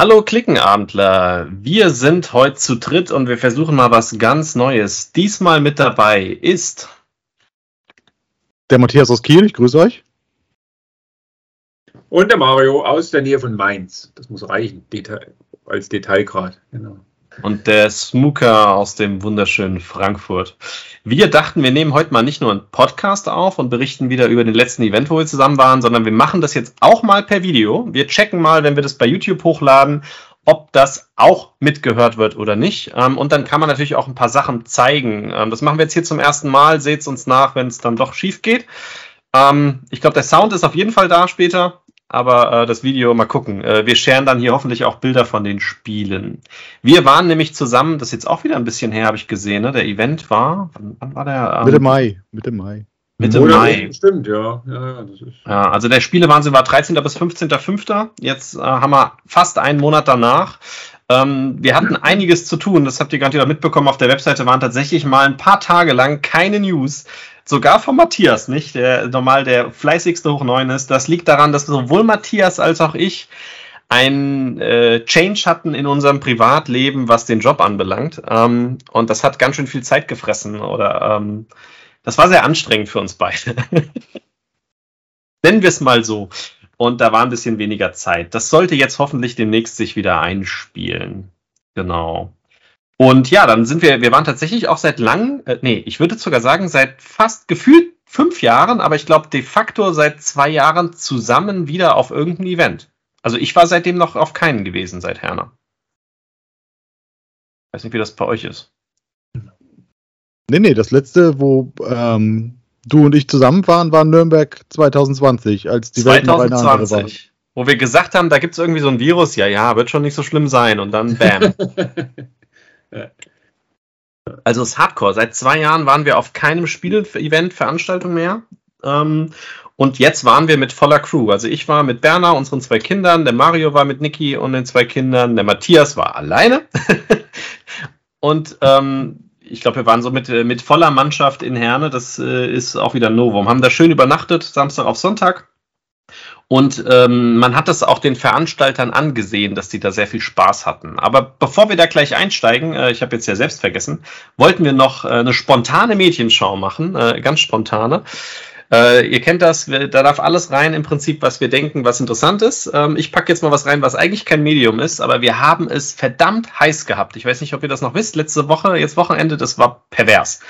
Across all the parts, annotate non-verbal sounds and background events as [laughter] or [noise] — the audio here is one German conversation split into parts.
Hallo Klickenabendler, wir sind heute zu dritt und wir versuchen mal was ganz Neues. Diesmal mit dabei ist der Matthias aus Kiel, ich grüße euch. Und der Mario aus der Nähe von Mainz. Das muss reichen, Detail, als Detailgrad. Genau. Und der Smooker aus dem wunderschönen Frankfurt. Wir dachten, wir nehmen heute mal nicht nur einen Podcast auf und berichten wieder über den letzten Event, wo wir zusammen waren, sondern wir machen das jetzt auch mal per Video. Wir checken mal, wenn wir das bei YouTube hochladen, ob das auch mitgehört wird oder nicht. Ähm, und dann kann man natürlich auch ein paar Sachen zeigen. Ähm, das machen wir jetzt hier zum ersten Mal. Seht es uns nach, wenn es dann doch schief geht. Ähm, ich glaube, der Sound ist auf jeden Fall da später. Aber äh, das Video mal gucken. Äh, wir scheren dann hier hoffentlich auch Bilder von den Spielen. Wir waren nämlich zusammen, das ist jetzt auch wieder ein bisschen her, habe ich gesehen. Ne? Der Event war, wann, wann war der? Ähm, Mitte Mai. Mitte Mai. Mitte Oder Mai. Stimmt, ja. Ja, ja, das ist ja, also der Spielewahnsinn war 13. bis 15.05. Jetzt äh, haben wir fast einen Monat danach. Ähm, wir hatten einiges zu tun, das habt ihr gerade wieder mitbekommen. Auf der Webseite waren tatsächlich mal ein paar Tage lang keine News sogar von Matthias, nicht? Der normal der fleißigste hoch 9 ist. Das liegt daran, dass sowohl Matthias als auch ich ein äh, Change hatten in unserem Privatleben, was den Job anbelangt. Ähm, und das hat ganz schön viel Zeit gefressen. Oder ähm, das war sehr anstrengend für uns beide. [laughs] Nennen wir es mal so. Und da war ein bisschen weniger Zeit. Das sollte jetzt hoffentlich demnächst sich wieder einspielen. Genau. Und ja, dann sind wir, wir waren tatsächlich auch seit lang, äh, nee, ich würde sogar sagen, seit fast gefühlt fünf Jahren, aber ich glaube de facto seit zwei Jahren zusammen wieder auf irgendein Event. Also ich war seitdem noch auf keinen gewesen seit Herner. Weiß nicht, wie das bei euch ist. Nee, nee, das letzte, wo ähm, du und ich zusammen waren, war Nürnberg 2020, als die 2020, Welt noch eine andere war. Wo wir gesagt haben, da gibt es irgendwie so ein Virus, ja, ja, wird schon nicht so schlimm sein. Und dann bam. [laughs] Also es ist Hardcore. Seit zwei Jahren waren wir auf keinem Spiel-Event, Veranstaltung mehr. Ähm, und jetzt waren wir mit voller Crew. Also ich war mit Berner, unseren zwei Kindern, der Mario war mit Niki und den zwei Kindern, der Matthias war alleine. [laughs] und ähm, ich glaube, wir waren so mit, äh, mit voller Mannschaft in Herne. Das äh, ist auch wieder Novum. Haben da schön übernachtet, Samstag auf Sonntag. Und ähm, man hat das auch den Veranstaltern angesehen, dass die da sehr viel Spaß hatten. Aber bevor wir da gleich einsteigen, äh, ich habe jetzt ja selbst vergessen, wollten wir noch äh, eine spontane Mädchenschau machen, äh, ganz spontane. Äh, ihr kennt das, da darf alles rein im Prinzip, was wir denken, was interessant ist. Ähm, ich packe jetzt mal was rein, was eigentlich kein Medium ist, aber wir haben es verdammt heiß gehabt. Ich weiß nicht, ob ihr das noch wisst. Letzte Woche, jetzt Wochenende, das war pervers.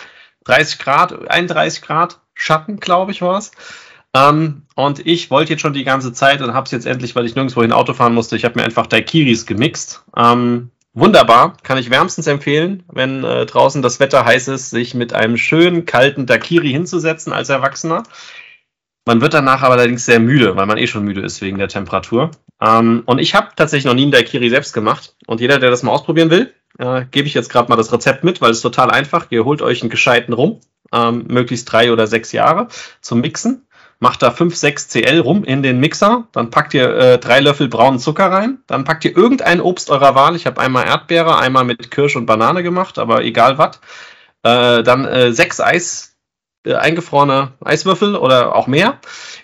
30 Grad, 31 Grad, Schatten, glaube ich, war es. Ähm, und ich wollte jetzt schon die ganze Zeit und habe es jetzt endlich, weil ich nirgendwo hin Auto fahren musste, ich habe mir einfach Daikiris gemixt. Ähm, wunderbar, kann ich wärmstens empfehlen, wenn äh, draußen das Wetter heiß ist, sich mit einem schönen kalten Daiquiri hinzusetzen als Erwachsener. Man wird danach aber allerdings sehr müde, weil man eh schon müde ist wegen der Temperatur. Ähm, und ich habe tatsächlich noch nie einen Daiquiri selbst gemacht. Und jeder, der das mal ausprobieren will, äh, gebe ich jetzt gerade mal das Rezept mit, weil es total einfach. Ihr holt euch einen gescheiten rum, ähm, möglichst drei oder sechs Jahre zum Mixen macht da 5, 6 Cl rum in den Mixer, dann packt ihr äh, drei Löffel braunen Zucker rein, dann packt ihr irgendein Obst eurer Wahl. Ich habe einmal Erdbeere, einmal mit Kirsch und Banane gemacht, aber egal was. Äh, dann äh, sechs Eis, äh, eingefrorene Eiswürfel oder auch mehr.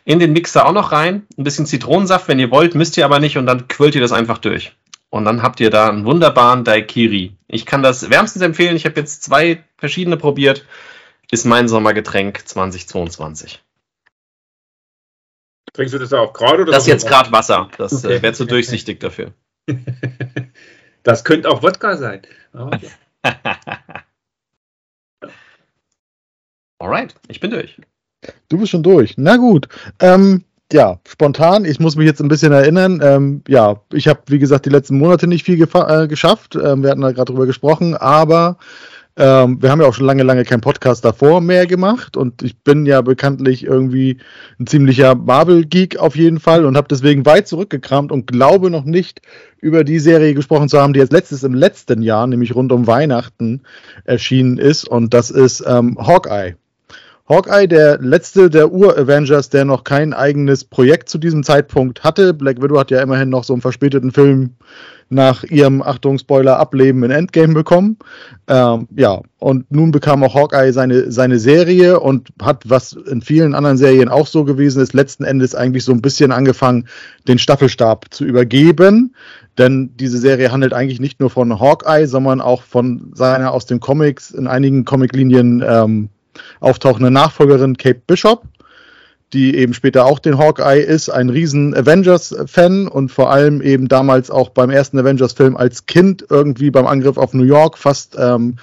In den Mixer auch noch rein. Ein bisschen Zitronensaft, wenn ihr wollt, müsst ihr aber nicht und dann quillt ihr das einfach durch. Und dann habt ihr da einen wunderbaren Daikiri. Ich kann das wärmstens empfehlen. Ich habe jetzt zwei verschiedene probiert. Ist mein Sommergetränk 2022. Trinkst du das auch gerade? Das ist jetzt gerade Wasser. Das äh, okay. wäre zu durchsichtig dafür. [laughs] das könnte auch Wodka sein. Okay. [laughs] Alright, ich bin durch. Du bist schon durch. Na gut. Ähm, ja, spontan. Ich muss mich jetzt ein bisschen erinnern. Ähm, ja, ich habe, wie gesagt, die letzten Monate nicht viel äh, geschafft. Ähm, wir hatten da gerade drüber gesprochen, aber ähm, wir haben ja auch schon lange, lange keinen Podcast davor mehr gemacht und ich bin ja bekanntlich irgendwie ein ziemlicher Marvel-Geek auf jeden Fall und habe deswegen weit zurückgekramt und glaube noch nicht über die Serie gesprochen zu haben, die jetzt letztes im letzten Jahr, nämlich rund um Weihnachten, erschienen ist und das ist ähm, Hawkeye. Hawkeye, der letzte der Ur-Avengers, der noch kein eigenes Projekt zu diesem Zeitpunkt hatte. Black Widow hat ja immerhin noch so einen verspäteten Film nach ihrem, Achtung, Spoiler, Ableben in Endgame bekommen. Ähm, ja, und nun bekam auch Hawkeye seine, seine Serie und hat, was in vielen anderen Serien auch so gewesen ist, letzten Endes eigentlich so ein bisschen angefangen, den Staffelstab zu übergeben. Denn diese Serie handelt eigentlich nicht nur von Hawkeye, sondern auch von seiner aus den Comics in einigen Comiclinien ähm, auftauchende Nachfolgerin Kate Bishop die eben später auch den Hawkeye ist, ein riesen Avengers-Fan und vor allem eben damals auch beim ersten Avengers-Film als Kind irgendwie beim Angriff auf New York fast ähm,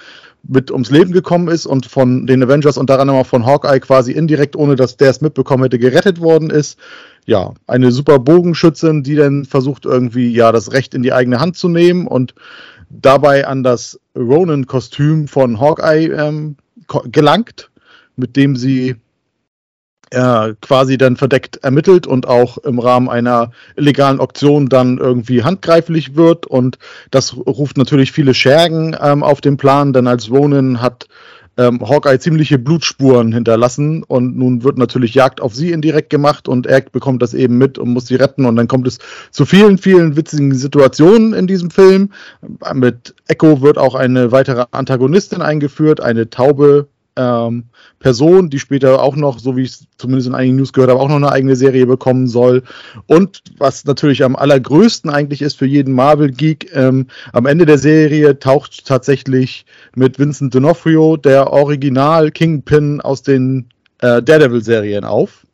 mit ums Leben gekommen ist und von den Avengers und daran auch von Hawkeye quasi indirekt, ohne dass der es mitbekommen hätte, gerettet worden ist. Ja, eine super Bogenschützin, die dann versucht irgendwie ja das Recht in die eigene Hand zu nehmen und dabei an das Ronin-Kostüm von Hawkeye ähm, gelangt, mit dem sie äh, quasi dann verdeckt ermittelt und auch im Rahmen einer illegalen Auktion dann irgendwie handgreiflich wird. Und das ruft natürlich viele Schergen ähm, auf den Plan, denn als Ronin hat ähm, Hawkeye ziemliche Blutspuren hinterlassen und nun wird natürlich Jagd auf sie indirekt gemacht und er bekommt das eben mit und muss sie retten und dann kommt es zu vielen, vielen witzigen Situationen in diesem Film. Mit Echo wird auch eine weitere Antagonistin eingeführt, eine taube ähm, Person, die später auch noch, so wie ich es zumindest in einigen News gehört habe, auch noch eine eigene Serie bekommen soll. Und was natürlich am allergrößten eigentlich ist für jeden Marvel-Geek, ähm, am Ende der Serie taucht tatsächlich mit Vincent D'Onofrio der Original Kingpin aus den äh, Daredevil-Serien auf.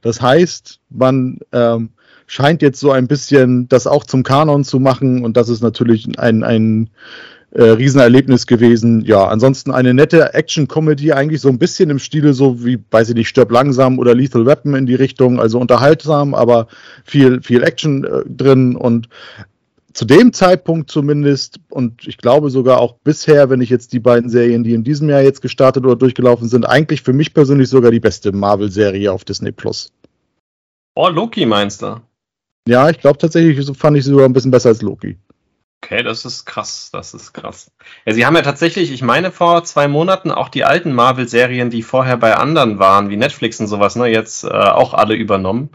Das heißt, man ähm, scheint jetzt so ein bisschen das auch zum Kanon zu machen und das ist natürlich ein, ein äh, Riesenerlebnis gewesen. Ja, ansonsten eine nette Action-Comedy, eigentlich so ein bisschen im Stile so wie, weiß ich nicht, Stirb langsam oder Lethal Weapon in die Richtung, also unterhaltsam, aber viel, viel Action äh, drin und zu dem Zeitpunkt zumindest und ich glaube sogar auch bisher, wenn ich jetzt die beiden Serien, die in diesem Jahr jetzt gestartet oder durchgelaufen sind, eigentlich für mich persönlich sogar die beste Marvel-Serie auf Disney Plus. Oh, Loki meinst du? Ja, ich glaube tatsächlich fand ich sie sogar ein bisschen besser als Loki. Okay, das ist krass, das ist krass. Ja, sie haben ja tatsächlich, ich meine, vor zwei Monaten auch die alten Marvel-Serien, die vorher bei anderen waren, wie Netflix und sowas, ne, jetzt äh, auch alle übernommen.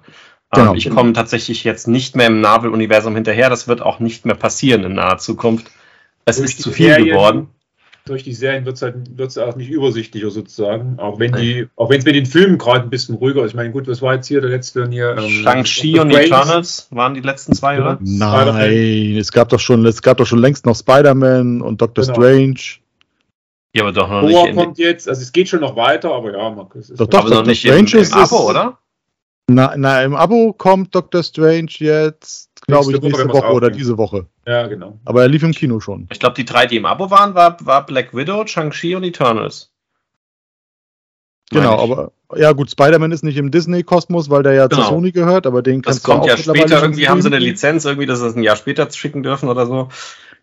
Ähm, genau. Ähm, ich komme tatsächlich jetzt nicht mehr im Marvel-Universum hinterher. Das wird auch nicht mehr passieren in naher Zukunft. Es ist zu viel Serien, geworden durch die Serien wird es halt wird's auch nicht übersichtlicher sozusagen. Auch wenn die, auch wenn es mit den Filmen gerade ein bisschen ruhiger ist. Ich meine, gut, was war jetzt hier der letzte hier? Ähm, Shang-Chi und Eternals waren die letzten zwei, oder? Nein, es gab doch schon, es gab doch schon längst noch Spider-Man und Doctor genau. Strange. Ja, aber doch noch Boa nicht. kommt jetzt, also es geht schon noch weiter, aber ja, man, es ist doch, doch, noch nicht Strange im, im Abo, oder? Na, na, im Abo kommt Doctor Strange jetzt, glaube ich, nächste Woche, Woche oder diese Woche. Ja, genau. Aber er lief im Kino schon. Ich glaube, die drei, die im Abo waren, war, war Black Widow, Shang-Chi und Eternals. Genau, aber ja gut, Spider-Man ist nicht im Disney-Kosmos, weil der ja genau. zu Sony gehört, aber den kannst das du auch Das kommt ja später, irgendwie haben sie eine Lizenz, irgendwie, dass sie es ein Jahr später schicken dürfen oder so.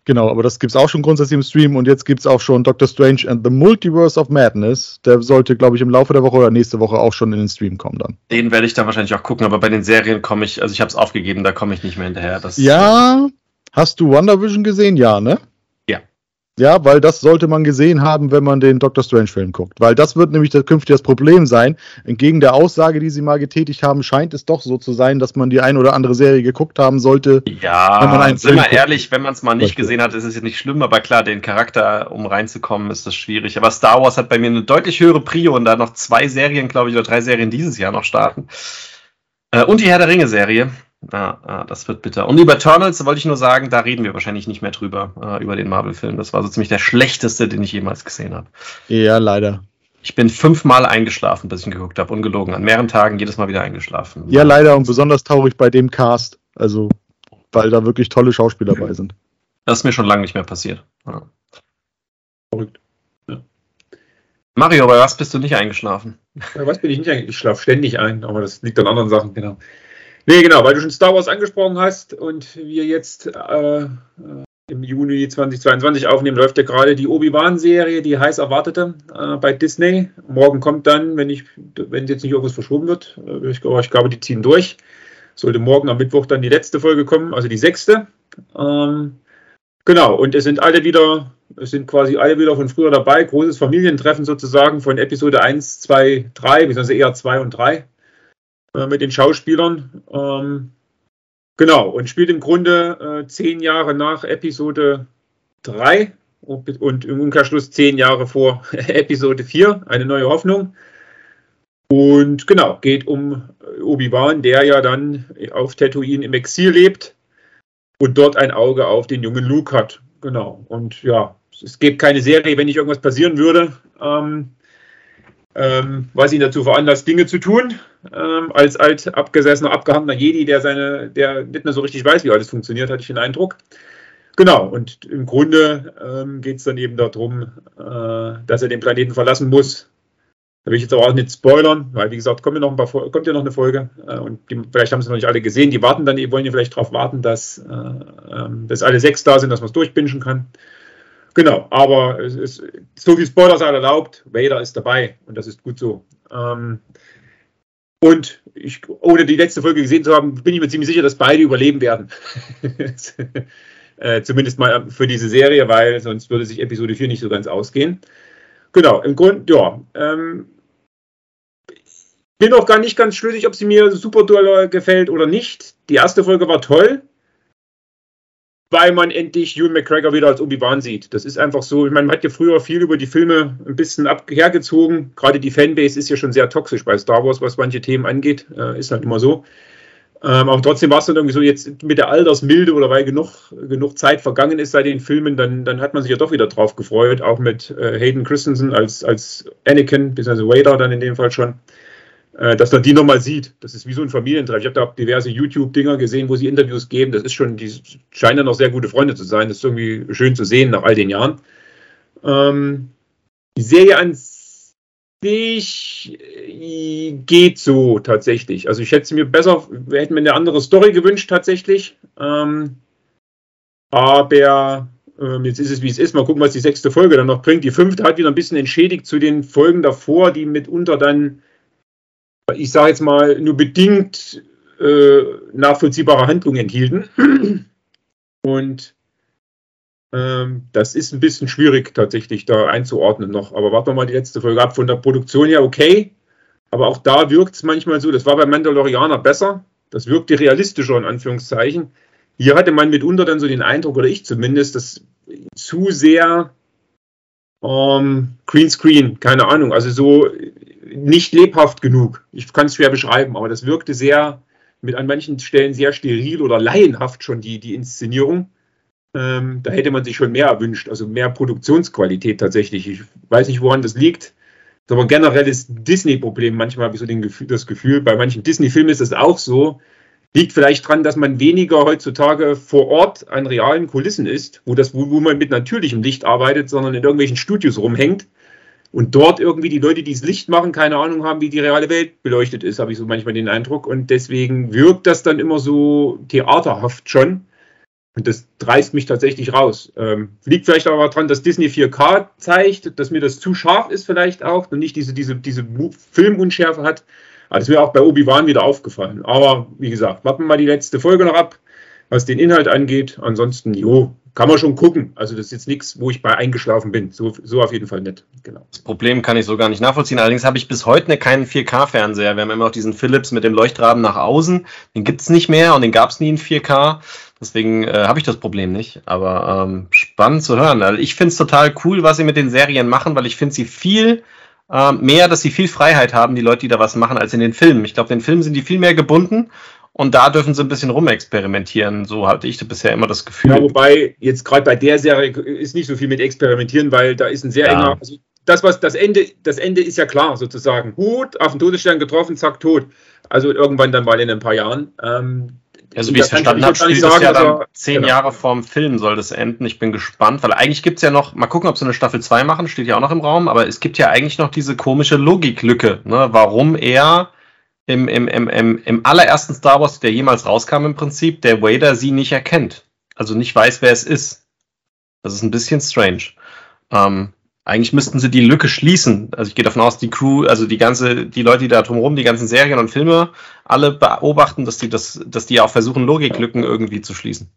Genau, aber das gibt es auch schon grundsätzlich im Stream und jetzt gibt es auch schon Doctor Strange and the Multiverse of Madness. Der sollte, glaube ich, im Laufe der Woche oder nächste Woche auch schon in den Stream kommen dann. Den werde ich dann wahrscheinlich auch gucken, aber bei den Serien komme ich, also ich habe es aufgegeben, da komme ich nicht mehr hinterher. Das, ja, hast du WandaVision gesehen? Ja, ne? Ja, weil das sollte man gesehen haben, wenn man den Doctor Strange-Film guckt. Weil das wird nämlich das, künftig das Problem sein. Entgegen der Aussage, die sie mal getätigt haben, scheint es doch so zu sein, dass man die ein oder andere Serie geguckt haben sollte. Ja, wenn man einen sind wir ehrlich, wenn man es mal nicht gesehen hat, ist es jetzt nicht schlimm, aber klar, den Charakter, um reinzukommen, ist das schwierig. Aber Star Wars hat bei mir eine deutlich höhere Prio und da noch zwei Serien, glaube ich, oder drei Serien dieses Jahr noch starten. Äh, und die Herr der Ringe-Serie. Ja, ja, das wird bitter. Und über Eternals wollte ich nur sagen, da reden wir wahrscheinlich nicht mehr drüber, äh, über den Marvel-Film. Das war so ziemlich der schlechteste, den ich jemals gesehen habe. Ja, leider. Ich bin fünfmal eingeschlafen, bis ich ihn geguckt habe. Ungelogen. An mehreren Tagen jedes Mal wieder eingeschlafen. Ja, leider und besonders traurig bei dem Cast. Also, weil da wirklich tolle Schauspieler dabei sind. Das ist mir schon lange nicht mehr passiert. Ja. Verrückt. Mario, bei was bist du nicht eingeschlafen? Bei was bin ich nicht eingeschlafen? Ich schlafe ständig ein, aber das liegt an anderen Sachen, genau. Nee, genau, weil du schon Star Wars angesprochen hast und wir jetzt äh, äh im Juni 2022 aufnehmen, läuft ja gerade die Obi-Wan-Serie, die heiß erwartete äh, bei Disney. Morgen kommt dann, wenn ich, wenn jetzt nicht irgendwas verschoben wird, äh, ich, ich, glaube, die ziehen durch. Sollte morgen am Mittwoch dann die letzte Folge kommen, also die sechste. Ähm, genau, und es sind alle wieder Es sind quasi alle wieder von früher dabei. Großes Familientreffen sozusagen von Episode 1, 2, 3, beziehungsweise eher 2 und 3 äh, mit den Schauspielern. Ähm, genau, und spielt im Grunde äh, zehn Jahre nach Episode 3 und im Umkehrschluss zehn Jahre vor [laughs] Episode 4, eine neue Hoffnung. Und genau, geht um Obi-Wan, der ja dann auf Tatooine im Exil lebt und dort ein Auge auf den jungen Luke hat. Genau. Und ja, es gibt keine Serie, wenn nicht irgendwas passieren würde, ähm, ähm, was ihn dazu veranlasst, Dinge zu tun. Ähm, als alt abgesessener, abgehangener Jedi, der seine, der nicht mehr so richtig weiß, wie alles funktioniert, hatte ich den Eindruck. Genau, und im Grunde ähm, geht es dann eben darum, äh, dass er den Planeten verlassen muss. Da will ich jetzt aber auch nicht spoilern, weil wie gesagt, kommt ja noch, ein paar, kommt ja noch eine Folge äh, und die, vielleicht haben sie noch nicht alle gesehen. Die warten dann, die wollen ja vielleicht darauf warten, dass, äh, ähm, dass alle sechs da sind, dass man es durchbingen kann. Genau, aber es ist so viel Spoiler sei erlaubt. Vader ist dabei und das ist gut so. Ähm, und ich, ohne die letzte Folge gesehen zu haben, bin ich mir ziemlich sicher, dass beide überleben werden. [laughs] Äh, zumindest mal für diese Serie, weil sonst würde sich Episode 4 nicht so ganz ausgehen. Genau, im Grunde, ja. Ähm, bin auch gar nicht ganz schlüssig, ob sie mir super doll gefällt oder nicht. Die erste Folge war toll, weil man endlich Ewan McGregor wieder als Obi-Wan sieht. Das ist einfach so. Ich meine, man hat ja früher viel über die Filme ein bisschen hergezogen. Gerade die Fanbase ist ja schon sehr toxisch bei Star Wars, was manche Themen angeht. Äh, ist halt immer so. Ähm, aber trotzdem war es dann irgendwie so, jetzt mit der Altersmilde oder weil genug, genug Zeit vergangen ist seit den Filmen, dann, dann hat man sich ja doch wieder drauf gefreut, auch mit äh, Hayden Christensen als, als Anakin, bzw. Vader dann in dem Fall schon, dass man die nochmal sieht. Das ist wie so ein Familientreff. Ich habe da diverse YouTube-Dinger gesehen, wo sie Interviews geben. Das ist schon, die scheinen dann auch sehr gute Freunde zu sein. Das ist irgendwie schön zu sehen nach all den Jahren. Ähm, die Serie an sich äh, geht so tatsächlich. Also ich hätte mir besser, wir hätten mir eine andere Story gewünscht tatsächlich. Ähm, aber ähm, jetzt ist es wie es ist. Mal gucken, was die sechste Folge dann noch bringt. Die fünfte hat wieder ein bisschen entschädigt zu den Folgen davor, die mitunter dann, ich sage jetzt mal, nur bedingt äh, nachvollziehbare Handlungen enthielten. [clears throat] Und ähm, das ist ein bisschen schwierig tatsächlich da einzuordnen noch. Aber warten wir mal die letzte Folge ab. Von der Produktion her okay. Aber auch da wirkt es manchmal so, das war bei Mandalorianer besser. Das wirkte realistischer in Anführungszeichen. Hier hatte man mitunter dann so den Eindruck, oder ich zumindest, dass zu sehr ähm, Greenscreen, keine Ahnung, also so nicht lebhaft genug. Ich kann es schwer beschreiben, aber das wirkte sehr, mit an manchen Stellen sehr steril oder laienhaft schon die, die Inszenierung. Ähm, da hätte man sich schon mehr erwünscht, also mehr Produktionsqualität tatsächlich. Ich weiß nicht, woran das liegt. Das ist aber ein generelles Disney-Problem. Manchmal habe ich so den Gefühl, das Gefühl, bei manchen Disney-Filmen ist das auch so. Liegt vielleicht daran, dass man weniger heutzutage vor Ort an realen Kulissen ist, wo, das, wo, wo man mit natürlichem Licht arbeitet, sondern in irgendwelchen Studios rumhängt und dort irgendwie die Leute, die das Licht machen, keine Ahnung haben, wie die reale Welt beleuchtet ist, habe ich so manchmal den Eindruck. Und deswegen wirkt das dann immer so theaterhaft schon. Und das dreist mich tatsächlich raus. Ähm, liegt vielleicht aber daran, dass Disney 4K zeigt, dass mir das zu scharf ist vielleicht auch und nicht diese, diese, diese Filmunschärfe hat. Aber das mir auch bei Obi-Wan wieder aufgefallen. Aber wie gesagt, warten wir mal die letzte Folge noch ab, was den Inhalt angeht. Ansonsten, jo, kann man schon gucken. Also das ist jetzt nichts, wo ich bei eingeschlafen bin. So, so auf jeden Fall nicht. Genau. Das Problem kann ich so gar nicht nachvollziehen. Allerdings habe ich bis heute keinen 4K-Fernseher. Wir haben immer noch diesen Philips mit dem Leuchtrahmen nach außen. Den gibt es nicht mehr und den gab es nie in 4K. Deswegen äh, habe ich das Problem nicht. Aber ähm, spannend zu hören. Also ich finde es total cool, was sie mit den Serien machen, weil ich finde sie viel äh, mehr, dass sie viel Freiheit haben, die Leute, die da was machen, als in den Filmen. Ich glaube, in den Filmen sind die viel mehr gebunden und da dürfen sie ein bisschen rumexperimentieren. So hatte ich bisher immer das Gefühl. Ja, wobei jetzt gerade bei der Serie ist nicht so viel mit experimentieren, weil da ist ein sehr ja. enger. Also das, was das Ende, das Ende ist ja klar sozusagen. Hut, auf den Todesstern getroffen, zack, tot. Also irgendwann dann mal in ein paar Jahren. Ähm, also wie ich es verstanden habe, spielt es ja dann also, zehn genau. Jahre vorm Film soll das enden. Ich bin gespannt, weil eigentlich gibt es ja noch, mal gucken, ob sie eine Staffel 2 machen, steht ja auch noch im Raum, aber es gibt ja eigentlich noch diese komische Logiklücke, ne? warum er im, im, im, im, im allerersten Star Wars, der jemals rauskam im Prinzip, der Vader sie nicht erkennt. Also nicht weiß, wer es ist. Das ist ein bisschen strange. Ähm, eigentlich müssten sie die Lücke schließen. Also ich gehe davon aus, die Crew, also die ganze, die Leute, die da drumherum, die ganzen Serien und Filme, alle beobachten, dass die das, dass die auch versuchen, Logiklücken irgendwie zu schließen.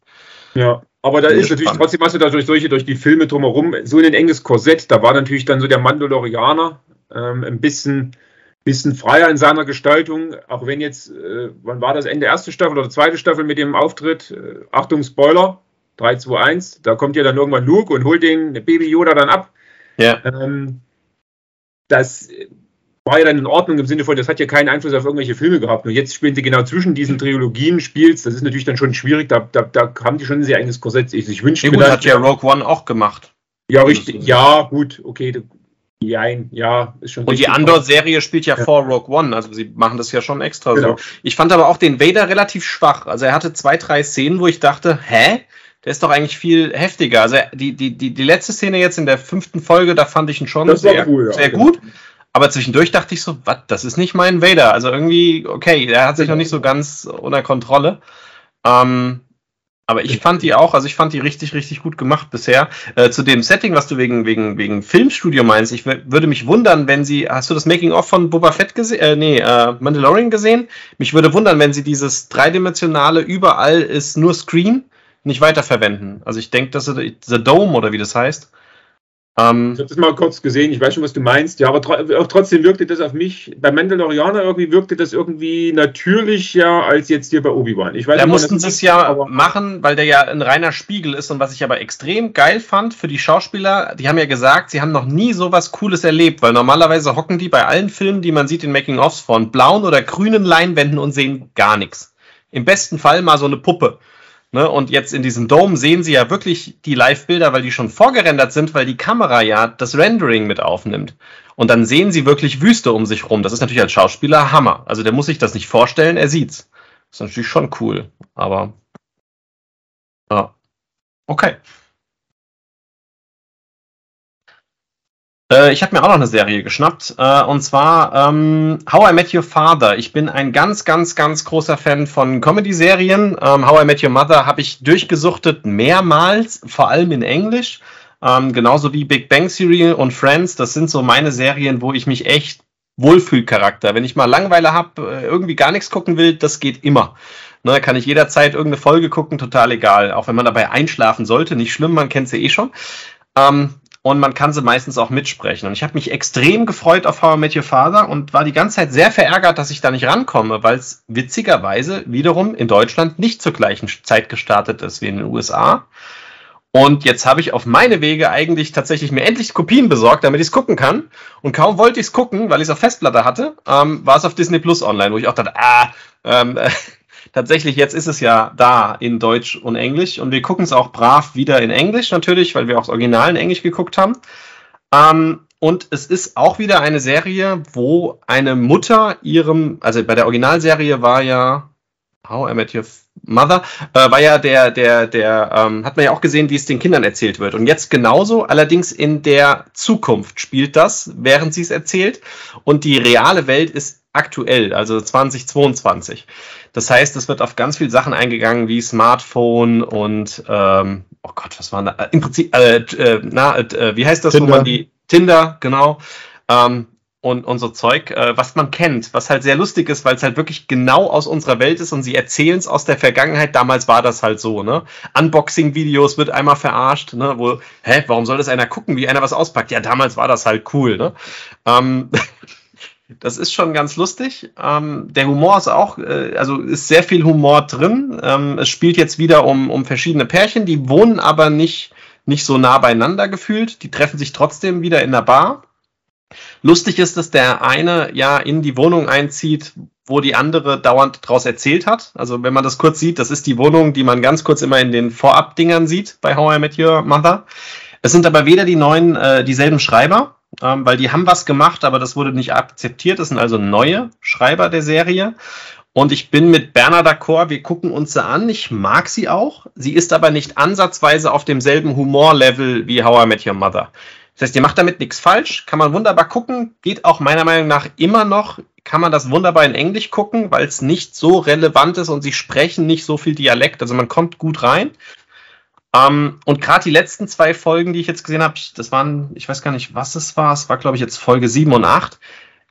Ja, aber da ist natürlich, trotzdem hast du da durch solche, durch die Filme drumherum so ein enges Korsett. Da war natürlich dann so der Mandalorianer ähm, ein bisschen, bisschen freier in seiner Gestaltung. Auch wenn jetzt, äh, wann war das Ende erste Staffel oder zweite Staffel mit dem Auftritt? Äh, Achtung, Spoiler, 3, 2, 1. Da kommt ja dann irgendwann Luke und holt den Baby Yoda dann ab. Ja. Ähm, das war ja dann in Ordnung im Sinne von, das hat ja keinen Einfluss auf irgendwelche Filme gehabt. Und jetzt spielen sie genau zwischen diesen Trilogien spielst. Das ist natürlich dann schon schwierig. Da, da, da haben die schon ein sehr enges Korsett. Ich, ich wünschte ja, gut, hat ja Rogue One auch gemacht. Ja, richtig. Ja, gut, okay. Jein, ja, ist schon Und die Andor-Serie spielt ja, ja, vor Rogue One, also sie machen das ja schon extra genau. so. Ich fand aber auch den Vader relativ schwach. Also er hatte zwei, drei Szenen, wo ich dachte, hä? Der ist doch eigentlich viel heftiger. Also die, die, die, die letzte Szene jetzt in der fünften Folge, da fand ich ihn schon sehr, cool, ja. sehr gut. Aber zwischendurch dachte ich so, was, das ist nicht mein Vader. Also irgendwie, okay, der hat sich noch nicht so ganz unter Kontrolle. Ähm, aber ich fand die auch, also ich fand die richtig, richtig gut gemacht bisher. Äh, zu dem Setting, was du wegen, wegen, wegen Filmstudio meinst, ich würde mich wundern, wenn sie, hast du das Making-of von Boba Fett gesehen, äh, nee, äh, Mandalorian gesehen? Mich würde wundern, wenn sie dieses dreidimensionale, überall ist nur Screen, nicht weiterverwenden. Also ich denke, dass The Dome oder wie das heißt, ähm, ich habe das mal kurz gesehen, ich weiß schon, was du meinst. Ja, aber tr trotzdem wirkte das auf mich, bei Mandalorianer irgendwie wirkte das irgendwie natürlicher als jetzt hier bei Obi-Wan. Da mussten sie es ja machen, weil der ja ein reiner Spiegel ist und was ich aber extrem geil fand für die Schauspieler, die haben ja gesagt, sie haben noch nie sowas Cooles erlebt, weil normalerweise hocken die bei allen Filmen, die man sieht in Making-ofs von blauen oder grünen Leinwänden und sehen gar nichts. Im besten Fall mal so eine Puppe. Ne? Und jetzt in diesem Dome sehen Sie ja wirklich die Live-Bilder, weil die schon vorgerendert sind, weil die Kamera ja das Rendering mit aufnimmt. Und dann sehen Sie wirklich Wüste um sich rum. Das ist natürlich als Schauspieler Hammer. Also der muss sich das nicht vorstellen, er sieht's. Das ist natürlich schon cool. Aber ja. Okay. Äh, ich habe mir auch noch eine Serie geschnappt, äh, und zwar ähm, How I Met Your Father. Ich bin ein ganz, ganz, ganz großer Fan von Comedy-Serien. Ähm, How I Met Your Mother habe ich durchgesuchtet mehrmals, vor allem in Englisch. Ähm, genauso wie Big Bang Theory und Friends. Das sind so meine Serien, wo ich mich echt Wohlfühlcharakter. Wenn ich mal Langeweile habe, äh, irgendwie gar nichts gucken will, das geht immer. Ne, kann ich jederzeit irgendeine Folge gucken, total egal. Auch wenn man dabei einschlafen sollte, nicht schlimm, man kennt sie eh schon. Ähm, und man kann sie meistens auch mitsprechen. Und ich habe mich extrem gefreut auf How I Met Your Father und war die ganze Zeit sehr verärgert, dass ich da nicht rankomme, weil es witzigerweise wiederum in Deutschland nicht zur gleichen Zeit gestartet ist wie in den USA. Und jetzt habe ich auf meine Wege eigentlich tatsächlich mir endlich Kopien besorgt, damit ich es gucken kann. Und kaum wollte ich es gucken, weil ich es auf Festplatte hatte, ähm, war es auf Disney Plus online, wo ich auch dachte, ah, ähm, [laughs] tatsächlich, jetzt ist es ja da in Deutsch und Englisch und wir gucken es auch brav wieder in Englisch natürlich, weil wir auch das Original in Englisch geguckt haben. Ähm, und es ist auch wieder eine Serie, wo eine Mutter ihrem, also bei der Originalserie war ja How I Met Your Mother, äh, war ja der, der, der, ähm, hat man ja auch gesehen, wie es den Kindern erzählt wird. Und jetzt genauso, allerdings in der Zukunft spielt das, während sie es erzählt. Und die reale Welt ist aktuell, also 2022. Das heißt, es wird auf ganz viele Sachen eingegangen, wie Smartphone und ähm, oh Gott, was war da? Im Prinzip, äh, äh, na, äh, wie heißt das, Tinder. wo man die Tinder, genau. Ähm, und, und so Zeug, äh, was man kennt, was halt sehr lustig ist, weil es halt wirklich genau aus unserer Welt ist und sie erzählen es aus der Vergangenheit. Damals war das halt so, ne? Unboxing-Videos wird einmal verarscht, ne? Wo, hä, warum soll das einer gucken, wie einer was auspackt? Ja, damals war das halt cool, ne? Ähm, [laughs] Das ist schon ganz lustig. Ähm, der Humor ist auch, äh, also ist sehr viel Humor drin. Ähm, es spielt jetzt wieder um, um verschiedene Pärchen, die wohnen aber nicht, nicht so nah beieinander gefühlt. Die treffen sich trotzdem wieder in der Bar. Lustig ist, dass der eine ja in die Wohnung einzieht, wo die andere dauernd draus erzählt hat. Also wenn man das kurz sieht, das ist die Wohnung, die man ganz kurz immer in den Vorabdingern sieht bei How I Met Your Mother. Es sind aber weder die neuen, äh, dieselben Schreiber, ähm, weil die haben was gemacht, aber das wurde nicht akzeptiert. Das sind also neue Schreiber der Serie. Und ich bin mit Bernard d'accord, wir gucken uns sie an. Ich mag sie auch. Sie ist aber nicht ansatzweise auf demselben Humorlevel wie How I Met Your Mother. Das heißt, ihr macht damit nichts falsch, kann man wunderbar gucken, geht auch meiner Meinung nach immer noch, kann man das wunderbar in Englisch gucken, weil es nicht so relevant ist und sie sprechen nicht so viel Dialekt, also man kommt gut rein. Ähm, und gerade die letzten zwei Folgen, die ich jetzt gesehen habe, das waren, ich weiß gar nicht, was es war, es war, glaube ich, jetzt Folge 7 und 8.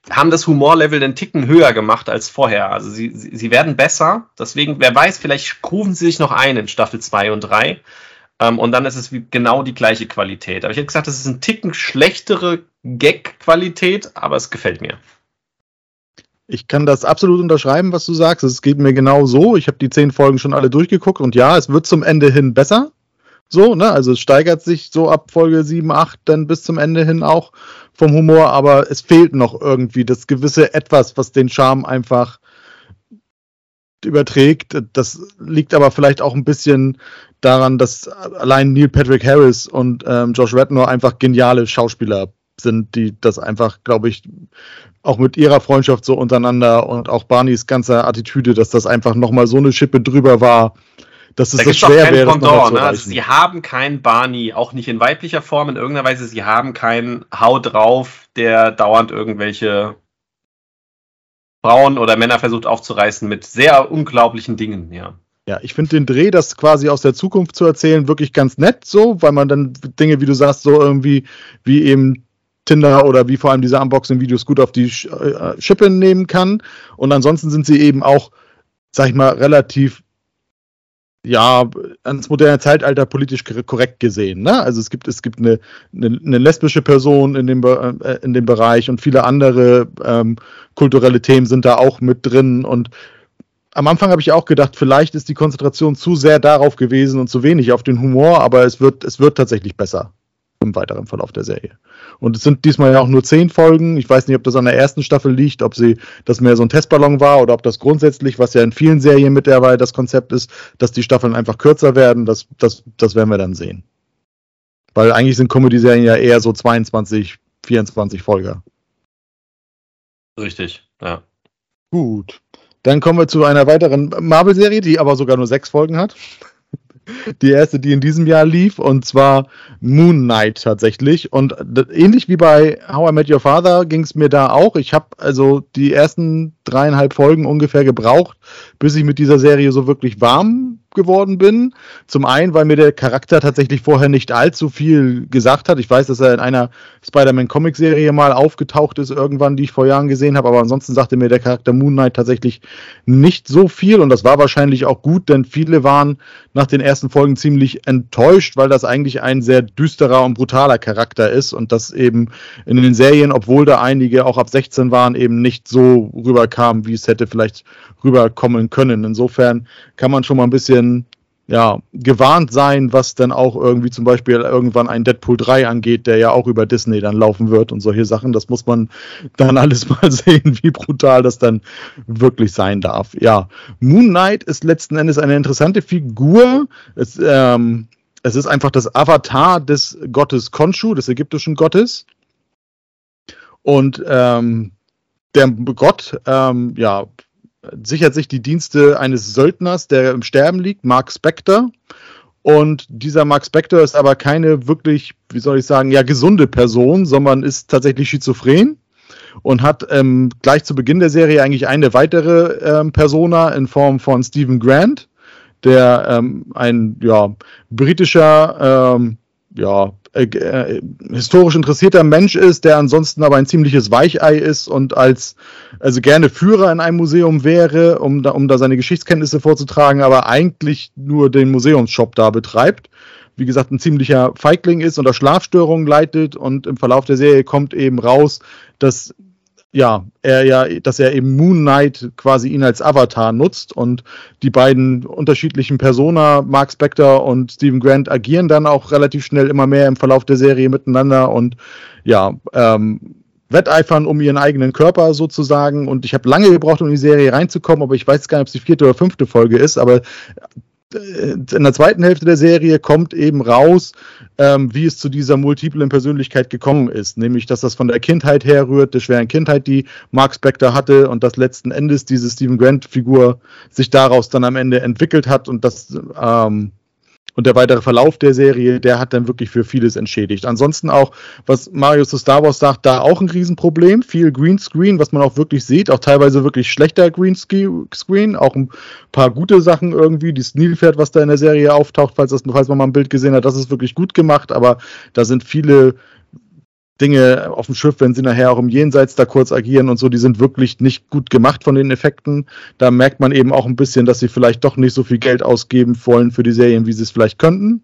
haben das Humorlevel den Ticken höher gemacht als vorher. Also sie, sie, sie werden besser. Deswegen, wer weiß, vielleicht rufen sie sich noch ein in Staffel 2 und 3. Ähm, und dann ist es genau die gleiche Qualität. Aber ich hätte gesagt, es ist ein Ticken schlechtere Gag-Qualität, aber es gefällt mir. Ich kann das absolut unterschreiben, was du sagst. Es geht mir genau so. Ich habe die zehn Folgen schon alle durchgeguckt und ja, es wird zum Ende hin besser. So, ne? Also es steigert sich so ab Folge 7, 8 dann bis zum Ende hin auch vom Humor, aber es fehlt noch irgendwie das gewisse Etwas, was den Charme einfach überträgt. Das liegt aber vielleicht auch ein bisschen daran, dass allein Neil Patrick Harris und ähm, Josh Rednor einfach geniale Schauspieler sind, die das einfach, glaube ich, auch mit ihrer Freundschaft so untereinander und auch Barneys ganze Attitüde, dass das einfach nochmal so eine Schippe drüber war, dass es da so schwer wäre. Pendant, ne? also sie haben keinen Barney, auch nicht in weiblicher Form in irgendeiner Weise, sie haben keinen Hau drauf, der dauernd irgendwelche Frauen oder Männer versucht aufzureißen mit sehr unglaublichen Dingen, ja. Ja, ich finde den Dreh, das quasi aus der Zukunft zu erzählen, wirklich ganz nett so, weil man dann Dinge, wie du sagst, so irgendwie wie eben Tinder oder wie vor allem diese Unboxing-Videos gut auf die äh, Schippe nehmen kann. Und ansonsten sind sie eben auch, sag ich mal, relativ ja, ans moderne Zeitalter politisch korrekt gesehen. Ne? Also es gibt, es gibt eine, eine, eine lesbische Person in dem, äh, in dem Bereich und viele andere ähm, kulturelle Themen sind da auch mit drin. Und am Anfang habe ich auch gedacht, vielleicht ist die Konzentration zu sehr darauf gewesen und zu wenig auf den Humor, aber es wird, es wird tatsächlich besser im weiteren Verlauf der Serie. Und es sind diesmal ja auch nur zehn Folgen. Ich weiß nicht, ob das an der ersten Staffel liegt, ob sie das mehr so ein Testballon war oder ob das grundsätzlich, was ja in vielen Serien mittlerweile das Konzept ist, dass die Staffeln einfach kürzer werden. Das, das, das werden wir dann sehen. Weil eigentlich sind Comedy-Serien ja eher so 22, 24 Folger. Richtig, ja. Gut. Dann kommen wir zu einer weiteren Marvel-Serie, die aber sogar nur sechs Folgen hat die erste, die in diesem Jahr lief, und zwar Moon Knight tatsächlich. Und ähnlich wie bei How I Met Your Father ging es mir da auch. Ich habe also die ersten dreieinhalb Folgen ungefähr gebraucht, bis ich mit dieser Serie so wirklich warm geworden bin. Zum einen, weil mir der Charakter tatsächlich vorher nicht allzu viel gesagt hat. Ich weiß, dass er in einer Spider-Man-Comic-Serie mal aufgetaucht ist, irgendwann, die ich vor Jahren gesehen habe, aber ansonsten sagte mir der Charakter Moon Knight tatsächlich nicht so viel und das war wahrscheinlich auch gut, denn viele waren nach den ersten Folgen ziemlich enttäuscht, weil das eigentlich ein sehr düsterer und brutaler Charakter ist und das eben in den Serien, obwohl da einige auch ab 16 waren, eben nicht so rüberkam, wie es hätte vielleicht rüberkommen können. Insofern kann man schon mal ein bisschen ja, gewarnt sein, was dann auch irgendwie zum Beispiel irgendwann ein Deadpool 3 angeht, der ja auch über Disney dann laufen wird und solche Sachen. Das muss man [laughs] dann alles mal [laughs] sehen, wie brutal das dann wirklich sein darf. Ja, Moon Knight ist letzten Endes eine interessante Figur. Es, ähm, es ist einfach das Avatar des Gottes Khonshu, des ägyptischen Gottes. Und ähm, der Gott, ähm, ja, sichert sich die Dienste eines Söldners, der im Sterben liegt, Mark Spector. Und dieser Mark Spector ist aber keine wirklich, wie soll ich sagen, ja, gesunde Person, sondern ist tatsächlich schizophren und hat ähm, gleich zu Beginn der Serie eigentlich eine weitere ähm, Persona in Form von Stephen Grant, der ähm, ein ja, britischer ähm, ja, äh, äh, historisch interessierter Mensch ist, der ansonsten aber ein ziemliches Weichei ist und als also gerne Führer in einem Museum wäre, um da, um da seine Geschichtskenntnisse vorzutragen, aber eigentlich nur den Museumsshop da betreibt. Wie gesagt, ein ziemlicher Feigling ist und da Schlafstörungen leidet und im Verlauf der Serie kommt eben raus, dass ja, er ja, dass er eben Moon Knight quasi ihn als Avatar nutzt und die beiden unterschiedlichen Persona, Mark Spector und Stephen Grant, agieren dann auch relativ schnell immer mehr im Verlauf der Serie miteinander und ja, ähm, wetteifern um ihren eigenen Körper sozusagen. Und ich habe lange gebraucht, um in die Serie reinzukommen, aber ich weiß gar nicht, ob es die vierte oder fünfte Folge ist, aber in der zweiten Hälfte der Serie kommt eben raus, ähm, wie es zu dieser multiplen Persönlichkeit gekommen ist. Nämlich, dass das von der Kindheit herrührt, der schweren Kindheit, die Mark Spector hatte und dass letzten Endes diese Stephen Grant-Figur sich daraus dann am Ende entwickelt hat und das ähm, und der weitere Verlauf der Serie, der hat dann wirklich für vieles entschädigt. Ansonsten auch, was Mario zu Star Wars sagt, da auch ein Riesenproblem. Viel Greenscreen, was man auch wirklich sieht, auch teilweise wirklich schlechter Greenscreen, auch ein paar gute Sachen irgendwie. Die Nilpferd, was da in der Serie auftaucht, falls, das, falls man mal ein Bild gesehen hat, das ist wirklich gut gemacht, aber da sind viele Dinge auf dem Schiff, wenn sie nachher auch im Jenseits da kurz agieren und so, die sind wirklich nicht gut gemacht von den Effekten. Da merkt man eben auch ein bisschen, dass sie vielleicht doch nicht so viel Geld ausgeben wollen für die Serien, wie sie es vielleicht könnten.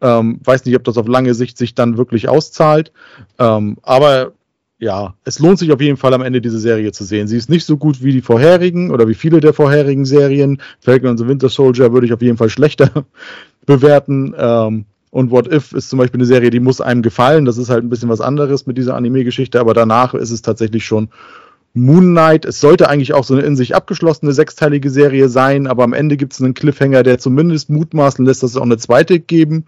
Ähm, weiß nicht, ob das auf lange Sicht sich dann wirklich auszahlt. Ähm, aber ja, es lohnt sich auf jeden Fall am Ende diese Serie zu sehen. Sie ist nicht so gut wie die vorherigen oder wie viele der vorherigen Serien. Falcon und the Winter Soldier würde ich auf jeden Fall schlechter [laughs] bewerten. Ähm, und What If ist zum Beispiel eine Serie, die muss einem gefallen. Das ist halt ein bisschen was anderes mit dieser Anime-Geschichte, aber danach ist es tatsächlich schon Moon Knight. Es sollte eigentlich auch so eine in sich abgeschlossene sechsteilige Serie sein, aber am Ende gibt es einen Cliffhanger, der zumindest mutmaßen lässt, dass es auch eine zweite geben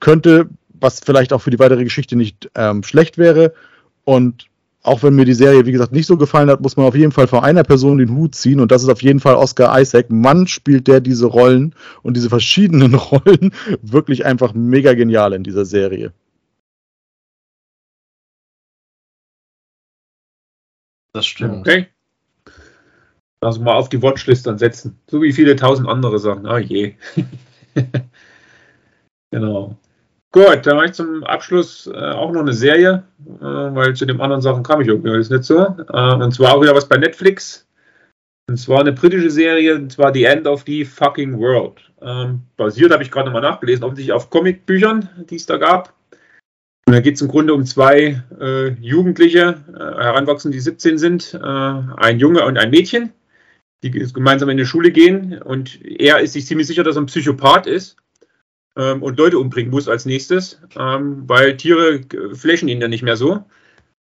könnte, was vielleicht auch für die weitere Geschichte nicht ähm, schlecht wäre. Und auch wenn mir die Serie, wie gesagt, nicht so gefallen hat, muss man auf jeden Fall vor einer Person den Hut ziehen und das ist auf jeden Fall Oscar Isaac. Mann spielt der diese Rollen und diese verschiedenen [laughs] Rollen wirklich einfach mega genial in dieser Serie. Das stimmt. Okay. Also mal auf die Watchlist dann setzen. So wie viele tausend andere Sachen. Oh je. [laughs] genau. Gut, dann mache ich zum Abschluss äh, auch noch eine Serie, äh, weil zu den anderen Sachen kam ich irgendwie alles nicht so. Äh, und zwar auch wieder was bei Netflix. Und zwar eine britische Serie, und zwar The End of the Fucking World. Ähm, basiert, habe ich gerade nochmal nachgelesen, offensichtlich auf Comicbüchern, die es da gab. Und da geht es im Grunde um zwei äh, Jugendliche, äh, Heranwachsende, die 17 sind, äh, ein Junge und ein Mädchen, die gemeinsam in die Schule gehen. Und er ist sich ziemlich sicher, dass er ein Psychopath ist ähm, und Leute umbringen muss als nächstes, ähm, weil Tiere flächen ihn dann nicht mehr so.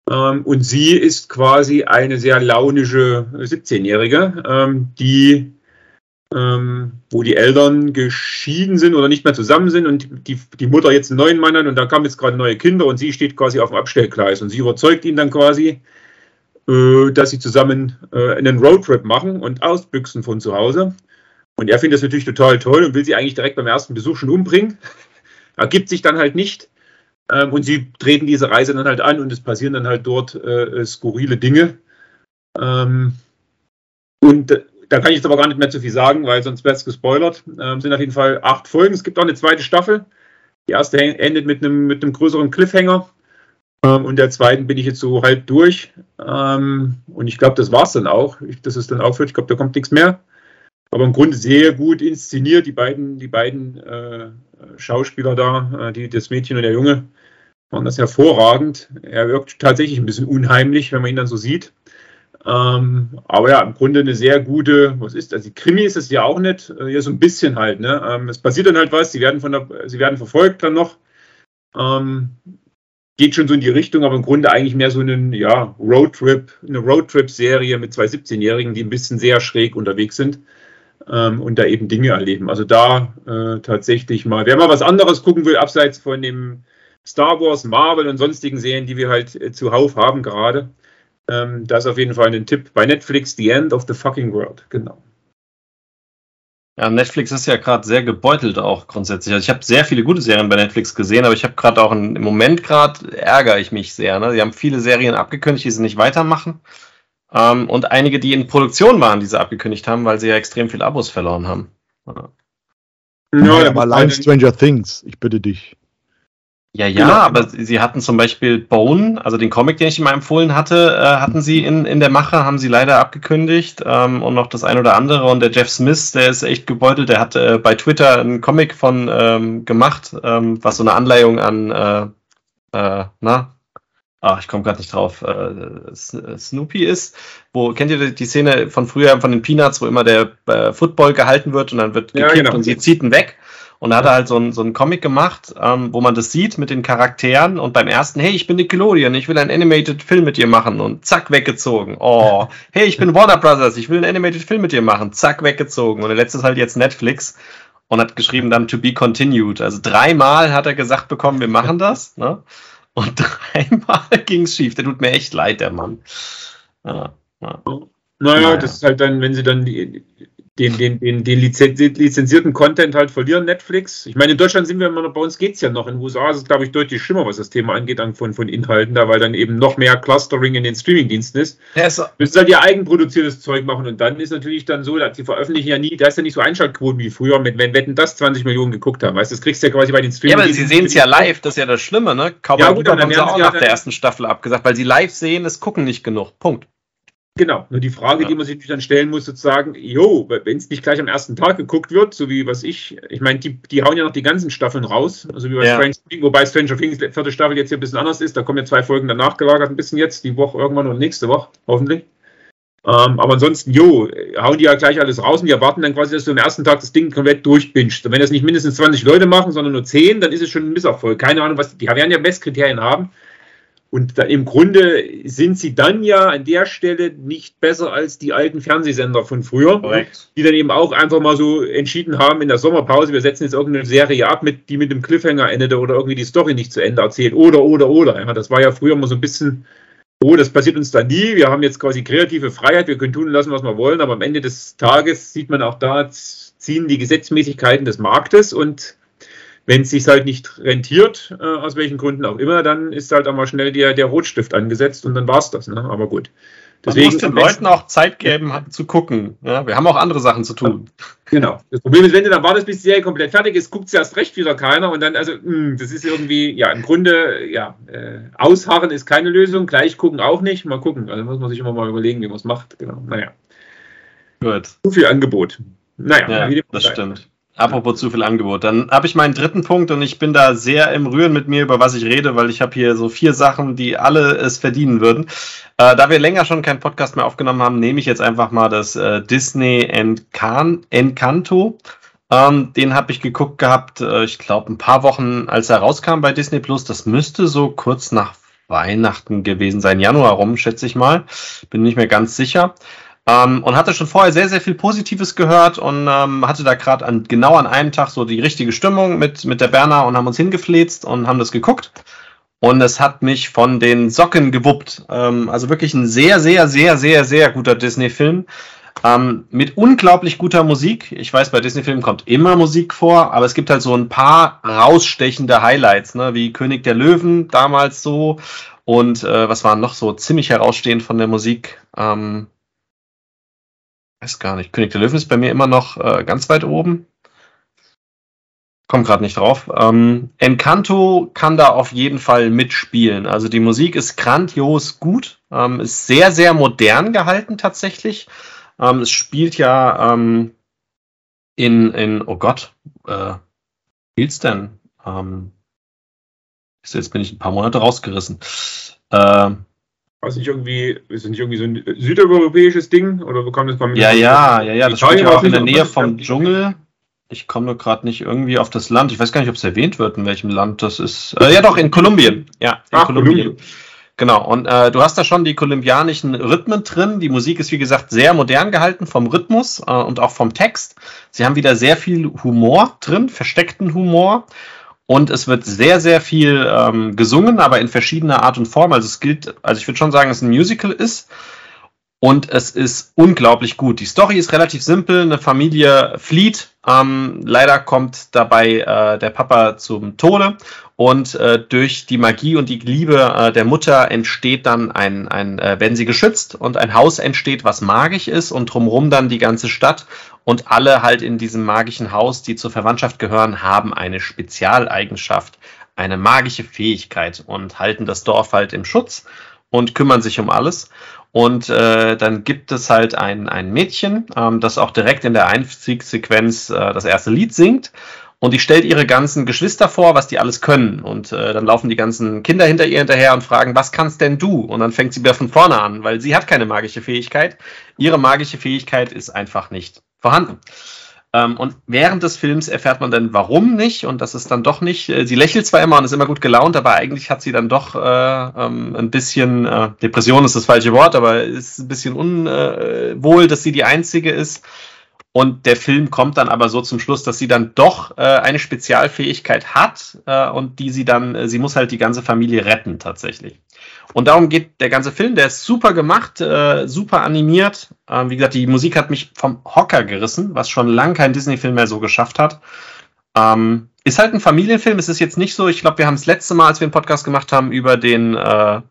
Ähm, und sie ist quasi eine sehr launische 17-Jährige, ähm, die ähm, wo die Eltern geschieden sind oder nicht mehr zusammen sind und die, die Mutter jetzt einen neuen Mann hat und da kamen jetzt gerade neue Kinder und sie steht quasi auf dem Abstellgleis und sie überzeugt ihn dann quasi, äh, dass sie zusammen äh, einen Roadtrip machen und ausbüchsen von zu Hause. Und er findet das natürlich total toll und will sie eigentlich direkt beim ersten Besuch schon umbringen. [laughs] Ergibt sich dann halt nicht. Ähm, und sie treten diese Reise dann halt an und es passieren dann halt dort äh, skurrile Dinge. Ähm, und äh, da kann ich jetzt aber gar nicht mehr zu viel sagen, weil sonst wäre es gespoilert. Ähm, sind auf jeden Fall acht Folgen. Es gibt auch eine zweite Staffel. Die erste endet mit einem, mit einem größeren Cliffhanger. Ähm, und der zweiten bin ich jetzt so halb durch. Ähm, und ich glaube, das war es dann auch. Ich, dass es dann aufhört. Ich glaube, da kommt nichts mehr. Aber im Grunde sehr gut inszeniert, die beiden, die beiden äh, Schauspieler da, äh, die, das Mädchen und der Junge, waren das hervorragend. Er wirkt tatsächlich ein bisschen unheimlich, wenn man ihn dann so sieht. Ähm, aber ja, im Grunde eine sehr gute, was ist? Die Krimi ist es ja auch nicht, äh, ja, so ein bisschen halt, ne? Ähm, es passiert dann halt was, sie werden von der, sie werden verfolgt dann noch. Ähm, geht schon so in die Richtung, aber im Grunde eigentlich mehr so einen, ja, Roadtrip, eine Roadtrip-Serie mit zwei 17-Jährigen, die ein bisschen sehr schräg unterwegs sind ähm, und da eben Dinge erleben. Also da äh, tatsächlich mal, wer mal was anderes gucken will, abseits von dem Star Wars, Marvel und sonstigen Serien, die wir halt äh, zuhauf haben gerade, ähm, das ist auf jeden Fall ein Tipp bei Netflix, The End of the Fucking World, genau. Ja, Netflix ist ja gerade sehr gebeutelt auch grundsätzlich. Also ich habe sehr viele gute Serien bei Netflix gesehen, aber ich habe gerade auch einen, im Moment gerade ärgere ich mich sehr. Ne? Sie haben viele Serien abgekündigt, die sie nicht weitermachen. Ähm, und einige, die in Produktion waren, die sie abgekündigt haben, weil sie ja extrem viel Abos verloren haben. Ja, ja aber allein Stranger Things, ich bitte dich. Ja, ja, genau. aber sie hatten zum Beispiel Bone, also den Comic, den ich immer empfohlen hatte, äh, hatten sie in, in der Mache, haben sie leider abgekündigt ähm, und noch das ein oder andere. Und der Jeff Smith, der ist echt gebeutelt, der hat äh, bei Twitter einen Comic von ähm, gemacht, ähm, was so eine Anleihung an, äh, äh, na, ach, ich komme gerade nicht drauf, äh, Snoopy ist. Wo kennt ihr die Szene von früher von den Peanuts, wo immer der äh, Football gehalten wird und dann wird gekippt ja, genau. und sie zieht ihn weg. Und da hat er halt so ein, so ein Comic gemacht, ähm, wo man das sieht mit den Charakteren und beim ersten, hey, ich bin Nickelodeon, ich will einen Animated Film mit dir machen und zack, weggezogen. Oh, hey, ich bin Warner Brothers, ich will einen Animated Film mit dir machen, zack, weggezogen. Und der letzte ist halt jetzt Netflix und hat geschrieben dann to be continued. Also dreimal hat er gesagt bekommen, wir machen das. Ne? Und dreimal [laughs] ging es schief. Der tut mir echt leid, der Mann. Ja, ja. Naja, naja, das ist halt dann, wenn sie dann die, den, den, den, den lizenzierten Content halt verlieren, Netflix. Ich meine, in Deutschland sind wir immer noch, bei uns geht es ja noch. In den USA ist es, glaube ich, deutlich schlimmer, was das Thema angeht, von, von Inhalten da, weil dann eben noch mehr Clustering in den Streamingdiensten ist. Ja, müssen halt ihr eigenproduziertes Zeug machen und dann ist natürlich dann so, dass sie veröffentlichen ja nie, da ist ja nicht so Einschaltquoten wie früher, mit, wenn Wetten das 20 Millionen geguckt haben. Weißt du, das kriegst du ja quasi bei den Streamingdiensten. Ja, aber sie sehen es ja live, das ist ja das Schlimme, ne? Cowboy ja, gut, dann haben sie auch nach der ersten Staffel abgesagt, weil sie live sehen, es gucken nicht genug. Punkt. Genau, nur die Frage, ja. die man sich dann stellen muss, sozusagen, jo, wenn es nicht gleich am ersten Tag geguckt wird, so wie was ich, ich meine, die, die hauen ja noch die ganzen Staffeln raus, also wie bei ja. Strange Things, wobei Stranger Things vierte Staffel jetzt hier ein bisschen anders ist, da kommen ja zwei Folgen danach gelagert, ein bisschen jetzt, die Woche irgendwann und nächste Woche, hoffentlich. Ähm, aber ansonsten, jo, hauen die ja gleich alles raus und die erwarten dann quasi, dass du am ersten Tag das Ding komplett durchbingst. Und wenn das nicht mindestens 20 Leute machen, sondern nur 10, dann ist es schon ein Misserfolg. Keine Ahnung, was, die werden ja Bestkriterien haben. Und im Grunde sind sie dann ja an der Stelle nicht besser als die alten Fernsehsender von früher, Correct. die dann eben auch einfach mal so entschieden haben in der Sommerpause, wir setzen jetzt irgendeine Serie ab, mit, die mit dem Cliffhanger endete oder irgendwie die Story nicht zu Ende erzählt oder, oder, oder. Ja, das war ja früher mal so ein bisschen, oh, das passiert uns da nie, wir haben jetzt quasi kreative Freiheit, wir können tun lassen, was wir wollen, aber am Ende des Tages sieht man auch da, ziehen die Gesetzmäßigkeiten des Marktes und wenn es sich halt nicht rentiert, äh, aus welchen Gründen auch immer, dann ist halt einmal schnell der, der Rotstift angesetzt und dann war es das. Ne? Aber gut. Deswegen Man muss den Leuten auch Zeit geben, zu gucken. Ja, wir haben auch andere Sachen zu tun. Genau. Das Problem ist, wenn du dann wartest, bis die Serie komplett fertig ist, guckt sie erst recht wieder keiner und dann, also, mh, hm, das ist irgendwie, ja, im Grunde, ja, äh, ausharren ist keine Lösung, gleich gucken auch nicht. Mal gucken. Also muss man sich immer mal überlegen, wie man es macht. Genau. Naja. Gut. Zu viel Angebot. Naja, ja, das stimmt. Apropos zu viel Angebot. Dann habe ich meinen dritten Punkt und ich bin da sehr im Rühren mit mir, über was ich rede, weil ich habe hier so vier Sachen, die alle es verdienen würden. Äh, da wir länger schon keinen Podcast mehr aufgenommen haben, nehme ich jetzt einfach mal das äh, Disney Encan Encanto. Ähm, den habe ich geguckt gehabt, äh, ich glaube, ein paar Wochen, als er rauskam bei Disney Plus. Das müsste so kurz nach Weihnachten gewesen sein, Januar rum, schätze ich mal. Bin nicht mehr ganz sicher. Ähm, und hatte schon vorher sehr, sehr viel Positives gehört und ähm, hatte da gerade an, genau an einem Tag so die richtige Stimmung mit, mit der Berner und haben uns hingefläzt und haben das geguckt. Und es hat mich von den Socken gewuppt. Ähm, also wirklich ein sehr, sehr, sehr, sehr, sehr guter Disney-Film. Ähm, mit unglaublich guter Musik. Ich weiß, bei Disney-Filmen kommt immer Musik vor, aber es gibt halt so ein paar rausstechende Highlights, ne? wie König der Löwen damals so. Und äh, was waren noch so ziemlich herausstehend von der Musik? Ähm, weiß gar nicht. König der Löwen ist bei mir immer noch äh, ganz weit oben. Komm gerade nicht drauf. Ähm, Encanto kann da auf jeden Fall mitspielen. Also die Musik ist grandios gut, ähm, ist sehr, sehr modern gehalten tatsächlich. Ähm, es spielt ja ähm, in, in, oh Gott, äh, spielt's denn? Ähm, jetzt bin ich ein paar Monate rausgerissen. Äh, was nicht irgendwie, ist nicht irgendwie so ein südeuropäisches Ding? Oder wo kommt das bei Ja, ja, ja, ja, das spielt ja auch in der Nähe vom Dschungel. Ich komme nur gerade nicht irgendwie auf das Land. Ich weiß gar nicht, ob es erwähnt wird, in welchem Land das ist. Äh, ja, doch, in Kolumbien. Ja, in Ach, Kolumbien. Kolumbien. Genau, und äh, du hast da schon die kolumbianischen Rhythmen drin. Die Musik ist, wie gesagt, sehr modern gehalten vom Rhythmus äh, und auch vom Text. Sie haben wieder sehr viel Humor drin, versteckten Humor. Und es wird sehr, sehr viel ähm, gesungen, aber in verschiedener Art und Form. Also es gilt, also ich würde schon sagen, dass es ein Musical ist. Und es ist unglaublich gut. Die Story ist relativ simpel. Eine Familie flieht. Ähm, leider kommt dabei äh, der Papa zum Tode. Und äh, durch die Magie und die Liebe äh, der Mutter entsteht dann ein, ein äh, werden sie geschützt und ein Haus entsteht, was magisch ist und drumherum dann die ganze Stadt. Und alle halt in diesem magischen Haus, die zur Verwandtschaft gehören, haben eine Spezialeigenschaft, eine magische Fähigkeit und halten das Dorf halt im Schutz und kümmern sich um alles. Und äh, dann gibt es halt ein, ein Mädchen, ähm, das auch direkt in der Einstiegssequenz äh, das erste Lied singt. Und die stellt ihre ganzen Geschwister vor, was die alles können. Und äh, dann laufen die ganzen Kinder hinter ihr hinterher und fragen, was kannst denn du? Und dann fängt sie wieder von vorne an, weil sie hat keine magische Fähigkeit. Ihre magische Fähigkeit ist einfach nicht vorhanden. Ähm, und während des Films erfährt man dann, warum nicht. Und das ist dann doch nicht. Äh, sie lächelt zwar immer und ist immer gut gelaunt, aber eigentlich hat sie dann doch äh, ähm, ein bisschen, äh, Depression ist das falsche Wort, aber ist ein bisschen unwohl, dass sie die Einzige ist. Und der Film kommt dann aber so zum Schluss, dass sie dann doch äh, eine Spezialfähigkeit hat äh, und die sie dann, äh, sie muss halt die ganze Familie retten tatsächlich. Und darum geht der ganze Film. Der ist super gemacht, äh, super animiert. Ähm, wie gesagt, die Musik hat mich vom Hocker gerissen, was schon lang kein Disney-Film mehr so geschafft hat. Ähm, ist halt ein Familienfilm. Es ist jetzt nicht so, ich glaube, wir haben das letzte Mal, als wir einen Podcast gemacht haben, über den äh,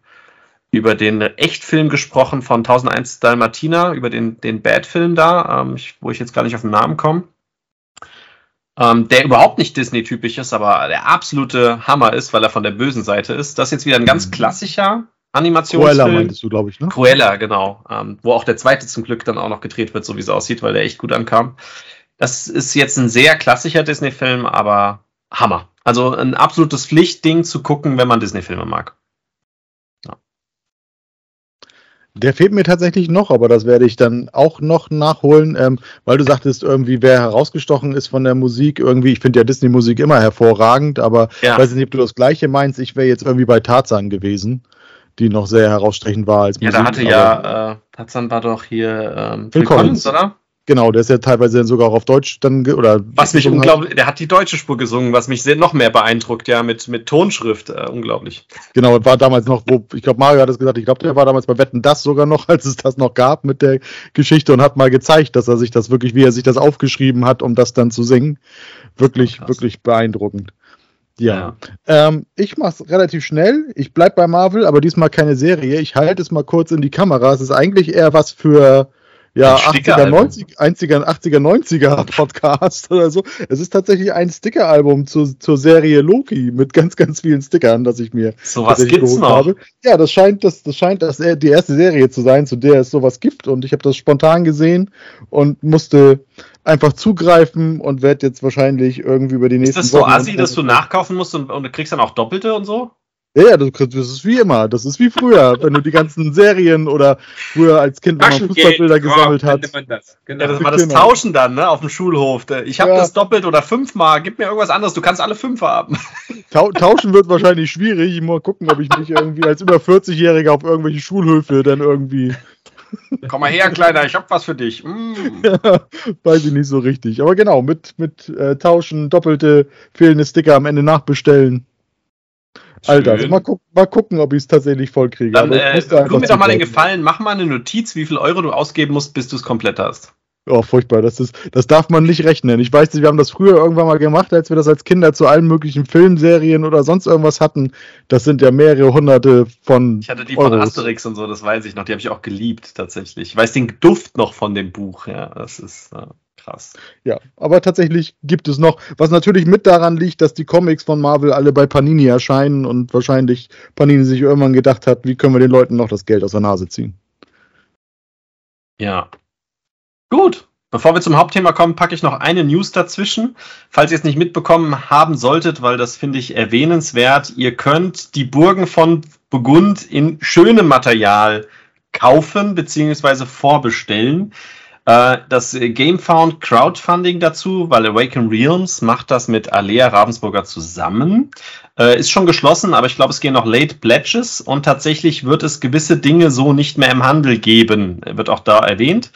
über den Echtfilm gesprochen von 1001 Dalmatina, über den, den Bad-Film da, ähm, ich, wo ich jetzt gar nicht auf den Namen komme. Ähm, der überhaupt nicht Disney-typisch ist, aber der absolute Hammer ist, weil er von der bösen Seite ist. Das ist jetzt wieder ein ganz mhm. klassischer Animationsfilm. Cruella meintest du, glaube ich, ne? Cruella, genau. Ähm, wo auch der zweite zum Glück dann auch noch gedreht wird, so wie es aussieht, weil der echt gut ankam. Das ist jetzt ein sehr klassischer Disney-Film, aber Hammer. Also ein absolutes Pflichtding zu gucken, wenn man Disney-Filme mag. Der fehlt mir tatsächlich noch, aber das werde ich dann auch noch nachholen, ähm, weil du sagtest, irgendwie, wer herausgestochen ist von der Musik, irgendwie, ich finde ja Disney-Musik immer hervorragend, aber ja. weiß nicht, ob du das Gleiche meinst, ich wäre jetzt irgendwie bei Tarzan gewesen, die noch sehr herausstechend war als Musik. Ja, da hatte ja, äh, Tarzan war doch hier ähm, Phil Collins, oder? Genau, der ist ja teilweise sogar auch auf Deutsch dann oder was mich unglaublich, der hat die deutsche Spur gesungen, was mich sehr, noch mehr beeindruckt, ja, mit, mit Tonschrift, äh, unglaublich. Genau, war damals noch, wo ich glaube Mario hat es gesagt, ich glaube, der war damals bei Wetten das sogar noch, [laughs] als es das noch gab mit der Geschichte und hat mal gezeigt, dass er sich das wirklich, wie er sich das aufgeschrieben hat, um das dann zu singen, wirklich, Krass. wirklich beeindruckend. Ja. ja. Ähm, ich mache es relativ schnell. Ich bleibe bei Marvel, aber diesmal keine Serie. Ich halte es mal kurz in die Kamera. Es ist eigentlich eher was für ja, 80er, 90, 80er, 80er, 90er Podcast oder so. Es ist tatsächlich ein Sticker-Album zur, zur Serie Loki mit ganz, ganz vielen Stickern, das ich mir sowas gibt's noch. habe. Ja, das scheint, das, das scheint das die erste Serie zu sein, zu der es sowas gibt. Und ich habe das spontan gesehen und musste einfach zugreifen und werde jetzt wahrscheinlich irgendwie über die nächsten Ist das so assi, dass du nachkaufen musst und, und du kriegst dann auch Doppelte und so? Ja, das, das ist wie immer. Das ist wie früher, [laughs] wenn du die ganzen Serien oder früher als Kind, wenn man Fußballbilder gesammelt hat. Das. Genau. Ja, das war das genau. Tauschen dann, ne, auf dem Schulhof. Ich habe ja. das doppelt oder fünfmal. Gib mir irgendwas anderes. Du kannst alle fünf haben. [laughs] Tauschen wird wahrscheinlich schwierig. Ich muss gucken, ob ich mich irgendwie als über 40-Jähriger auf irgendwelche Schulhöfe dann irgendwie. [laughs] Komm mal her, Kleiner, ich hab was für dich. Mm. Ja, weiß ich nicht so richtig. Aber genau, mit, mit äh, Tauschen, doppelte fehlende Sticker am Ende nachbestellen. Alter, also mal, guck, mal, gucken, ob ich es tatsächlich voll kriege. Dann äh, tu mir doch mal den Gefallen, mach mal eine Notiz, wie viel Euro du ausgeben musst, bis du es komplett hast. Oh, furchtbar. Das, ist, das darf man nicht rechnen. Ich weiß nicht, wir haben das früher irgendwann mal gemacht, als wir das als Kinder zu allen möglichen Filmserien oder sonst irgendwas hatten. Das sind ja mehrere hunderte von. Ich hatte die Euros. von Asterix und so, das weiß ich noch. Die habe ich auch geliebt, tatsächlich. Ich weiß den Duft noch von dem Buch, ja. Das ist. Ja krass. Ja, aber tatsächlich gibt es noch, was natürlich mit daran liegt, dass die Comics von Marvel alle bei Panini erscheinen und wahrscheinlich Panini sich irgendwann gedacht hat, wie können wir den Leuten noch das Geld aus der Nase ziehen. Ja. Gut. Bevor wir zum Hauptthema kommen, packe ich noch eine News dazwischen. Falls ihr es nicht mitbekommen haben solltet, weil das finde ich erwähnenswert, ihr könnt die Burgen von Burgund in schönem Material kaufen bzw. vorbestellen. Äh, das GameFound Crowdfunding dazu, weil Awaken Realms macht das mit Alea Ravensburger zusammen. Äh, ist schon geschlossen, aber ich glaube, es gehen noch Late Pledges und tatsächlich wird es gewisse Dinge so nicht mehr im Handel geben. Wird auch da erwähnt.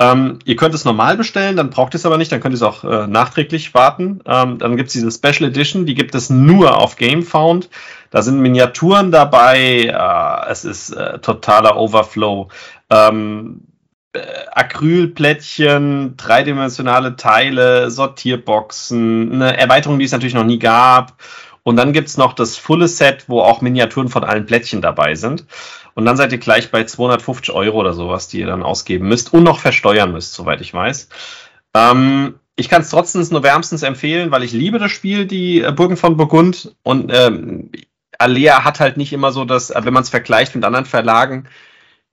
Ähm, ihr könnt es normal bestellen, dann braucht ihr es aber nicht, dann könnt ihr es auch äh, nachträglich warten. Ähm, dann gibt es diese Special Edition, die gibt es nur auf GameFound. Da sind Miniaturen dabei, äh, es ist äh, totaler Overflow. Ähm, äh, Acrylplättchen, dreidimensionale Teile, Sortierboxen, eine Erweiterung, die es natürlich noch nie gab. Und dann gibt's noch das volle Set, wo auch Miniaturen von allen Plättchen dabei sind. Und dann seid ihr gleich bei 250 Euro oder sowas, die ihr dann ausgeben müsst und noch versteuern müsst, soweit ich weiß. Ähm, ich kann es trotzdem nur wärmstens empfehlen, weil ich liebe das Spiel, die äh, Burgen von Burgund. Und ähm, Alea hat halt nicht immer so das, äh, wenn man es vergleicht mit anderen Verlagen,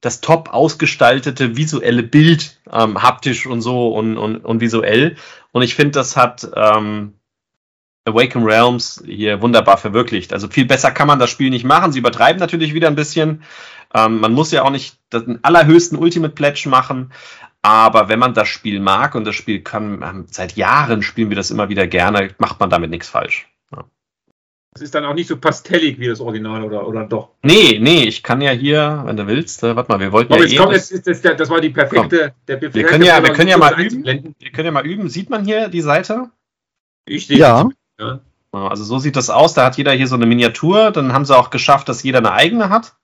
das top ausgestaltete visuelle Bild, ähm, haptisch und so und, und, und visuell. Und ich finde, das hat ähm, Awaken Realms hier wunderbar verwirklicht. Also viel besser kann man das Spiel nicht machen. Sie übertreiben natürlich wieder ein bisschen. Ähm, man muss ja auch nicht den allerhöchsten Ultimate Pledge machen. Aber wenn man das Spiel mag und das Spiel kann, ähm, seit Jahren spielen wir das immer wieder gerne, macht man damit nichts falsch. Das ist dann auch nicht so pastellig wie das Original, oder, oder doch? Nee, nee, ich kann ja hier, wenn du willst, äh, warte mal, wir wollten Aber ja jetzt eh komm, das- jetzt ist das, das war die perfekte, der perfekte Wir können ja- wir können ja mal einzublenden. wir können ja mal üben. Sieht man hier die Seite? Ich sehe Ja, ja. Ja, Also so sieht das aus. Da hat jeder hier so eine Miniatur. Dann haben sie auch geschafft, dass jeder eine eigene hat.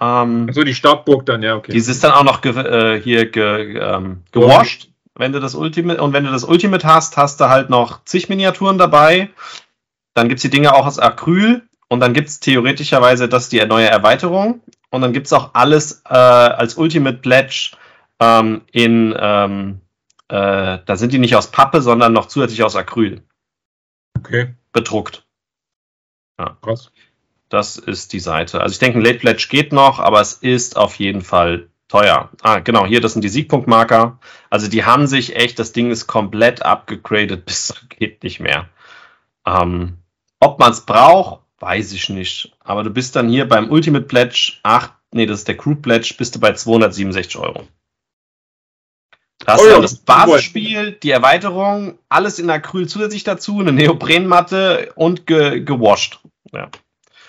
Ähm, So die Startburg dann, ja, okay. Dieses ist dann auch noch ge äh, hier ge ähm, gewascht. Wenn du das Ultimate und wenn du das Ultimate hast, hast du halt noch zig Miniaturen dabei. Dann gibt's die Dinge auch aus Acryl und dann gibt's theoretischerweise das die neue Erweiterung und dann gibt's auch alles äh, als Ultimate Pledge ähm, in ähm, äh, da sind die nicht aus Pappe, sondern noch zusätzlich aus Acryl okay, bedruckt. krass. Das ist die Seite. Also ich denke, ein Late Pledge geht noch, aber es ist auf jeden Fall teuer. Ah, genau, hier, das sind die Siegpunktmarker. Also die haben sich echt, das Ding ist komplett abgegradet, [laughs] bis geht nicht mehr. Ähm, ob man es braucht, weiß ich nicht. Aber du bist dann hier beim Ultimate Pledge, ach, nee, das ist der Crew Pledge, bist du bei 267 Euro. Da hast Oh ja, das. Basisspiel, die Erweiterung, alles in Acryl zusätzlich dazu, eine Neoprenmatte und ge gewascht. Ja.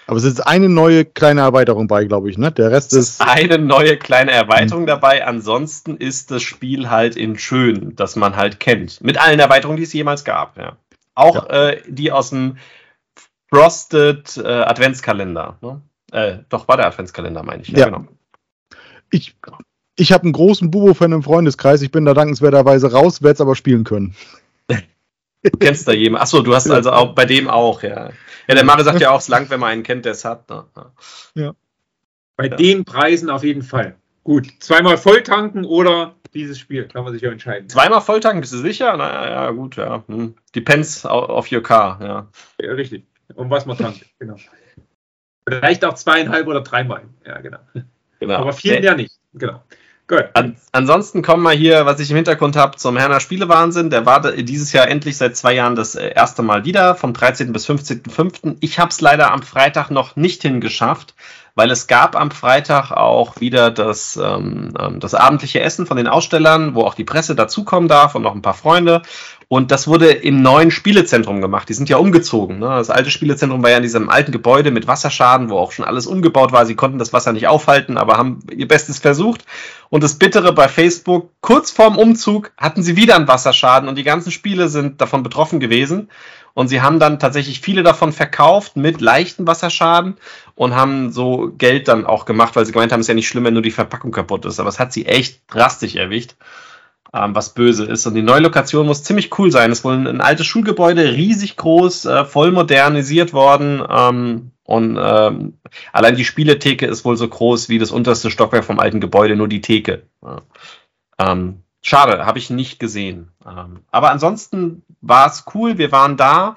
aber es ist eine neue kleine Erweiterung bei, glaube ich, ne? Der Rest Es ist eine neue kleine Erweiterung dabei. Ansonsten ist das Spiel halt in schön, das man halt kennt. Mit allen Erweiterungen, die es jemals gab. Ja. Auch äh, die aus dem Frosted äh, Adventskalender. Ne? Äh, doch, war der Adventskalender, meine ich. Ja. genau. Ich, ich habe einen großen Bubo-Fan im Freundeskreis. Ich bin da dankenswerterweise raus, werde es aber spielen können. Du kennst da jemanden. Achso, du hast also auch bei dem auch, ja. Ja, der Mario sagt ja auch, es langt, wenn man einen kennt, der es hat. Ne? Ja. Bei Ja. den Preisen auf jeden Fall. Gut, zweimal volltanken oder dieses Spiel, kann man sich ja entscheiden. Zweimal Volltanken, bist du sicher? Na ja, gut, ja. Hm. Depends of your car, ja. Ja, richtig. Um was man tankt, genau. Vielleicht auch zweieinhalb oder dreimal. Ja, genau. genau. Aber vielen ja nicht. Genau. Gut. An, ansonsten kommen wir hier, was ich im Hintergrund habe, zum Herner Spielewahnsinn. Der war dieses Jahr endlich seit zwei Jahren das äh, erste Mal wieder, vom 13. bis 15.05. Ich habe es leider am Freitag noch nicht hingeschafft, weil es gab am Freitag auch wieder das, ähm, ähm, das abendliche Essen von den Ausstellern, wo auch die Presse dazukommen darf und noch ein paar Freunde. Und das wurde im neuen Spielezentrum gemacht. Die sind ja umgezogen. Ne? Das alte Spielezentrum war ja in diesem alten Gebäude mit Wasserschaden, wo auch schon alles umgebaut war. Sie konnten das Wasser nicht aufhalten, aber haben ihr Bestes versucht. Und das Bittere bei Facebook, kurz vorm Umzug hatten sie wieder einen Wasserschaden und die ganzen Spiele sind davon betroffen gewesen. Und sie haben dann tatsächlich viele davon verkauft mit leichten Wasserschaden und haben so Geld dann auch gemacht, weil sie gemeint haben, es ist ja nicht schlimm, wenn nur die Verpackung kaputt ist. Aber es hat sie echt drastisch erwischt, ähm, was böse ist. Und die neue Lokation muss ziemlich cool sein. Es ist wohl ein, ein altes Schulgebäude, riesig groß, äh, voll modernisiert worden. Ähm, und ähm, allein die Spieletheke ist wohl so groß wie das unterste Stockwerk vom alten Gebäude, nur die Theke. Ja. Ähm, schade, habe ich nicht gesehen. Ähm, aber ansonsten war es cool, wir waren da.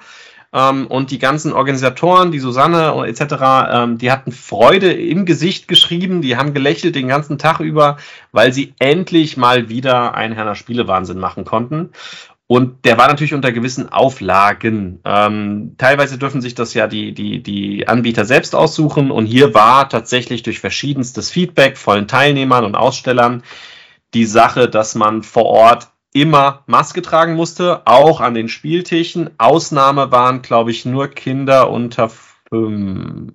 Ähm, und die ganzen Organisatoren, die Susanne und etc., ähm, die hatten Freude im Gesicht geschrieben, die haben gelächelt den ganzen Tag über, weil sie endlich mal wieder einen Herner Spielewahnsinn machen konnten. Und der war natürlich unter gewissen Auflagen. Ähm, teilweise dürfen sich das ja die, die, die Anbieter selbst aussuchen. Und hier war tatsächlich durch verschiedenstes Feedback von Teilnehmern und Ausstellern die Sache, dass man vor Ort immer Maske tragen musste, auch an den Spieltischen. Ausnahme waren, glaube ich, nur Kinder unter fünf.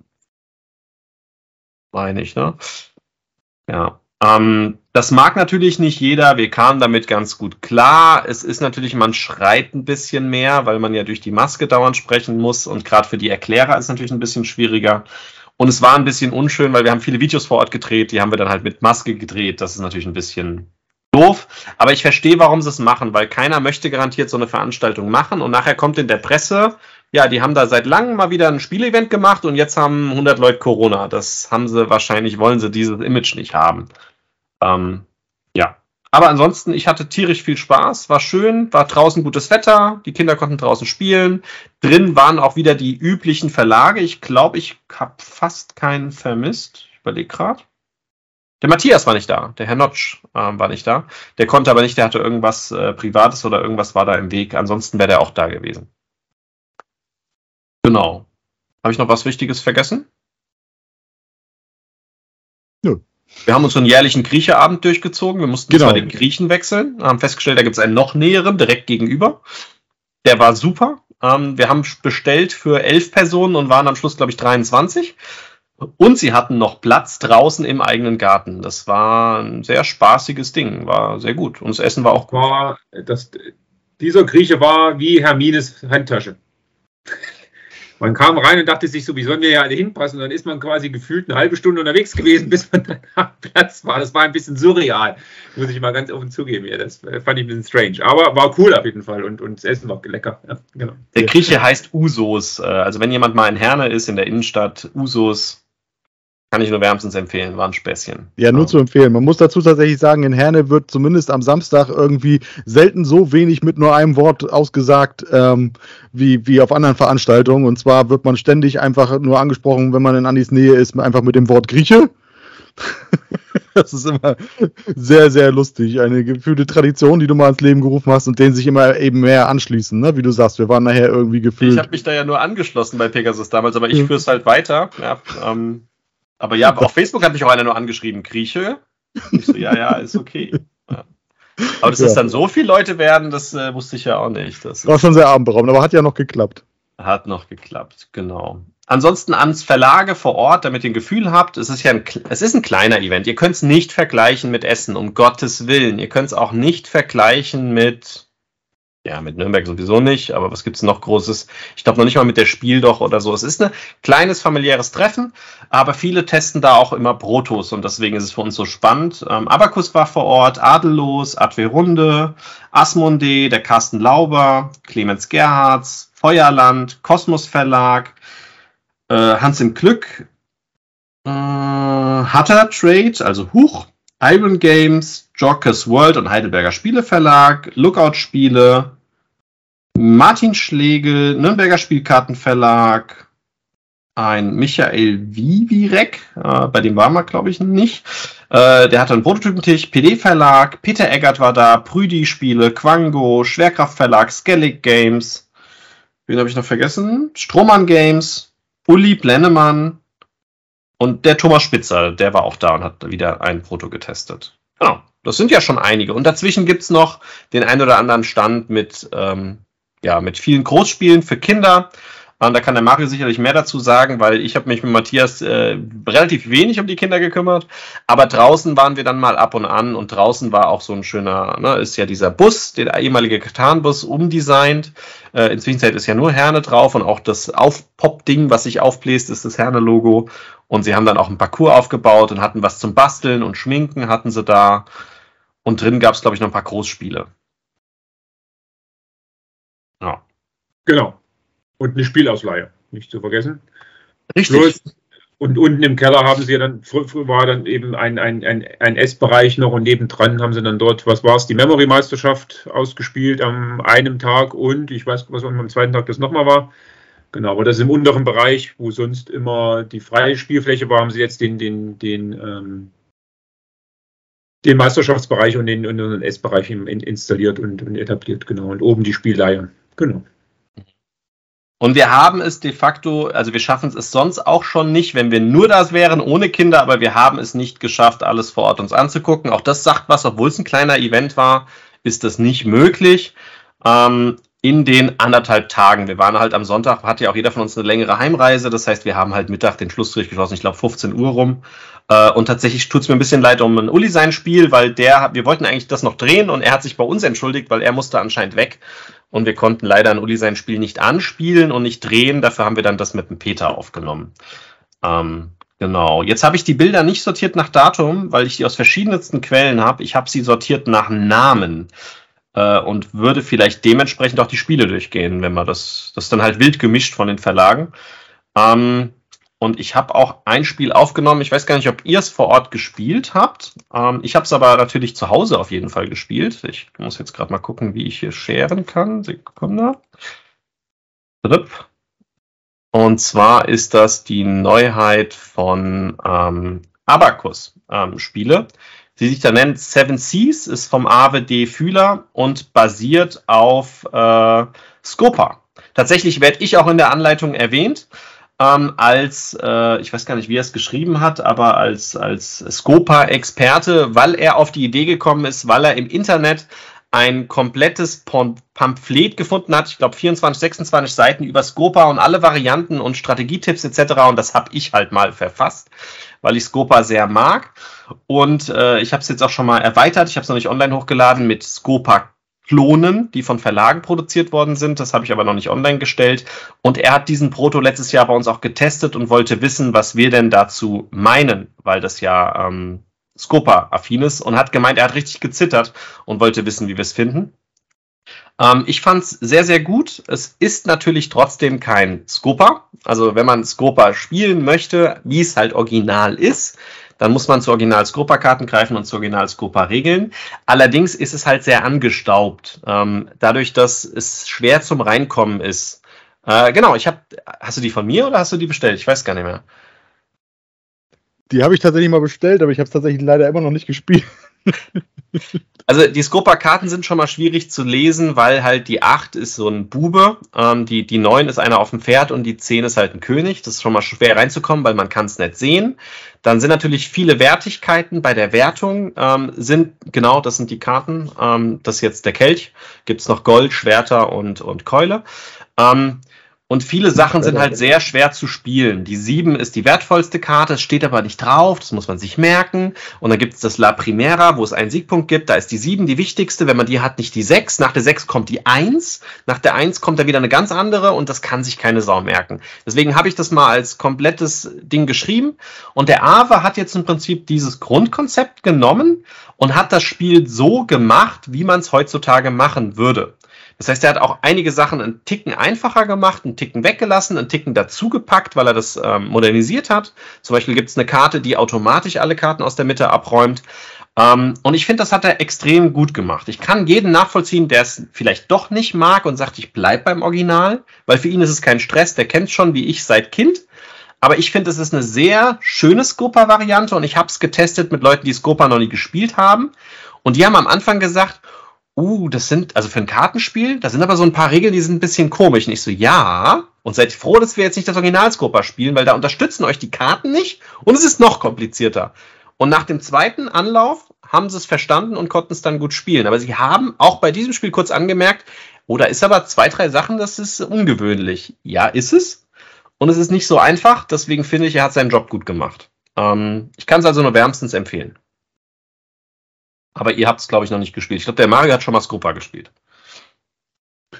Meine ich, ne? Ja. Ähm, das mag natürlich nicht jeder. Wir kamen damit ganz gut klar. Es ist natürlich, man schreit ein bisschen mehr, weil man ja durch die Maske dauernd sprechen muss. Und gerade für die Erklärer ist es natürlich ein bisschen schwieriger. Und es war ein bisschen unschön, weil wir haben viele Videos vor Ort gedreht. Die haben wir dann halt mit Maske gedreht. Das ist natürlich ein bisschen doof. Aber ich verstehe, warum sie es machen, weil keiner möchte garantiert so eine Veranstaltung machen. Und nachher kommt in der Presse, ja, die haben da seit langem mal wieder ein Spielevent gemacht und jetzt haben 100 Leute Corona. Das haben sie wahrscheinlich, wollen sie dieses Image nicht haben. Ähm, ja. Aber ansonsten, ich hatte tierisch viel Spaß, war schön, war draußen gutes Wetter, die Kinder konnten draußen spielen. Drin waren auch wieder die üblichen Verlage. Ich glaube, ich habe fast keinen vermisst. Ich überlege gerade. Der Matthias war nicht da, der Herr Notsch ähm, war nicht da. Der konnte aber nicht, der hatte irgendwas äh, Privates oder irgendwas war da im Weg. Ansonsten wäre der auch da gewesen. Genau. Habe ich noch was Wichtiges vergessen? Nö. Wir haben uns so einen jährlichen Griecheabend durchgezogen. Wir mussten Genau. zwar den Griechen wechseln, haben festgestellt, da gibt es einen noch näheren, direkt gegenüber. Der war super. Ähm, wir haben bestellt für elf Personen und waren am Schluss, glaube ich, 23. Und sie hatten noch Platz draußen im eigenen Garten. Das war ein sehr spaßiges Ding, war sehr gut. Und das Essen war auch gut. War das, dieser Grieche war wie Hermines Handtasche. [laughs] Man kam rein und dachte sich so, wie sollen wir ja alle hinpassen? Und dann ist man quasi gefühlt eine halbe Stunde unterwegs gewesen, bis man [laughs] dann am Platz war. Das war ein bisschen surreal, muss ich mal ganz offen zugeben. Ja, das fand ich ein bisschen strange. Aber war cool auf jeden Fall und, und das Essen war lecker. Ja, genau. Der Grieche heißt Usos. Äh, also wenn jemand mal in Herne ist, in der Innenstadt, Usos, kann ich nur wärmstens empfehlen, war ein Späßchen. Ja, nur ja. zu empfehlen. Man muss dazu tatsächlich sagen, in Herne wird zumindest am Samstag irgendwie selten so wenig mit nur einem Wort ausgesagt ähm, wie, wie auf anderen Veranstaltungen. Und zwar wird man ständig einfach nur angesprochen, wenn man in Andis Nähe ist, einfach mit dem Wort Grieche. [laughs] das ist immer sehr, sehr lustig. Eine gefühlte Tradition, die du mal ins Leben gerufen hast und denen sich immer eben mehr anschließen, ne? wie du sagst. Wir waren nachher irgendwie gefühlt. Ich habe mich da ja nur angeschlossen bei Pegasus damals, aber ich führe es halt weiter. Ja, ähm, aber ja, auf Facebook hat mich auch einer nur angeschrieben, Grieche. Ich so, ja, ja, ist okay. Ja. Aber dass ja. es dann so viele Leute werden, das äh, wusste ich ja auch nicht. Das war schon sehr abendberaumt, aber hat ja noch geklappt. Hat noch geklappt, genau. Ansonsten ans Verlage vor Ort, damit ihr ein Gefühl habt, es ist ja ein, es ist ein kleiner Event. Ihr könnt es nicht vergleichen mit Essen, um Gottes Willen. Ihr könnt es auch nicht vergleichen mit ja, mit Nürnberg sowieso nicht, aber was gibt's noch Großes? Ich glaube noch nicht mal mit der Spiel doch oder so. Es ist ein kleines familiäres Treffen, aber viele testen da auch immer Protos und deswegen ist es für uns so spannend. Ähm, Abacus war vor Ort, Adellos, Adwe Runde, Asmodee, der Carsten Lauber, Clemens Gerhards, Feuerland, Kosmos Verlag, äh, Hans im Glück, äh, Hatter Trade, also Huch, Iron Games, Jockers World und Heidelberger Spieleverlag, Lookout Spiele, Martin Schlegel, Nürnberger Spielkartenverlag, ein Michael Vivirek, äh, bei dem waren wir, glaube ich, nicht. Äh, der hatte einen Prototypentisch, PD-Verlag, Peter Eggert war da, Prüdi-Spiele, Quango, Schwerkraftverlag, Skellig Games. Wen habe ich noch vergessen? Strohmann Games, Uli Blennemann, und der Thomas Spitzer, der war auch da und hat wieder ein Proto getestet. Genau, das sind ja schon einige. Und dazwischen gibt's noch den ein oder anderen Stand mit, ähm, ja, mit vielen Großspielen für Kinder. Und da kann der Mario sicherlich mehr dazu sagen, weil ich habe mich mit Matthias äh, relativ wenig um die Kinder gekümmert. Aber draußen waren wir dann mal ab und an und draußen war auch so ein schöner, ne, ist ja dieser Bus, der ehemalige Katan-Bus, umdesignt. Äh, inzwischen ist ja nur Herne drauf und auch das Aufpop-Ding, was sich aufbläst, ist das Herne-Logo. Und sie haben dann auch ein Parcours aufgebaut und hatten was zum Basteln und Schminken hatten sie da. Und drin gab es, glaube ich, noch ein paar Großspiele. Ja. Genau. Und eine Spielausleihe, nicht zu vergessen. Richtig. Plus, und unten im Keller haben sie dann, früher war dann eben ein, ein, ein, ein Essbereich noch und nebendran haben sie dann dort, was war es, die Memory-Meisterschaft ausgespielt am einem Tag und ich weiß, was am zweiten Tag das nochmal war. Genau, aber das ist im unteren Bereich, wo sonst immer die freie Spielfläche war, haben sie jetzt den, den, den, ähm, den Meisterschaftsbereich und den, und den S-Bereich installiert und, und etabliert, genau. Und oben die Spielleihe. Genau. Und wir haben es de facto, also wir schaffen es sonst auch schon nicht, wenn wir nur das wären, ohne Kinder, aber wir haben es nicht geschafft, alles vor Ort uns anzugucken. Auch das sagt was, obwohl es ein kleiner Event war, ist das nicht möglich. Ähm, in den anderthalb Tagen. Wir waren halt am Sonntag, hat ja auch jeder von uns eine längere Heimreise. Das heißt, wir haben halt Mittag den Schlussstrich geschlossen, ich glaube 15 Uhr rum. Äh, und tatsächlich tut es mir ein bisschen leid um ein Uli sein Spiel, weil der, wir wollten eigentlich das noch drehen und er hat sich bei uns entschuldigt, weil er musste anscheinend weg. Und wir konnten leider ein Uli sein Spiel nicht anspielen und nicht drehen. Dafür haben wir dann das mit dem Peter aufgenommen. Ähm, genau. Jetzt habe ich die Bilder nicht sortiert nach Datum, weil ich die aus verschiedensten Quellen habe. Ich habe sie sortiert nach Namen äh, und würde vielleicht dementsprechend auch die Spiele durchgehen, wenn man das, das ist dann halt wild gemischt von den Verlagen. Ähm, und ich habe auch ein Spiel aufgenommen. Ich weiß gar nicht, ob ihr es vor Ort gespielt habt. Ähm, ich habe es aber natürlich zu Hause auf jeden Fall gespielt. Ich muss jetzt gerade mal gucken, wie ich hier scheren kann. Sekunde. Und zwar ist das die Neuheit von ähm, Abacus ähm, Spiele, die sich da nennt Seven Seas, ist vom AWD Fühler und basiert auf äh, Scopa. Tatsächlich werde ich auch in der Anleitung erwähnt ähm, als, äh, ich weiß gar nicht, wie er es geschrieben hat, aber als, als Scopa-Experte, weil er auf die Idee gekommen ist, weil er im Internet ein komplettes Pamphlet gefunden hat, ich glaube 24, 26 Seiten über Scopa und alle Varianten und Strategietipps etc. Und das habe ich halt mal verfasst, weil ich Scopa sehr mag. Und äh, ich habe es jetzt auch schon mal erweitert. Ich habe es noch nicht online hochgeladen mit Scopa Klonen, die von Verlagen produziert worden sind. Das habe ich aber noch nicht online gestellt. Und er hat diesen Proto letztes Jahr bei uns auch getestet und wollte wissen, was wir denn dazu meinen, weil das ja ähm, Scopa-affin ist und hat gemeint, er hat richtig gezittert und wollte wissen, wie wir es finden. Ähm, ich fand es sehr, sehr gut. Es ist natürlich trotzdem kein Scopa. Also wenn man Scopa spielen möchte, wie es halt original ist, dann muss man zu Original Scopa-Karten greifen und zu Original Scopa-Regeln. Allerdings ist es halt sehr angestaubt. Ähm, dadurch, dass es schwer zum Reinkommen ist. Äh, genau, ich habe. Hast du die von mir oder hast du die bestellt? Ich weiß gar nicht mehr. Die habe ich tatsächlich mal bestellt, aber ich habe es tatsächlich leider immer noch nicht gespielt. [laughs] Also die Scopa-Karten sind schon mal schwierig zu lesen, weil halt die 8 ist so ein Bube, ähm, die, die 9 ist einer auf dem Pferd und die 10 ist halt ein König. Das ist schon mal schwer reinzukommen, weil man kann es nicht sehen. Dann sind natürlich viele Wertigkeiten bei der Wertung. Ähm, sind, genau, das sind die Karten. Ähm, das ist jetzt der Kelch. Gibt es noch Gold, Schwerter und, und Keule. Ähm, und viele Sachen sind halt sehr schwer zu spielen. Die 7 ist die wertvollste Karte, es steht aber nicht drauf, das muss man sich merken. Und dann gibt es das La Primera, wo es einen Siegpunkt gibt, da ist die 7 die wichtigste, wenn man die hat, nicht die 6. Nach der 6 kommt die 1, nach der 1 kommt da wieder eine ganz andere und das kann sich keine Sau merken. Deswegen habe ich das mal als komplettes Ding geschrieben. Und der Ave hat jetzt im Prinzip dieses Grundkonzept genommen und hat das Spiel so gemacht, wie man es heutzutage machen würde. Das heißt, er hat auch einige Sachen einen Ticken einfacher gemacht, einen Ticken weggelassen, einen Ticken dazugepackt, weil er das ähm, modernisiert hat. Zum Beispiel gibt es eine Karte, die automatisch alle Karten aus der Mitte abräumt. Ähm, und ich finde, das hat er extrem gut gemacht. Ich kann jeden nachvollziehen, der es vielleicht doch nicht mag und sagt, ich bleibe beim Original, weil für ihn ist es kein Stress, der kennt schon wie ich seit Kind. Aber ich finde, es ist eine sehr schöne Scopa-Variante und ich habe es getestet mit Leuten, die Scopa noch nie gespielt haben. Und die haben am Anfang gesagt, uh, das sind, also für ein Kartenspiel, da sind aber so ein paar Regeln, die sind ein bisschen komisch. Und ich so, ja, und seid froh, dass wir jetzt nicht das Originalscopa spielen, weil da unterstützen euch die Karten nicht und es ist noch komplizierter. Und nach dem zweiten Anlauf haben sie es verstanden und konnten es dann gut spielen. Aber sie haben auch bei diesem Spiel kurz angemerkt, oh, da ist aber zwei, drei Sachen, das ist ungewöhnlich. Ja, ist es. Und es ist nicht so einfach, deswegen finde ich, er hat seinen Job gut gemacht. Ähm, ich kann es also nur wärmstens empfehlen. Aber ihr habt es, glaube ich, noch nicht gespielt. Ich glaube, der Mario hat schon mal Scopa gespielt.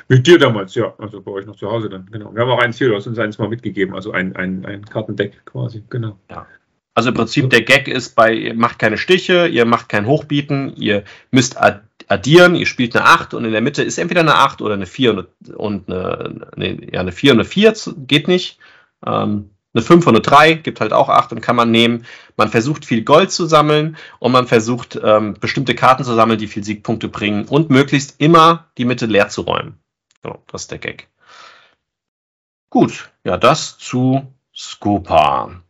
Mit dir damals, ja. Also bei euch noch zu Hause dann, genau. Wir haben auch eins hier, du hast uns eins mal mitgegeben, also ein, ein, ein Kartendeck quasi, genau. Ja. Also im Prinzip der Gag ist bei, ihr macht keine Stiche, ihr macht kein Hochbieten, ihr müsst addieren, ihr spielt eine 8 und in der Mitte ist entweder eine 8 oder eine 4 und eine, eine, ja, eine 4 und eine 4, geht nicht. Ähm, eine 5 und eine 3 gibt halt auch 8 und kann man nehmen. Man versucht viel Gold zu sammeln und man versucht ähm, bestimmte Karten zu sammeln, die viel Siegpunkte bringen und möglichst immer die Mitte leer zu räumen. So, das ist der Gag. Gut, ja, das zu Scopa.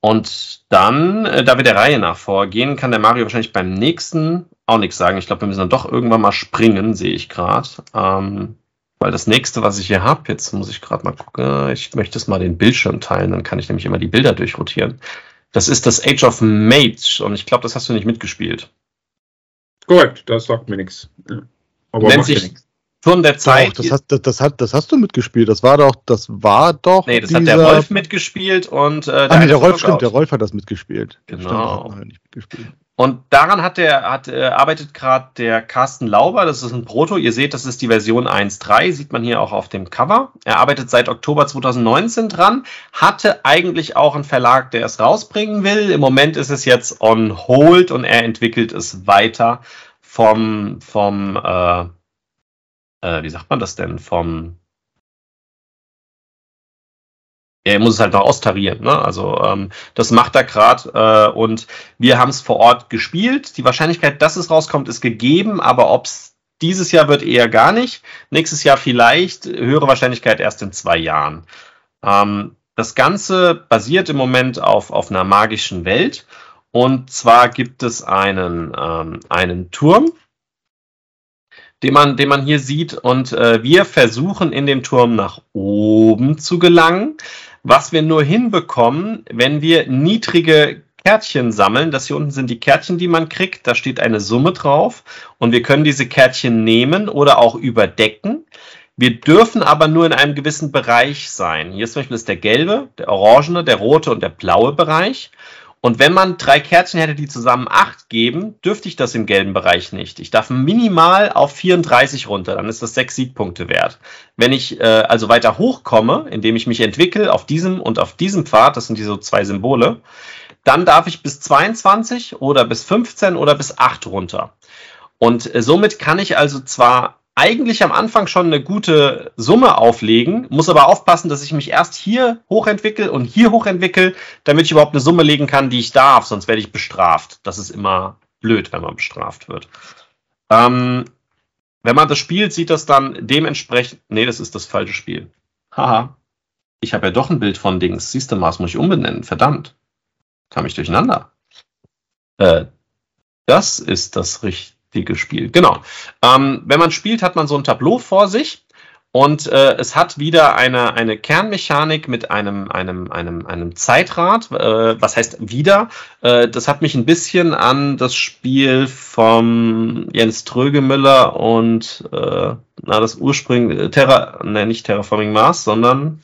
Und dann, äh, da wir der Reihe nach vorgehen, kann der Mario wahrscheinlich beim nächsten auch nichts sagen. Ich glaube, wir müssen dann doch irgendwann mal springen, sehe ich gerade. Ähm, weil das nächste, was ich hier habe, jetzt muss ich gerade mal gucken, ich möchte es mal den Bildschirm teilen, dann kann ich nämlich immer die Bilder durchrotieren. Das ist das Age of Mage und ich glaube, das hast du nicht mitgespielt. Korrekt, das sagt mir nichts. Aber Nennt sich Turm der Zeit. Doch, das, hast, das, das, hat, das hast du mitgespielt. Das war doch, das war doch. Nee, das dieser... hat der Rolf mitgespielt und äh, der, ah, nee, der Rolf stimmt, der Rolf hat das mitgespielt. Genau. Stimmt, mitgespielt. Und daran hat der, hat, äh, arbeitet gerade der Carsten Lauber, das ist ein Proto. Ihr seht, das ist die Version 1.3, sieht man hier auch auf dem Cover. Er arbeitet seit Oktober 2019 dran, hatte eigentlich auch einen Verlag, der es rausbringen will. Im Moment ist es jetzt on hold und er entwickelt es weiter vom, vom äh, äh, wie sagt man das denn, vom er muss es halt noch austarieren. Ne? Also ähm, das macht er gerade äh, und wir haben es vor Ort gespielt. Die Wahrscheinlichkeit, dass es rauskommt, ist gegeben, aber ob es dieses Jahr wird eher gar nicht. Nächstes Jahr vielleicht, höhere Wahrscheinlichkeit erst in zwei Jahren. Ähm, das Ganze basiert im Moment auf, auf einer magischen Welt. Und zwar gibt es einen, ähm, einen Turm, den man, den man hier sieht. Und äh, wir versuchen in dem Turm nach oben zu gelangen was wir nur hinbekommen, wenn wir niedrige Kärtchen sammeln. Das hier unten sind die Kärtchen, die man kriegt. Da steht eine Summe drauf. Und wir können diese Kärtchen nehmen oder auch überdecken. Wir dürfen aber nur in einem gewissen Bereich sein. Hier zum Beispiel ist der gelbe, der orangene, der rote und der blaue Bereich. Und wenn man drei Kärtchen hätte, die zusammen acht geben, dürfte ich das im gelben Bereich nicht. Ich darf minimal auf 34 runter, dann ist das sechs Siegpunkte wert. Wenn ich äh, also weiter hochkomme, indem ich mich entwickle auf diesem und auf diesem Pfad, das sind diese zwei Symbole, dann darf ich bis 22 oder bis 15 oder bis 8 runter. Und äh, somit kann ich also zwar eigentlich am Anfang schon eine gute Summe auflegen, muss aber aufpassen, dass ich mich erst hier hochentwickle und hier hochentwickle, damit ich überhaupt eine Summe legen kann, die ich darf, sonst werde ich bestraft. Das ist immer blöd, wenn man bestraft wird. Ähm, wenn man das spielt, sieht das dann dementsprechend. Nee, das ist das falsche Spiel. Haha. Ich habe ja doch ein Bild von Dings. Siehst du mal, muss ich umbenennen. Verdammt. Kam ich durcheinander. Äh, das ist das richtige Spiel. Genau. Ähm, wenn man spielt, hat man so ein Tableau vor sich und äh, es hat wieder eine, eine Kernmechanik mit einem, einem, einem, einem Zeitrad. Äh, was heißt wieder? Äh, das hat mich ein bisschen an das Spiel vom Jens Trögemüller und äh, na, das ursprüngliche Terra, ne, nicht Terraforming Mars, sondern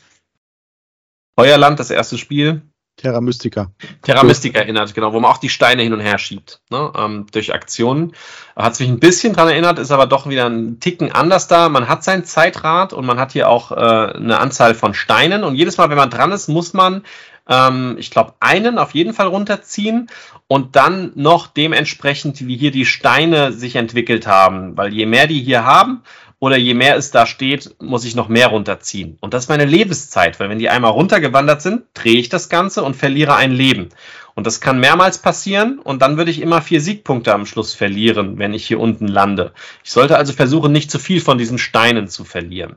Feuerland, das erste Spiel. Terra Mystica. Terra Mystica erinnert, genau, wo man auch die Steine hin und her schiebt, ne, ähm, durch Aktionen. Hat sich ein bisschen dran erinnert, ist aber doch wieder ein Ticken anders da. Man hat sein Zeitrad und man hat hier auch äh, eine Anzahl von Steinen und jedes Mal, wenn man dran ist, muss man, ähm, ich glaube, einen auf jeden Fall runterziehen und dann noch dementsprechend, wie hier die Steine sich entwickelt haben, weil je mehr die hier haben, oder je mehr es da steht, muss ich noch mehr runterziehen. Und das ist meine Lebenszeit, weil wenn die einmal runtergewandert sind, drehe ich das Ganze und verliere ein Leben. Und das kann mehrmals passieren und dann würde ich immer vier Siegpunkte am Schluss verlieren, wenn ich hier unten lande. Ich sollte also versuchen, nicht zu viel von diesen Steinen zu verlieren.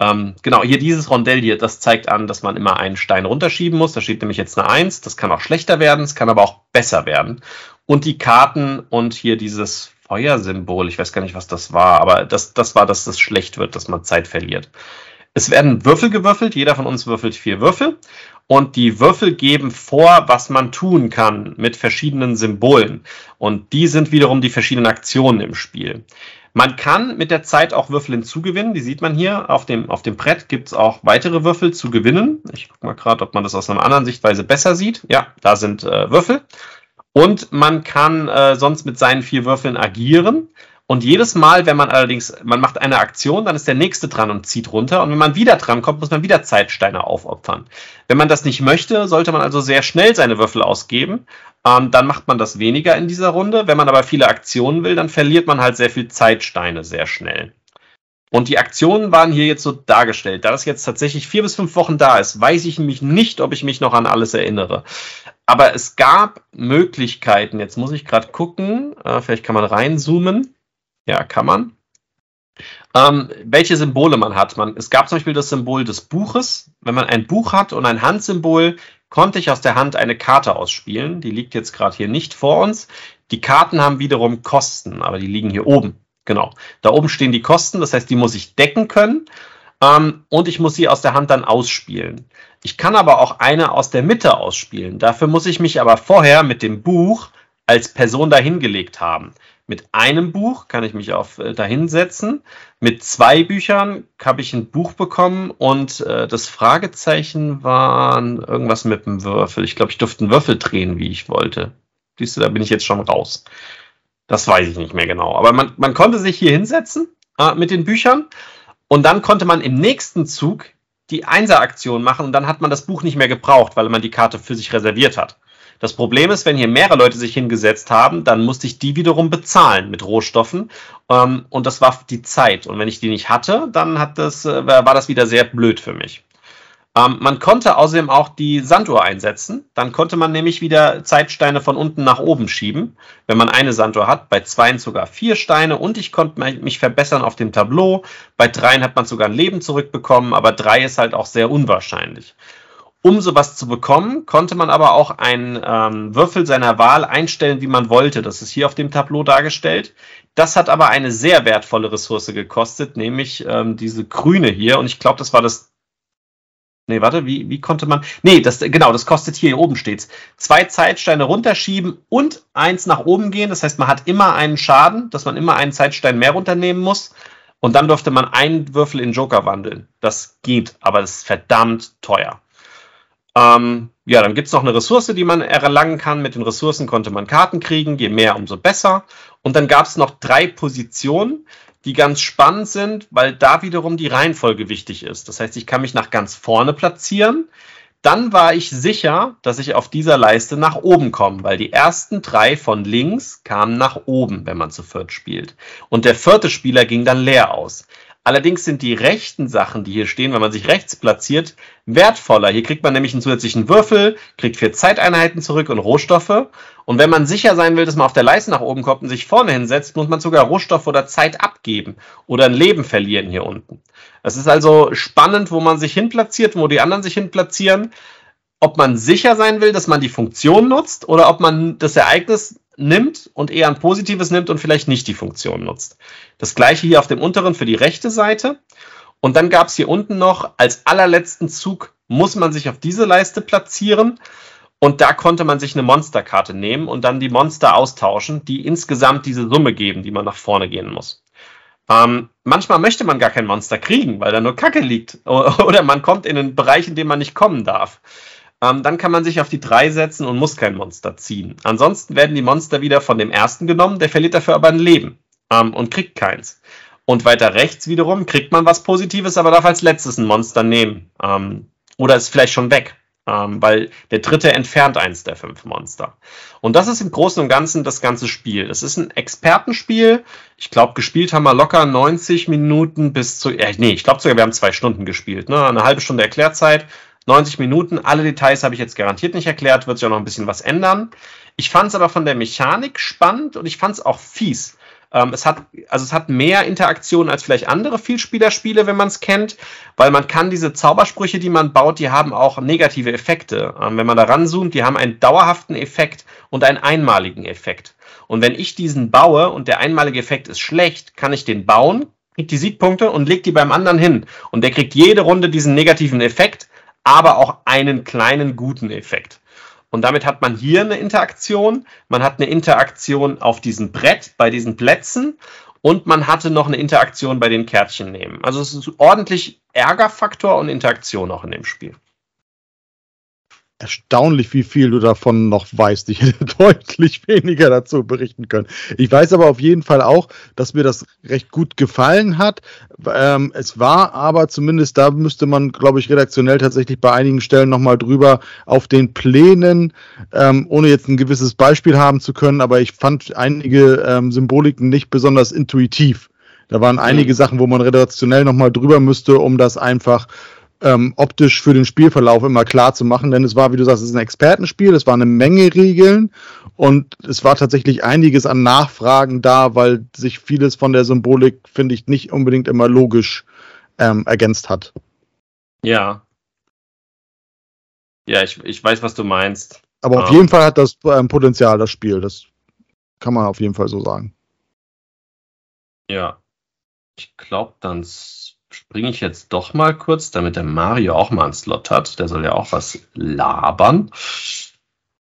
Ähm, genau, hier dieses Rondell hier, das zeigt an, dass man immer einen Stein runterschieben muss. Da steht nämlich jetzt eine Eins. Das kann auch schlechter werden, es kann aber auch besser werden. Und die Karten und hier dieses Feuersymbol, ich weiß gar nicht, was das war, aber das, das war, dass das schlecht wird, dass man Zeit verliert. Es werden Würfel gewürfelt, jeder von uns würfelt vier Würfel und die Würfel geben vor, was man tun kann mit verschiedenen Symbolen und die sind wiederum die verschiedenen Aktionen im Spiel. Man kann mit der Zeit auch Würfel hinzugewinnen, die sieht man hier auf dem, auf dem Brett, gibt es auch weitere Würfel zu gewinnen. Ich gucke mal gerade, ob man das aus einer anderen Sichtweise besser sieht. Ja, da sind äh, Würfel. Und man kann äh, sonst mit seinen vier Würfeln agieren. Und jedes Mal, wenn man allerdings, man macht eine Aktion, dann ist der nächste dran und zieht runter. Und wenn man wieder dran kommt, muss man wieder Zeitsteine aufopfern. Wenn man das nicht möchte, sollte man also sehr schnell seine Würfel ausgeben. Ähm, dann macht man das weniger in dieser Runde. Wenn man aber viele Aktionen will, dann verliert man halt sehr viel Zeitsteine sehr schnell. Und die Aktionen waren hier jetzt so dargestellt. Da das jetzt tatsächlich vier bis fünf Wochen da ist, weiß ich mich nicht, ob ich mich noch an alles erinnere. Aber es gab Möglichkeiten. Jetzt muss ich gerade gucken. Äh, vielleicht kann man reinzoomen. Ja, kann man. Ähm, welche Symbole man hat. Man, es gab zum Beispiel das Symbol des Buches. Wenn man ein Buch hat und ein Handsymbol, konnte ich aus der Hand eine Karte ausspielen. Die liegt jetzt gerade hier nicht vor uns. Die Karten haben wiederum Kosten, aber die liegen hier oben. Genau. Da oben stehen die Kosten, das heißt, die muss ich decken können ähm, und ich muss sie aus der Hand dann ausspielen. Ich kann aber auch eine aus der Mitte ausspielen. Dafür muss ich mich aber vorher mit dem Buch als Person dahingelegt haben. Mit einem Buch kann ich mich auf äh, dahinsetzen. Mit zwei Büchern habe ich ein Buch bekommen und äh, das Fragezeichen war irgendwas mit dem Würfel. Ich glaube, ich durfte einen Würfel drehen, wie ich wollte. Siehst du, da bin ich jetzt schon raus. Das weiß ich nicht mehr genau. Aber man, man konnte sich hier hinsetzen äh, mit den Büchern und dann konnte man im nächsten Zug die Einser-Aktion machen und dann hat man das Buch nicht mehr gebraucht, weil man die Karte für sich reserviert hat. Das Problem ist, wenn hier mehrere Leute sich hingesetzt haben, dann musste ich die wiederum bezahlen mit Rohstoffen. Ähm, und das war die Zeit. Und wenn ich die nicht hatte, dann hat das, äh, war das wieder sehr blöd für mich. Ähm, man konnte außerdem auch die Sanduhr einsetzen. Dann konnte man nämlich wieder Zeitsteine von unten nach oben schieben, wenn man eine Sanduhr hat. Bei zweien sogar vier Steine und ich konnte mich verbessern auf dem Tableau. Bei dreien hat man sogar ein Leben zurückbekommen, aber drei ist halt auch sehr unwahrscheinlich. Um sowas zu bekommen, konnte man aber auch einen ähm, Würfel seiner Wahl einstellen, wie man wollte. Das ist hier auf dem Tableau dargestellt. Das hat aber eine sehr wertvolle Ressource gekostet, nämlich ähm, diese grüne hier. Und ich glaube, das war das Nee, warte, wie, wie konnte man. Nee, das, genau, das kostet hier, hier oben steht's. Zwei Zeitsteine runterschieben und eins nach oben gehen. Das heißt, man hat immer einen Schaden, dass man immer einen Zeitstein mehr runternehmen muss. Und dann durfte man einen Würfel in Joker wandeln. Das geht, aber das ist verdammt teuer. Ähm, ja, dann gibt's noch eine Ressource, die man erlangen kann. Mit den Ressourcen konnte man Karten kriegen, je mehr, umso besser. Und dann gab's noch drei Positionen, die ganz spannend sind, weil da wiederum die Reihenfolge wichtig ist. Das heißt, ich kann mich nach ganz vorne platzieren. Dann war ich sicher, dass ich auf dieser Leiste nach oben komme, weil die ersten drei von links kamen nach oben, wenn man zu viert spielt. Und der vierte Spieler ging dann leer aus. Allerdings sind die rechten Sachen, die hier stehen, wenn man sich rechts platziert, wertvoller. Hier kriegt man nämlich einen zusätzlichen Würfel, kriegt vier Zeiteinheiten zurück und Rohstoffe. Und wenn man sicher sein will, dass man auf der Leiste nach oben kommt und sich vorne hinsetzt, muss man sogar Rohstoff oder Zeit abgeben oder ein Leben verlieren hier unten. Es ist also spannend, wo man sich hinplatziert, wo die anderen sich hinplatzieren. Ob man sicher sein will, dass man die Funktion nutzt oder ob man das Ereignis nimmt und eher ein positives nimmt und vielleicht nicht die Funktion nutzt. Das gleiche hier auf dem unteren für die rechte Seite. Und dann gab es hier unten noch, als allerletzten Zug muss man sich auf diese Leiste platzieren. Und da konnte man sich eine Monsterkarte nehmen und dann die Monster austauschen, die insgesamt diese Summe geben, die man nach vorne gehen muss. Ähm, manchmal möchte man gar kein Monster kriegen, weil da nur Kacke liegt. [laughs] Oder man kommt in einen Bereich, in dem man nicht kommen darf ähm, dann kann man sich auf die 3 setzen und muss kein Monster ziehen. Ansonsten werden die Monster wieder von dem ersten genommen, der verliert dafür aber ein Leben ähm, und kriegt keins. Und weiter rechts wiederum kriegt man was Positives, aber darf als letztes ein Monster nehmen. Ähm, oder ist vielleicht schon weg, ähm, weil der dritte entfernt eins der fünf Monster. Und das ist im Großen und Ganzen das ganze Spiel. Es ist ein Expertenspiel. Ich glaube, gespielt haben wir locker 90 Minuten bis zu, äh, nee, ich glaube sogar, wir haben zwei Stunden gespielt. Ne? Eine halbe Stunde Erklärzeit, 90 Minuten. Alle Details habe ich jetzt garantiert nicht erklärt, wird sich auch noch ein bisschen was ändern. Ich fand es aber von der Mechanik spannend und ich fand es auch fies. Ähm, es hat, also es hat mehr Interaktion als vielleicht andere Vielspielerspiele, wenn man es kennt, weil man kann diese Zaubersprüche, die man baut, die haben auch negative Effekte. Ähm, wenn man da ranzoomt, die haben einen dauerhaften Effekt und einen einmaligen Effekt. Und wenn ich diesen baue und der einmalige Effekt ist schlecht, kann ich den bauen, kriegt die Siegpunkte und legt die beim anderen hin. Und der kriegt jede Runde diesen negativen Effekt aber auch einen kleinen guten Effekt. Und damit hat man hier eine Interaktion, man hat eine Interaktion auf diesem Brett, bei diesen Plätzen und man hatte noch eine Interaktion bei den Kärtchen nehmen. Also es ist ordentlich Ärgerfaktor und Interaktion auch in dem Spiel erstaunlich, wie viel du davon noch weißt. Ich hätte [laughs] deutlich weniger dazu berichten können. Ich weiß aber auf jeden Fall auch, dass mir das recht gut gefallen hat. Ähm, es war aber zumindest, da müsste man, glaube ich, redaktionell tatsächlich bei einigen Stellen nochmal drüber auf den Plänen, ähm, ohne jetzt ein gewisses Beispiel haben zu können, aber ich fand einige ähm, Symboliken nicht besonders intuitiv. Da waren einige mhm. Sachen, wo man redaktionell nochmal drüber müsste, um das einfach ähm, optisch für den Spielverlauf immer klar zu machen, denn es war, wie du sagst, es ist ein Expertenspiel, es war eine Menge Regeln und es war tatsächlich einiges an Nachfragen da, weil sich vieles von der Symbolik, finde ich, nicht unbedingt immer logisch ähm, ergänzt hat. Ja. Ja, ich, ich weiß, was du meinst. Aber auf um. Ähm. jeden Fall hat das ähm, Potenzial, das Spiel. Das kann man auf jeden Fall so sagen. Ja. Ich glaube, dann springe ich jetzt doch mal kurz, damit der Mario auch mal einen Slot hat. Der soll ja auch was labern.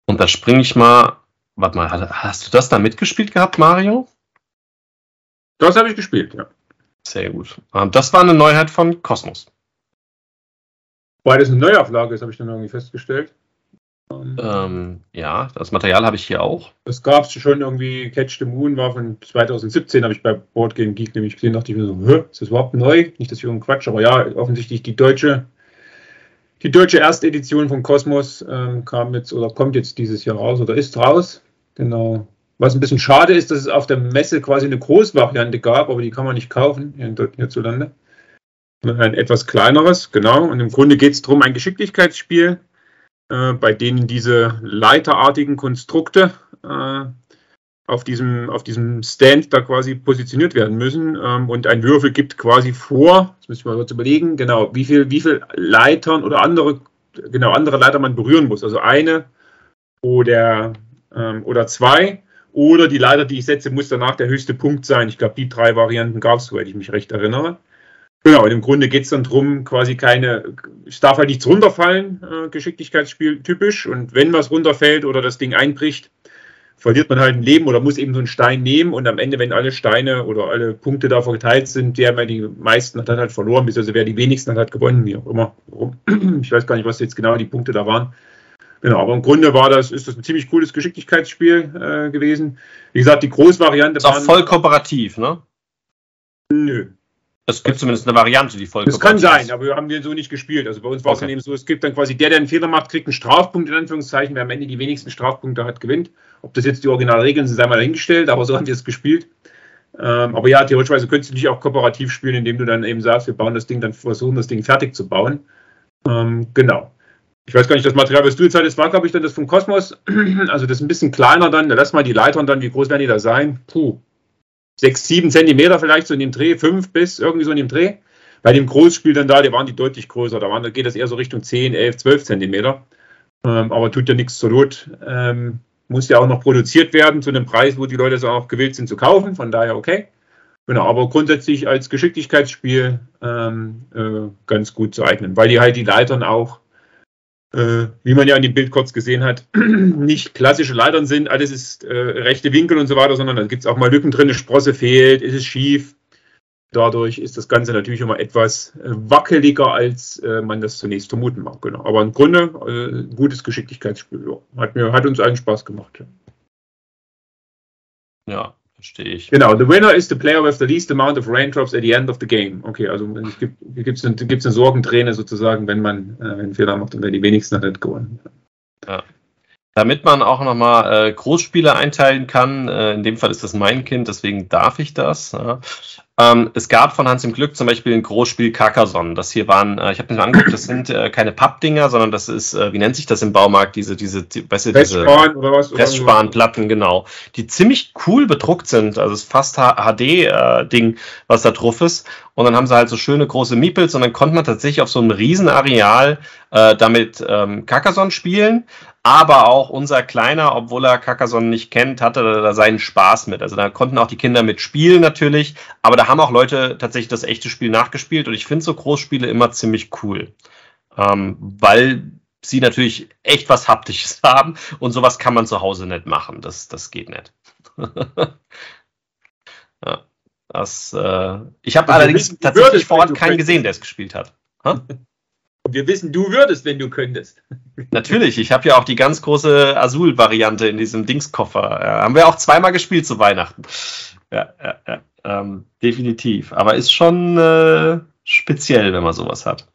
Und da springe ich mal. Warte mal, hast du das da mitgespielt gehabt, Mario? Das habe ich gespielt, ja. Sehr gut. Ähm, das war eine Neuheit von Kosmos. Weil das eine Neuauflage ist, habe ich dann irgendwie festgestellt. Ähm, ja, das Material habe ich hier auch. Das gab es schon irgendwie, Catch the Moon war von 2017, habe ich bei Board Game Geek nämlich gesehen, dachte ich mir so, Hö, ist das überhaupt neu? Nicht, dass ich irgendeinen Quatsch, aber ja, offensichtlich die deutsche, die deutsche Erstedition von Cosmos ähm, kam jetzt oder kommt jetzt dieses Jahr raus oder ist raus. Genau. Was ein bisschen schade ist, dass es auf der Messe quasi eine Großvariante gab, aber die kann man nicht kaufen hierzulande. Ein etwas kleineres, genau. Und im Grunde geht es darum, ein Geschicklichkeitsspiel äh, bei denen diese leiterartigen Konstrukte äh, auf, diesem, auf diesem Stand da quasi positioniert werden müssen. Ähm, und ein Würfel gibt quasi vor, das müssen wir mal kurz überlegen, genau, wie viel, wie viel Leitern oder andere, genau, andere Leiter man berühren muss. Also eine oder, ähm, oder zwei. Oder die Leiter, die ich setze, muss danach der höchste Punkt sein. Ich glaube, die drei Varianten gab es, soweit ich mich recht erinnere. Genau, und im Grunde geht es dann darum, quasi keine, es darf halt nichts runterfallen, äh, Geschicklichkeitsspiel typisch. Und wenn was runterfällt oder das Ding einbricht, verliert man halt ein Leben oder muss eben so einen Stein nehmen. Und am Ende, wenn alle Steine oder alle Punkte da verteilt sind, der wer die meisten hat dann halt verloren, beziehungsweise wer die wenigsten hat, hat gewonnen, wie auch immer. [clears throat] Ich weiß gar nicht, was jetzt genau die Punkte da waren. Genau, aber im Grunde war das, ist das ein ziemlich cooles Geschicklichkeitsspiel äh, gewesen. Wie gesagt, die Großvariante auch voll kooperativ, ne? Nö. Es gibt zumindest eine Variante, die voll Das kann sein, aber wir haben den so nicht gespielt. Also bei uns war es dann eben so, es gibt dann quasi der, der einen Fehler macht, kriegt einen Strafpunkt, in Anführungszeichen. Wer am Ende die wenigsten Strafpunkte hat, gewinnt. Ob das jetzt die Originalregeln sind, sei mal dahingestellt, aber so haben wir es gespielt. Ähm, aber ja, theoretisch könntest du dich auch kooperativ spielen, indem du dann eben sagst, wir bauen das Ding, dann versuchen das Ding fertig zu bauen. Ähm, genau. Ich weiß gar nicht, das Material, was du jetzt hattest, war, glaube ich, dann das vom Kosmos. [clears throat] Also das ist ein bisschen kleiner dann. Lass mal die Leitern dann, wie groß werden die da sein? Puh, sechs, sieben Zentimeter vielleicht so in dem Dreh, fünf bis irgendwie so in dem Dreh. Bei dem Großspiel dann da, die waren die deutlich größer. Da, waren, da geht das eher so Richtung 10, 11, 12 Zentimeter. Ähm, aber tut ja nichts zur Not. Ähm, muss ja auch noch produziert werden zu einem Preis, wo die Leute es auch gewillt sind zu kaufen. Von daher okay. Genau, aber grundsätzlich als Geschicklichkeitsspiel ähm, äh, ganz gut zu eignen, weil die halt die Leitern auch äh, wie man ja in dem Bild kurz gesehen hat, [clears throat] nicht klassische Leitern sind, alles ist äh, rechte Winkel und so weiter, sondern da gibt es auch mal Lücken drin, eine Sprosse fehlt, ist es schief. Dadurch ist das Ganze natürlich immer etwas äh, wackeliger, als äh, man das zunächst vermuten mag. Genau. Aber im Grunde äh, gutes Geschicklichkeitsspiel. Ja. Hat, mir, hat uns allen Spaß gemacht. Ja, Verstehe ich. Genau, the winner is the player with the least amount of raindrops at the end of the game. Okay, also es gibt gibt's eine, gibt's eine Sorgenträne sozusagen, wenn man äh, einen Fehler macht und wer die wenigsten hat, hat gewonnen. Ja. Damit man auch nochmal äh, Großspiele einteilen kann, äh, in dem Fall ist das mein Kind, deswegen darf ich das. Ja. Ähm, es gab von Hans im Glück zum Beispiel ein Großspiel Carcassonne. Das hier waren, äh, ich habe mir mal angeguckt, das sind äh, keine Pappdinger, sondern das ist, äh, wie nennt sich das im Baumarkt, diese, diese, die, weißt du, diese Festspanplatten, genau, die ziemlich cool bedruckt sind. Also es ist fast HD-Ding, äh, was da drauf ist. Und dann haben sie halt so schöne große Meeples und dann konnte man tatsächlich auf so einem Riesenareal äh, damit ähm, Carcassonne spielen aber auch unser Kleiner, obwohl er Carcassonne nicht kennt, hatte da seinen Spaß mit. Also da konnten auch die Kinder mitspielen natürlich, aber da haben auch Leute tatsächlich das echte Spiel nachgespielt und ich finde so Großspiele immer ziemlich cool, ähm, weil sie natürlich echt was Haptisches [laughs] haben und sowas kann man zu Hause nicht machen. Das, das geht nicht. [laughs] ja, das, äh, ich habe allerdings tatsächlich vor Ort keinen gesehen, der es gespielt hat. [laughs] Und wir wissen, du würdest, wenn du könntest. [laughs] Natürlich, ich habe ja auch die ganz große Azul-Variante in diesem Dingskoffer. Ja, haben wir auch zweimal gespielt zu Weihnachten. Ja, ja, ja ähm, definitiv. Aber ist schon äh, speziell, wenn man sowas hat.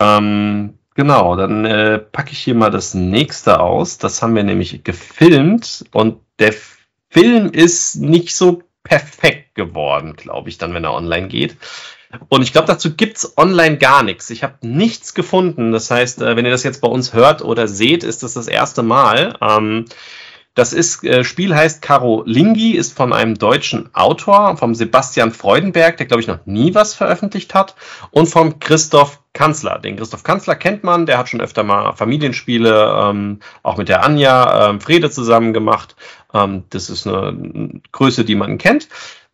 Ähm, genau, dann äh, packe ich hier mal das nächste aus. Das haben wir nämlich gefilmt und der Film ist nicht so perfekt geworden, glaube ich, dann, wenn er online geht. Und ich glaube, dazu gibt's online gar nichts. Ich habe nichts gefunden. Das heißt, äh, wenn ihr das jetzt bei uns hört oder seht, ist das das erste Mal. Ähm, das ist, äh, Spiel heißt Karolingi, ist von einem deutschen Autor, vom Sebastian Freudenberg, der glaube ich noch nie was veröffentlicht hat, und vom Christoph Kanzler. Den Christoph Kanzler kennt man, der hat schon öfter mal Familienspiele, ähm, auch mit der Anja ähm, Frede zusammen gemacht. Das ist eine Größe, die man kennt.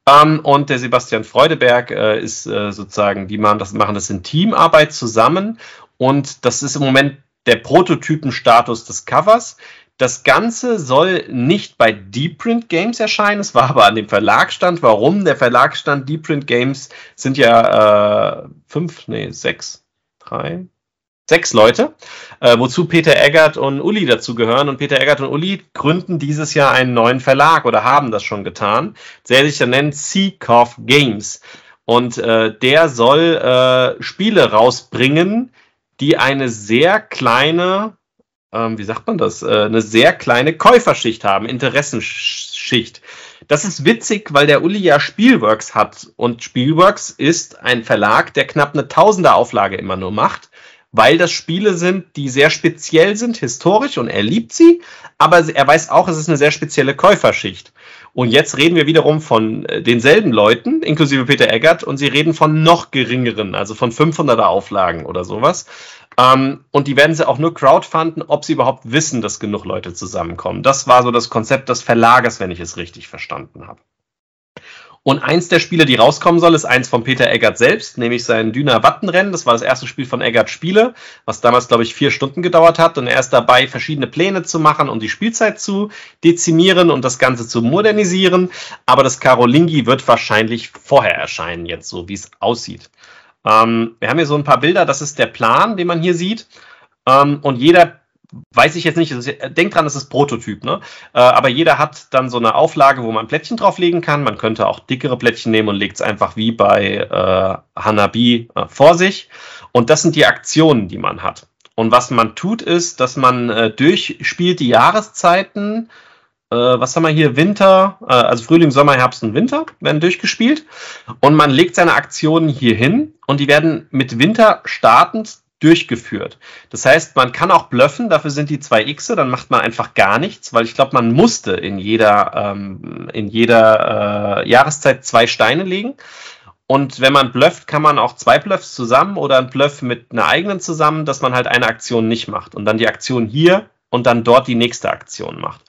Ähm, und der Sebastian Freudeberg äh, ist äh, sozusagen, die machen das, machen das in Teamarbeit zusammen. Und das ist im Moment der Prototypenstatus des Covers. Das Ganze soll nicht bei Deepprint Games erscheinen, es war aber an dem Verlagsstand. Warum? Der Verlagsstand Deepprint Games sind ja äh, fünf, nee, sechs, drei, sechs Leute, äh, wozu Peter Eggert und Uli dazugehören. Und Peter Eggert und Uli gründen dieses Jahr einen neuen Verlag oder haben das schon getan, der sich dann nennt Seacoff Games. Und äh, der soll äh, Spiele rausbringen, die eine sehr kleine, ähm, wie sagt man das, äh, eine sehr kleine Käuferschicht haben, Interessenschicht. Das ist witzig, weil der Uli ja Spielworks hat und Spielworks ist ein Verlag, der knapp eine Tausender Auflage immer nur macht weil das Spiele sind, die sehr speziell sind, historisch und er liebt sie, aber er weiß auch, es ist eine sehr spezielle Käuferschicht. Und jetzt reden wir wiederum von äh, denselben Leuten, inklusive Peter Eggert, und sie reden von noch geringeren, also von 500er Auflagen oder sowas. Ähm, und die werden sie auch nur crowdfunden, ob sie überhaupt wissen, dass genug Leute zusammenkommen. Das war so das Konzept des Verlagers, wenn ich es richtig verstanden habe. Und eins der Spiele, die rauskommen soll, ist eins von Peter Eggert selbst, nämlich sein Düner Wattenrennen. Das war das erste Spiel von Eggert Spiele, was damals, glaube ich, vier Stunden gedauert hat. Und er ist dabei, verschiedene Pläne zu machen und die Spielzeit zu dezimieren und das Ganze zu modernisieren. Aber das Karolingi wird wahrscheinlich vorher erscheinen, jetzt so wie es aussieht. Ähm, wir haben hier so ein paar Bilder, das ist der Plan, den man hier sieht. Ähm, und jeder weiß ich jetzt nicht, denkt dran, das ist Prototyp, ne? Äh, aber jeder hat dann so eine Auflage, wo man Plättchen drauflegen kann. Man könnte auch dickere Plättchen nehmen und legt es einfach wie bei äh, Hanabi äh, vor sich. Und das sind die Aktionen, die man hat. Und was man tut, ist, dass man äh, durchspielt die Jahreszeiten. Äh, was haben wir hier? Winter, also Frühling, Sommer, Herbst und Winter werden durchgespielt. Und man legt seine Aktionen hier hin und die werden mit Winter startend durchgeführt. Das heißt, man kann auch bluffen, dafür sind die zwei Xe, dann macht man einfach gar nichts, weil ich glaube, man musste in jeder, ähm, in jeder äh, Jahreszeit zwei Steine legen. Und wenn man blufft, kann man auch zwei Bluffs zusammen oder ein Bluff mit einer eigenen zusammen, dass man halt eine Aktion nicht macht und dann die Aktion hier und dann dort die nächste Aktion macht.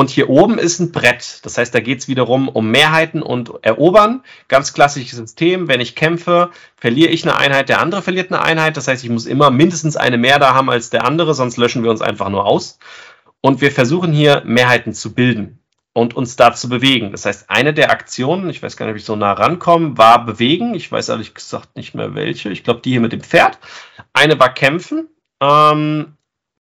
Und hier oben ist ein Brett. Das heißt, da geht es wiederum um Mehrheiten und Erobern. Ganz klassisches System. Wenn ich kämpfe, verliere ich eine Einheit, der andere verliert eine Einheit. Das heißt, ich muss immer mindestens eine mehr da haben als der andere, sonst löschen wir uns einfach nur aus. Und wir versuchen hier Mehrheiten zu bilden und uns da zu bewegen. Das heißt, eine der Aktionen, ich weiß gar nicht, ob ich so nah rankomme, war bewegen. Ich weiß ehrlich gesagt nicht mehr welche. Ich glaube, die hier mit dem Pferd. Eine war kämpfen. Ähm,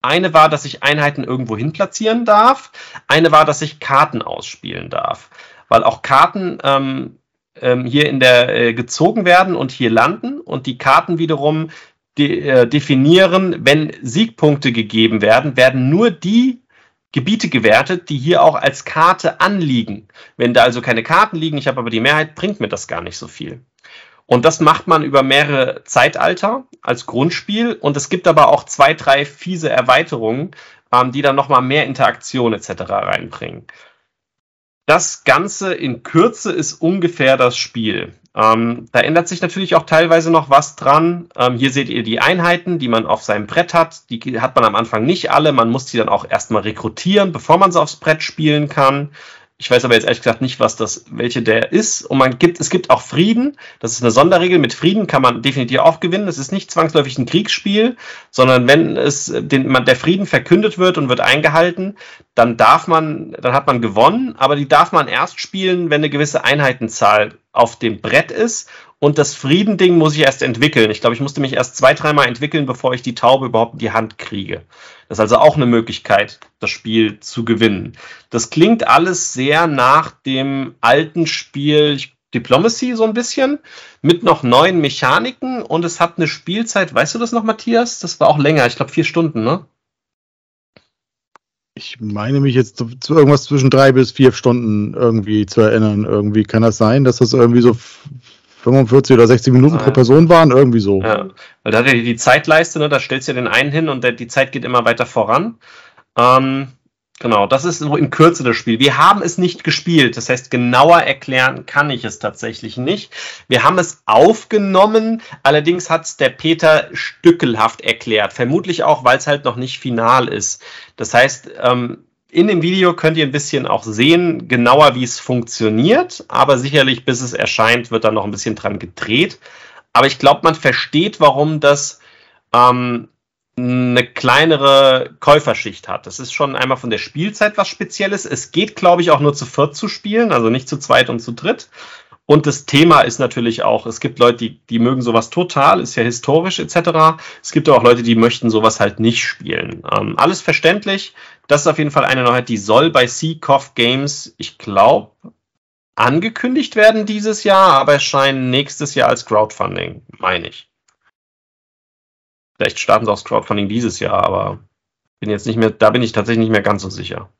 eine war, dass ich Einheiten irgendwo hin platzieren darf. Eine war, dass ich Karten ausspielen darf. Weil auch Karten ähm, ähm, hier in der äh, gezogen werden und hier landen und die Karten wiederum de, äh, definieren, wenn Siegpunkte gegeben werden, werden nur die Gebiete gewertet, die hier auch als Karte anliegen. Wenn da also keine Karten liegen, ich habe aber die Mehrheit, bringt mir das gar nicht so viel. Und das macht man über mehrere Zeitalter als Grundspiel. Und es gibt aber auch zwei, drei fiese Erweiterungen, ähm, die dann nochmal mehr Interaktion etc. reinbringen. Das Ganze in Kürze ist ungefähr das Spiel. Ähm, da ändert sich natürlich auch teilweise noch was dran. Ähm, hier seht ihr die Einheiten, die man auf seinem Brett hat. Die hat man am Anfang nicht alle. Man muss die dann auch erstmal rekrutieren, bevor man sie aufs Brett spielen kann. Ich weiß aber jetzt ehrlich gesagt nicht, was das, welche der ist. Und man gibt, es gibt auch Frieden. Das ist eine Sonderregel. Mit Frieden kann man definitiv auch gewinnen. Es ist nicht zwangsläufig ein Kriegsspiel, sondern wenn es, den, man, der Frieden verkündet wird und wird eingehalten, dann darf man, dann hat man gewonnen. Aber die darf man erst spielen, wenn eine gewisse Einheitenzahl auf dem Brett ist. Und das Friedending muss ich erst entwickeln. Ich glaube, ich musste mich erst zwei, dreimal entwickeln, bevor ich die Taube überhaupt in die Hand kriege. Das ist also auch eine Möglichkeit, das Spiel zu gewinnen. Das klingt alles sehr nach dem alten Spiel Diplomacy so ein bisschen, mit noch neuen Mechaniken und es hat eine Spielzeit, weißt du das noch, Matthias? Das war auch länger, ich glaube vier Stunden, ne? Ich meine mich jetzt zu, irgendwas zwischen drei bis vier Stunden irgendwie zu erinnern. Irgendwie kann das sein, dass das irgendwie so 45 oder 60 Minuten ah, pro Person waren, irgendwie so. Ja, weil da hat ja die Zeitleiste, ne, da stellst du den einen hin und der, die Zeit geht immer weiter voran. Ähm, genau, das ist so in Kürze das Spiel. Wir haben es nicht gespielt, das heißt, genauer erklären kann ich es tatsächlich nicht. Wir haben es aufgenommen, allerdings hat es der Peter stückelhaft erklärt. Vermutlich auch, weil es halt noch nicht final ist. Das heißt, ähm, in dem Video könnt ihr ein bisschen auch sehen, genauer wie es funktioniert, aber sicherlich bis es erscheint, wird da noch ein bisschen dran gedreht. Aber ich glaube, man versteht, warum das ähm, eine kleinere Käuferschicht hat. Das ist schon einmal von der Spielzeit was Spezielles. Es geht, glaube ich, auch nur zu viert zu spielen, also nicht zu zweit und zu dritt. Und das Thema ist natürlich auch, es gibt Leute, die, die mögen sowas total, ist ja historisch etc. Es gibt auch Leute, die möchten sowas halt nicht spielen. Ähm, alles verständlich. Das ist auf jeden Fall eine Neuheit, die soll bei Seacoff Games, ich glaube, angekündigt werden dieses Jahr, aber erscheinen nächstes Jahr als Crowdfunding, meine ich. Vielleicht starten sie auch das Crowdfunding dieses Jahr, aber bin jetzt nicht mehr, da bin ich tatsächlich nicht mehr ganz so sicher.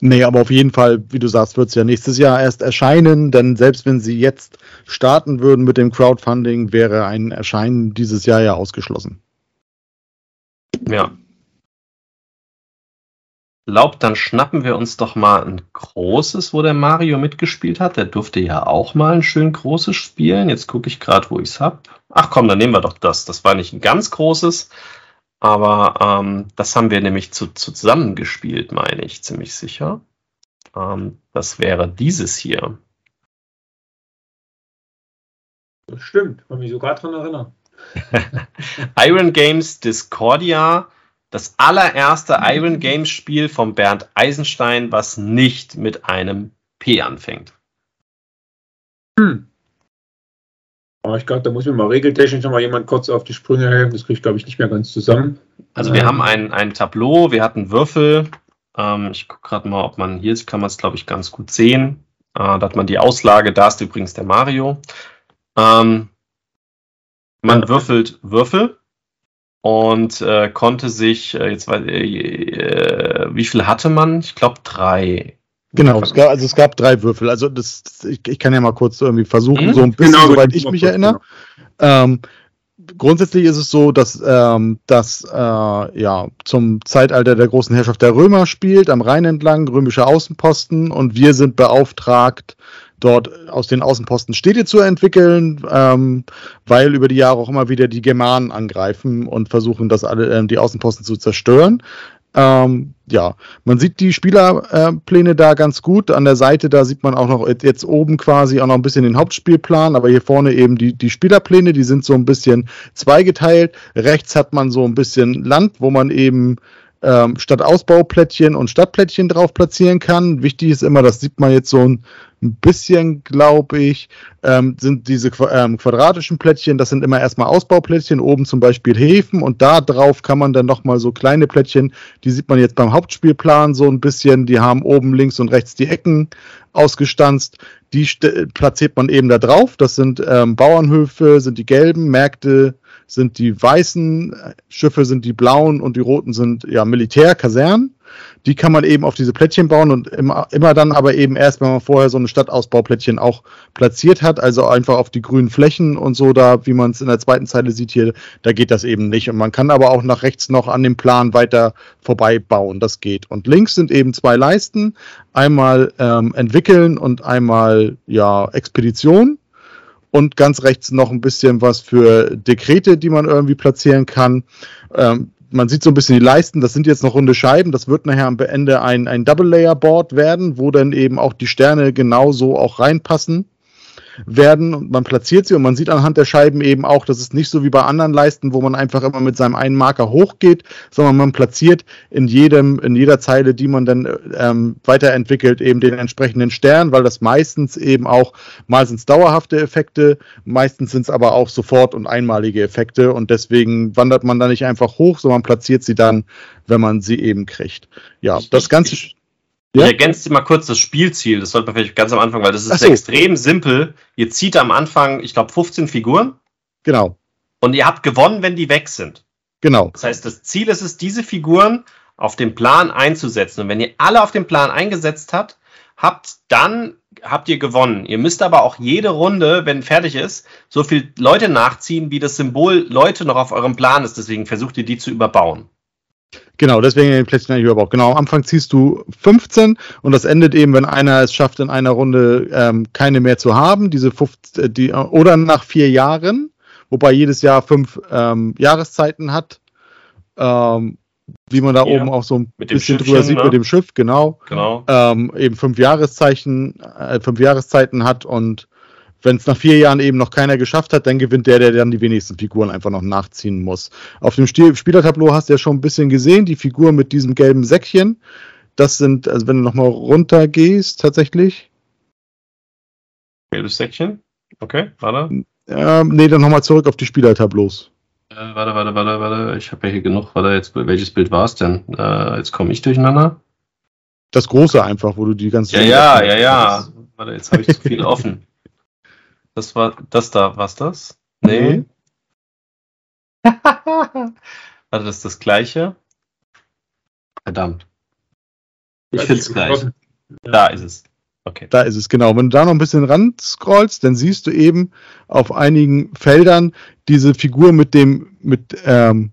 Nee, aber auf jeden Fall, wie du sagst, wird es ja nächstes Jahr erst erscheinen, denn selbst wenn sie jetzt starten würden mit dem Crowdfunding, wäre ein Erscheinen dieses Jahr ja ausgeschlossen. Ja. Glaubt, dann schnappen wir uns doch mal ein großes, wo der Mario mitgespielt hat. Der durfte ja auch mal ein schön großes spielen. Jetzt gucke ich gerade, wo ich es habe. Ach komm, dann nehmen wir doch das. Das war nicht ein ganz großes. Aber ähm, das haben wir nämlich zu, zu zusammen gespielt, meine ich, ziemlich sicher. Ähm, das wäre dieses hier. Das stimmt, kann mich sogar daran erinnern. [laughs] Iron Games Discordia, das allererste Iron Games Spiel von Bernd Eisenstein, was nicht mit einem P anfängt. Hm. Aber ich glaube, da muss mir mal regeltechnisch noch mal jemand kurz auf die Sprünge helfen. Das kriege ich, glaube ich, nicht mehr ganz zusammen. Also wir ähm. haben ein, ein Tableau, wir hatten Würfel. Ähm, ich gucke gerade mal, ob man hier ist, kann man es, glaube ich, ganz gut sehen. Äh, da hat man die Auslage, da ist übrigens der Mario. Ähm, man würfelt Würfel und äh, konnte sich, äh, jetzt äh, wie viel hatte man? Ich glaube drei. Genau, es gab, also es gab drei Würfel. Also das, ich, ich kann ja mal kurz irgendwie versuchen, mhm. so ein bisschen, genau, soweit ich mich erinnere. Genau. Ähm, grundsätzlich ist es so, dass ähm, das äh, ja zum Zeitalter der großen Herrschaft der Römer spielt, am Rhein entlang, römische Außenposten und wir sind beauftragt, dort aus den Außenposten Städte zu entwickeln, ähm, weil über die Jahre auch immer wieder die Germanen angreifen und versuchen, das alle, äh, die Außenposten zu zerstören. Ähm, ja, man sieht die Spielerpläne äh, da ganz gut. An der Seite, da sieht man auch noch jetzt oben quasi auch noch ein bisschen den Hauptspielplan, aber hier vorne eben die, die Spielerpläne, die sind so ein bisschen zweigeteilt. Rechts hat man so ein bisschen Land, wo man eben ähm, statt Ausbauplättchen und Stadtplättchen drauf platzieren kann. Wichtig ist immer, das sieht man jetzt so ein ein bisschen, glaube ich, ähm, sind diese ähm, quadratischen Plättchen, das sind immer erstmal Ausbauplättchen, oben zum Beispiel Häfen und da drauf kann man dann nochmal so kleine Plättchen, die sieht man jetzt beim Hauptspielplan so ein bisschen, die haben oben links und rechts die Ecken ausgestanzt, die platziert man eben da drauf, das sind ähm, Bauernhöfe, sind die gelben, Märkte sind die weißen, Schiffe sind die blauen und die roten sind ja Militärkasernen. Die kann man eben auf diese Plättchen bauen und immer, immer dann aber eben erst, wenn man vorher so eine Stadtausbauplättchen auch platziert hat, also einfach auf die grünen Flächen und so da, wie man es in der zweiten Zeile sieht hier, da geht das eben nicht. Und man kann aber auch nach rechts noch an dem Plan weiter vorbei bauen, das geht. Und links sind eben zwei Leisten, einmal ähm, entwickeln und einmal ja Expedition und ganz rechts noch ein bisschen was für Dekrete, die man irgendwie platzieren kann. Ähm, man sieht so ein bisschen die Leisten, das sind jetzt noch runde Scheiben, das wird nachher am Ende ein, ein Double-Layer-Board werden, wo dann eben auch die Sterne genauso auch reinpassen werden und man platziert sie und man sieht anhand der Scheiben eben auch, dass es nicht so wie bei anderen Leisten, wo man einfach immer mit seinem einen Marker hochgeht, sondern man platziert in jedem, in jeder Zeile, die man dann ähm, weiterentwickelt, eben den entsprechenden Stern, weil das meistens eben auch, mal sind es dauerhafte Effekte, meistens sind es aber auch sofort und einmalige Effekte und deswegen wandert man da nicht einfach hoch, sondern platziert sie dann, wenn man sie eben kriegt. Ja, das Ganze. Ja? Ich ergänze mal kurz das Spielziel, das sollte man vielleicht ganz am Anfang, weil das ist so. extrem simpel. Ihr zieht am Anfang, ich glaube, 15 Figuren. Genau. Und ihr habt gewonnen, wenn die weg sind. Genau. Das heißt, das Ziel ist es, diese Figuren auf dem Plan einzusetzen. Und wenn ihr alle auf dem Plan eingesetzt habt, habt, dann habt ihr gewonnen. Ihr müsst aber auch jede Runde, wenn fertig ist, so viele Leute nachziehen, wie das Symbol Leute noch auf eurem Plan ist. Deswegen versucht ihr die zu überbauen. Genau, deswegen den Plättchen eigentlich überhaupt. Genau, am Anfang ziehst du 15 und das endet eben, wenn einer es schafft, in einer Runde ähm, keine mehr zu haben, diese 15, äh, die, oder nach vier Jahren, wobei jedes Jahr fünf ähm, Jahreszeiten hat. Ähm, wie man da ja, oben auch so ein bisschen drüber sieht ne? mit dem Schiff, genau. genau. Ähm, eben fünf Jahreszeichen, äh, fünf Jahreszeiten hat und wenn es nach vier Jahren eben noch keiner geschafft hat, dann gewinnt der, der dann die wenigsten Figuren einfach noch nachziehen muss. Auf dem Spielertableau hast du ja schon ein bisschen gesehen, die Figur mit diesem gelben Säckchen. Das sind, also wenn du nochmal runter gehst, tatsächlich. Gelbes Säckchen? Okay, warte. Ähm, nee, dann nochmal zurück auf die Spielertableaus. Äh, warte, warte, warte, warte. Ich habe ja hier genug. Warte, jetzt, welches Bild war es denn? Äh, jetzt komme ich durcheinander. Das große einfach, wo du die ganze. Ja, ja, ja, ja. Warte, jetzt habe ich zu viel offen. [laughs] Das war das da, was das? Nee. Mhm. Warte, [laughs] das ist das gleiche. Verdammt. Ich finde es gleich. Da ist es. Okay. Da ist es, genau. Wenn du da noch ein bisschen ran scrollst, dann siehst du eben auf einigen Feldern diese Figur mit dem, mit, ähm,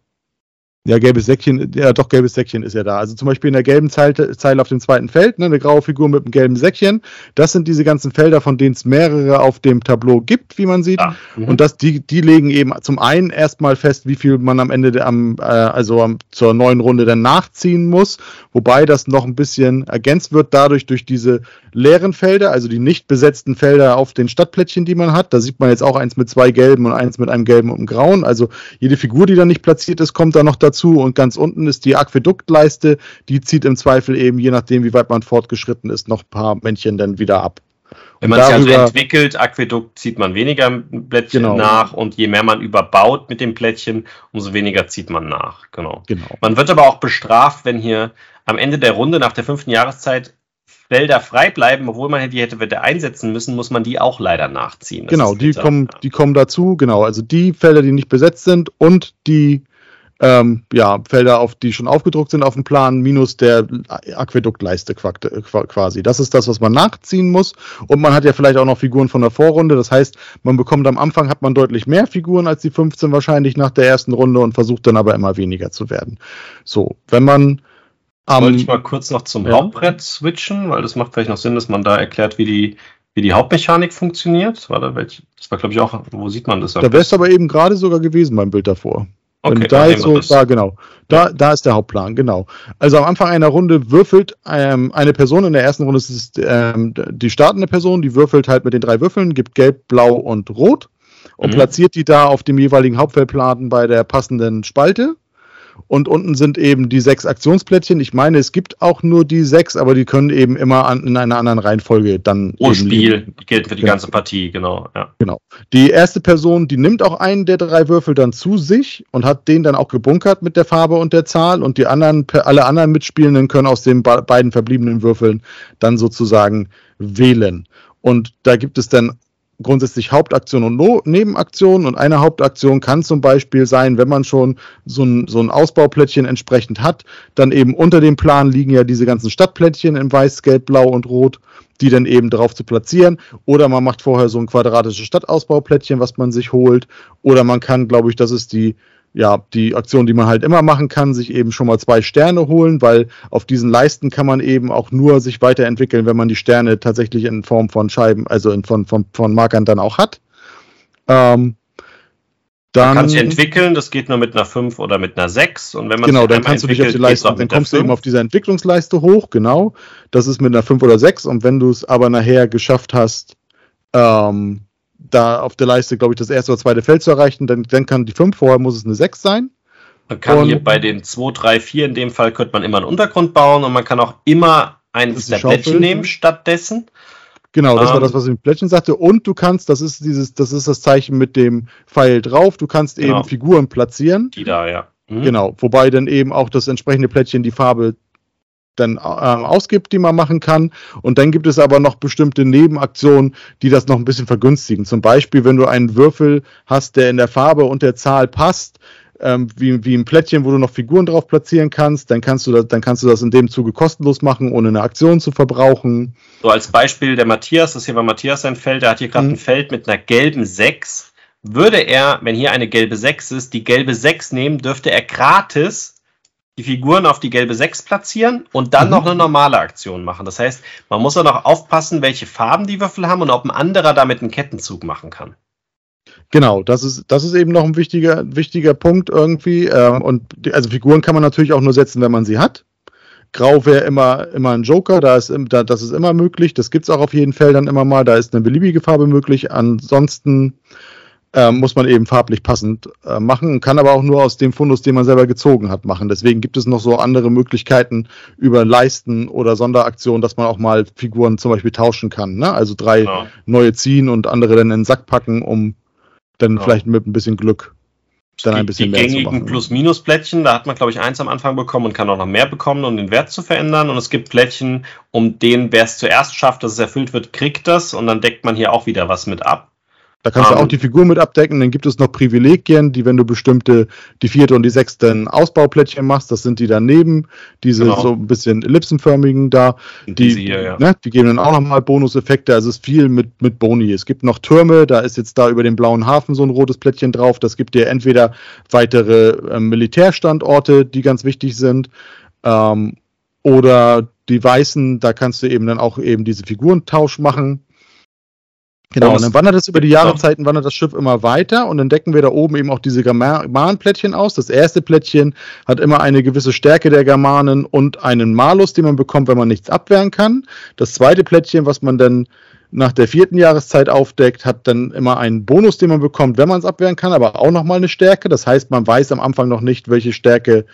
Ja, gelbes Säckchen, ja doch, gelbes Säckchen ist ja da. Also zum Beispiel in der gelben Zeile, Zeile auf dem zweiten Feld, ne, eine graue Figur mit einem gelben Säckchen. Das sind diese ganzen Felder, von denen es mehrere auf dem Tableau gibt, wie man sieht. Ah, und das, die, die legen eben zum einen erstmal fest, wie viel man am Ende der, am, äh, also am, zur neuen Runde dann nachziehen muss. Wobei das noch ein bisschen ergänzt wird dadurch durch diese leeren Felder, also die nicht besetzten Felder auf den Stadtplättchen, die man hat. Da sieht man jetzt auch eins mit zwei gelben und eins mit einem gelben und einem grauen. Also jede Figur, die da nicht platziert ist, kommt da noch dazu dazu und ganz unten ist die Aquäduktleiste, die zieht im Zweifel eben, je nachdem, wie weit man fortgeschritten ist, noch ein paar Männchen dann wieder ab. Wenn man sich also entwickelt, Aquädukt zieht man weniger Plättchen genau. nach und je mehr man überbaut mit dem Plättchen, umso weniger zieht man nach. Genau. genau. Man wird aber auch bestraft, wenn hier am Ende der Runde nach der fünften Jahreszeit Felder frei bleiben, obwohl man die hätte wieder einsetzen müssen, muss man die auch leider nachziehen. Das genau, die kommen, die kommen dazu, genau. Also die Felder, die nicht besetzt sind und die ähm, ja, Felder, auf die schon aufgedruckt sind auf dem Plan, minus der Aquäduktleiste quasi. Das ist das, was man nachziehen muss. Und man hat ja vielleicht auch noch Figuren von der Vorrunde. Das heißt, man bekommt am Anfang hat man deutlich mehr Figuren als die 15 wahrscheinlich nach der ersten Runde und versucht dann aber immer weniger zu werden. So, wenn man um, Wollte ich mal kurz noch zum ja. Hauptbrett switchen, weil das macht vielleicht noch Sinn, dass man da erklärt, wie die, wie die Hauptmechanik funktioniert. War da welche, das war, glaube ich, auch, wo sieht man das? Da wäre es aber eben gerade sogar gewesen beim Bild davor. Okay, und da ist so, da genau, da, da ist der Hauptplan, genau. Also am Anfang einer Runde würfelt ähm, eine Person, in der ersten Runde ist es ähm, die startende Person, die würfelt halt mit den drei Würfeln, gibt gelb, blau und rot und mhm. platziert die da auf dem jeweiligen Hauptfeldplaten bei der passenden Spalte. Und unten sind eben die sechs Aktionsplättchen. Ich meine, es gibt auch nur die sechs, aber die können eben immer an, in einer anderen Reihenfolge dann. Pro Spiel, gelten für die genau. ganze Partie, genau. Ja. Genau. Die erste Person, die nimmt auch einen der drei Würfel dann zu sich und hat den dann auch gebunkert mit der Farbe und der Zahl. Und die anderen, alle anderen Mitspielenden können aus den beiden verbliebenen Würfeln dann sozusagen wählen. Und da gibt es dann grundsätzlich Hauptaktion und no Nebenaktion. Und eine Hauptaktion kann zum Beispiel sein, wenn man schon so ein, so ein Ausbauplättchen entsprechend hat, dann eben unter dem Plan liegen ja diese ganzen Stadtplättchen in Weiß, Gelb, Blau und Rot, die dann eben darauf zu platzieren. Oder man macht vorher so ein quadratisches Stadtausbauplättchen, was man sich holt. Oder man kann, glaube ich, das ist die ja, die Aktion, die man halt immer machen kann, sich eben schon mal zwei Sterne holen, weil auf diesen Leisten kann man eben auch nur sich weiterentwickeln, wenn man die Sterne tatsächlich in Form von Scheiben, also in, von, von, von Markern dann auch hat. Ähm, dann, man kann sich entwickeln, das geht nur mit einer 5 oder mit einer 6. Und wenn man genau, dann kannst du dich auf die Leiste, dann kommst du eben auf diese Entwicklungsleiste hoch, genau. Das ist mit einer 5 oder 6. Und wenn du es aber nachher geschafft hast, ähm, da auf der Leiste, glaube ich, das erste oder zweite Feld zu erreichen, dann, dann kann die 5, vorher muss es eine 6 sein. Man kann und hier bei den 2, 3, 4 in dem Fall könnte man immer einen Untergrund bauen und man kann auch immer der Plättchen nehmen stattdessen. Genau, das um, war das, was ich mit Plättchen sagte. Und du kannst, das ist dieses, das ist das Zeichen mit dem Pfeil drauf, du kannst genau. eben Figuren platzieren. Die da, ja. Mhm. Genau, wobei dann eben auch das entsprechende Plättchen die Farbe dann äh, ausgibt, die man machen kann. Und dann gibt es aber noch bestimmte Nebenaktionen, die das noch ein bisschen vergünstigen. Zum Beispiel, wenn du einen Würfel hast, der in der Farbe und der Zahl passt, ähm, wie, wie ein Plättchen, wo du noch Figuren drauf platzieren kannst, dann kannst du das, dann kannst du das in dem Zuge kostenlos machen, ohne eine Aktion zu verbrauchen. So als Beispiel der Matthias, das hier war Matthias sein Feld, der hat hier gerade mhm. ein Feld mit einer gelben 6. Würde er, wenn hier eine gelbe 6 ist, die gelbe 6 nehmen, dürfte er gratis die Figuren auf die gelbe 6 platzieren und dann mhm. noch eine normale Aktion machen. Das heißt, man muss auch noch aufpassen, welche Farben die Würfel haben und ob ein anderer damit einen Kettenzug machen kann. Genau, das ist, das ist eben noch ein wichtiger, wichtiger Punkt irgendwie. Ähm, und die, also Figuren kann man natürlich auch nur setzen, wenn man sie hat. Grau wäre immer, immer ein Joker, da ist, da, das ist immer möglich. Das gibt es auch auf jeden Fall dann immer mal. Da ist eine beliebige Farbe möglich. Ansonsten äh, muss man eben farblich passend äh, machen, kann aber auch nur aus dem Fundus, den man selber gezogen hat, machen. Deswegen gibt es noch so andere Möglichkeiten über Leisten oder Sonderaktionen, dass man auch mal Figuren zum Beispiel tauschen kann. Ne? Also drei ja. neue ziehen und andere dann in den Sack packen, um dann ja. vielleicht mit ein bisschen Glück dann ein bisschen die mehr gängigen ne? Plus-Minus-Plättchen, da hat man, glaube ich, eins am Anfang bekommen und kann auch noch mehr bekommen, um den Wert zu verändern. Und es gibt Plättchen, um den, wer es zuerst schafft, dass es erfüllt wird, kriegt das. Und dann deckt man hier auch wieder was mit ab. Da kannst um, du auch die Figur mit abdecken. Dann gibt es noch Privilegien, die, wenn du bestimmte, die vierte und die sechste Ausbauplättchen machst, das sind die daneben, diese genau. so ein bisschen ellipsenförmigen da. Die, hier, ja. ne, die geben dann auch nochmal Bonuseffekte. Also es ist viel mit, mit Boni. Es gibt noch Türme, da ist jetzt da über dem blauen Hafen so ein rotes Plättchen drauf. Das gibt dir entweder weitere äh, Militärstandorte, die ganz wichtig sind, ähm, oder die weißen, da kannst du eben dann auch eben diese Figurentausch machen. Genau, und dann wandert es über die Jahreszeiten, wandert das Schiff immer weiter und dann decken wir da oben eben auch diese Germanenplättchen aus. Das erste Plättchen hat immer eine gewisse Stärke der Germanen und einen Malus, den man bekommt, wenn man nichts abwehren kann. Das zweite Plättchen, was man dann nach der vierten Jahreszeit aufdeckt, hat dann immer einen Bonus, den man bekommt, wenn man es abwehren kann, aber auch nochmal eine Stärke. Das heißt, man weiß am Anfang noch nicht, welche Stärke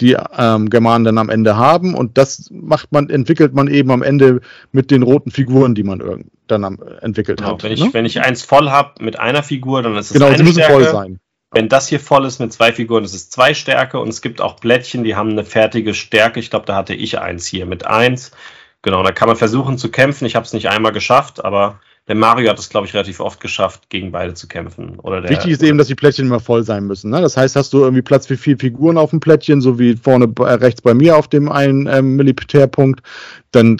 die ähm, Germanen dann am Ende haben. Und das macht man, entwickelt man eben am Ende mit den roten Figuren, die man dann am, entwickelt genau, hat. Wenn ich, ne? wenn ich eins voll habe mit einer Figur, dann ist es genau, eine sie müssen Stärke. voll sein. Wenn das hier voll ist mit zwei Figuren, ist es zwei Stärke und es gibt auch Plättchen, die haben eine fertige Stärke. Ich glaube, da hatte ich eins hier mit eins. Genau, da kann man versuchen zu kämpfen. Ich habe es nicht einmal geschafft, aber der Mario hat es, glaube ich, relativ oft geschafft, gegen beide zu kämpfen. Oder der, Wichtig ist eben, dass die Plättchen immer voll sein müssen. Ne? Das heißt, hast du irgendwie Platz für vier Figuren auf dem Plättchen, so wie vorne äh, rechts bei mir auf dem einen ähm, Militärpunkt, dann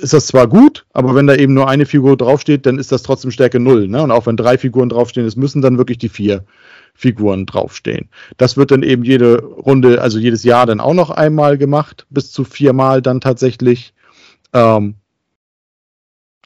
ist das zwar gut, aber wenn da eben nur eine Figur draufsteht, dann ist das trotzdem Stärke null. Ne? Und auch wenn drei Figuren draufstehen, es müssen dann wirklich die vier Figuren draufstehen. Das wird dann eben jede Runde, also jedes Jahr dann auch noch einmal gemacht, bis zu viermal dann tatsächlich. Ähm,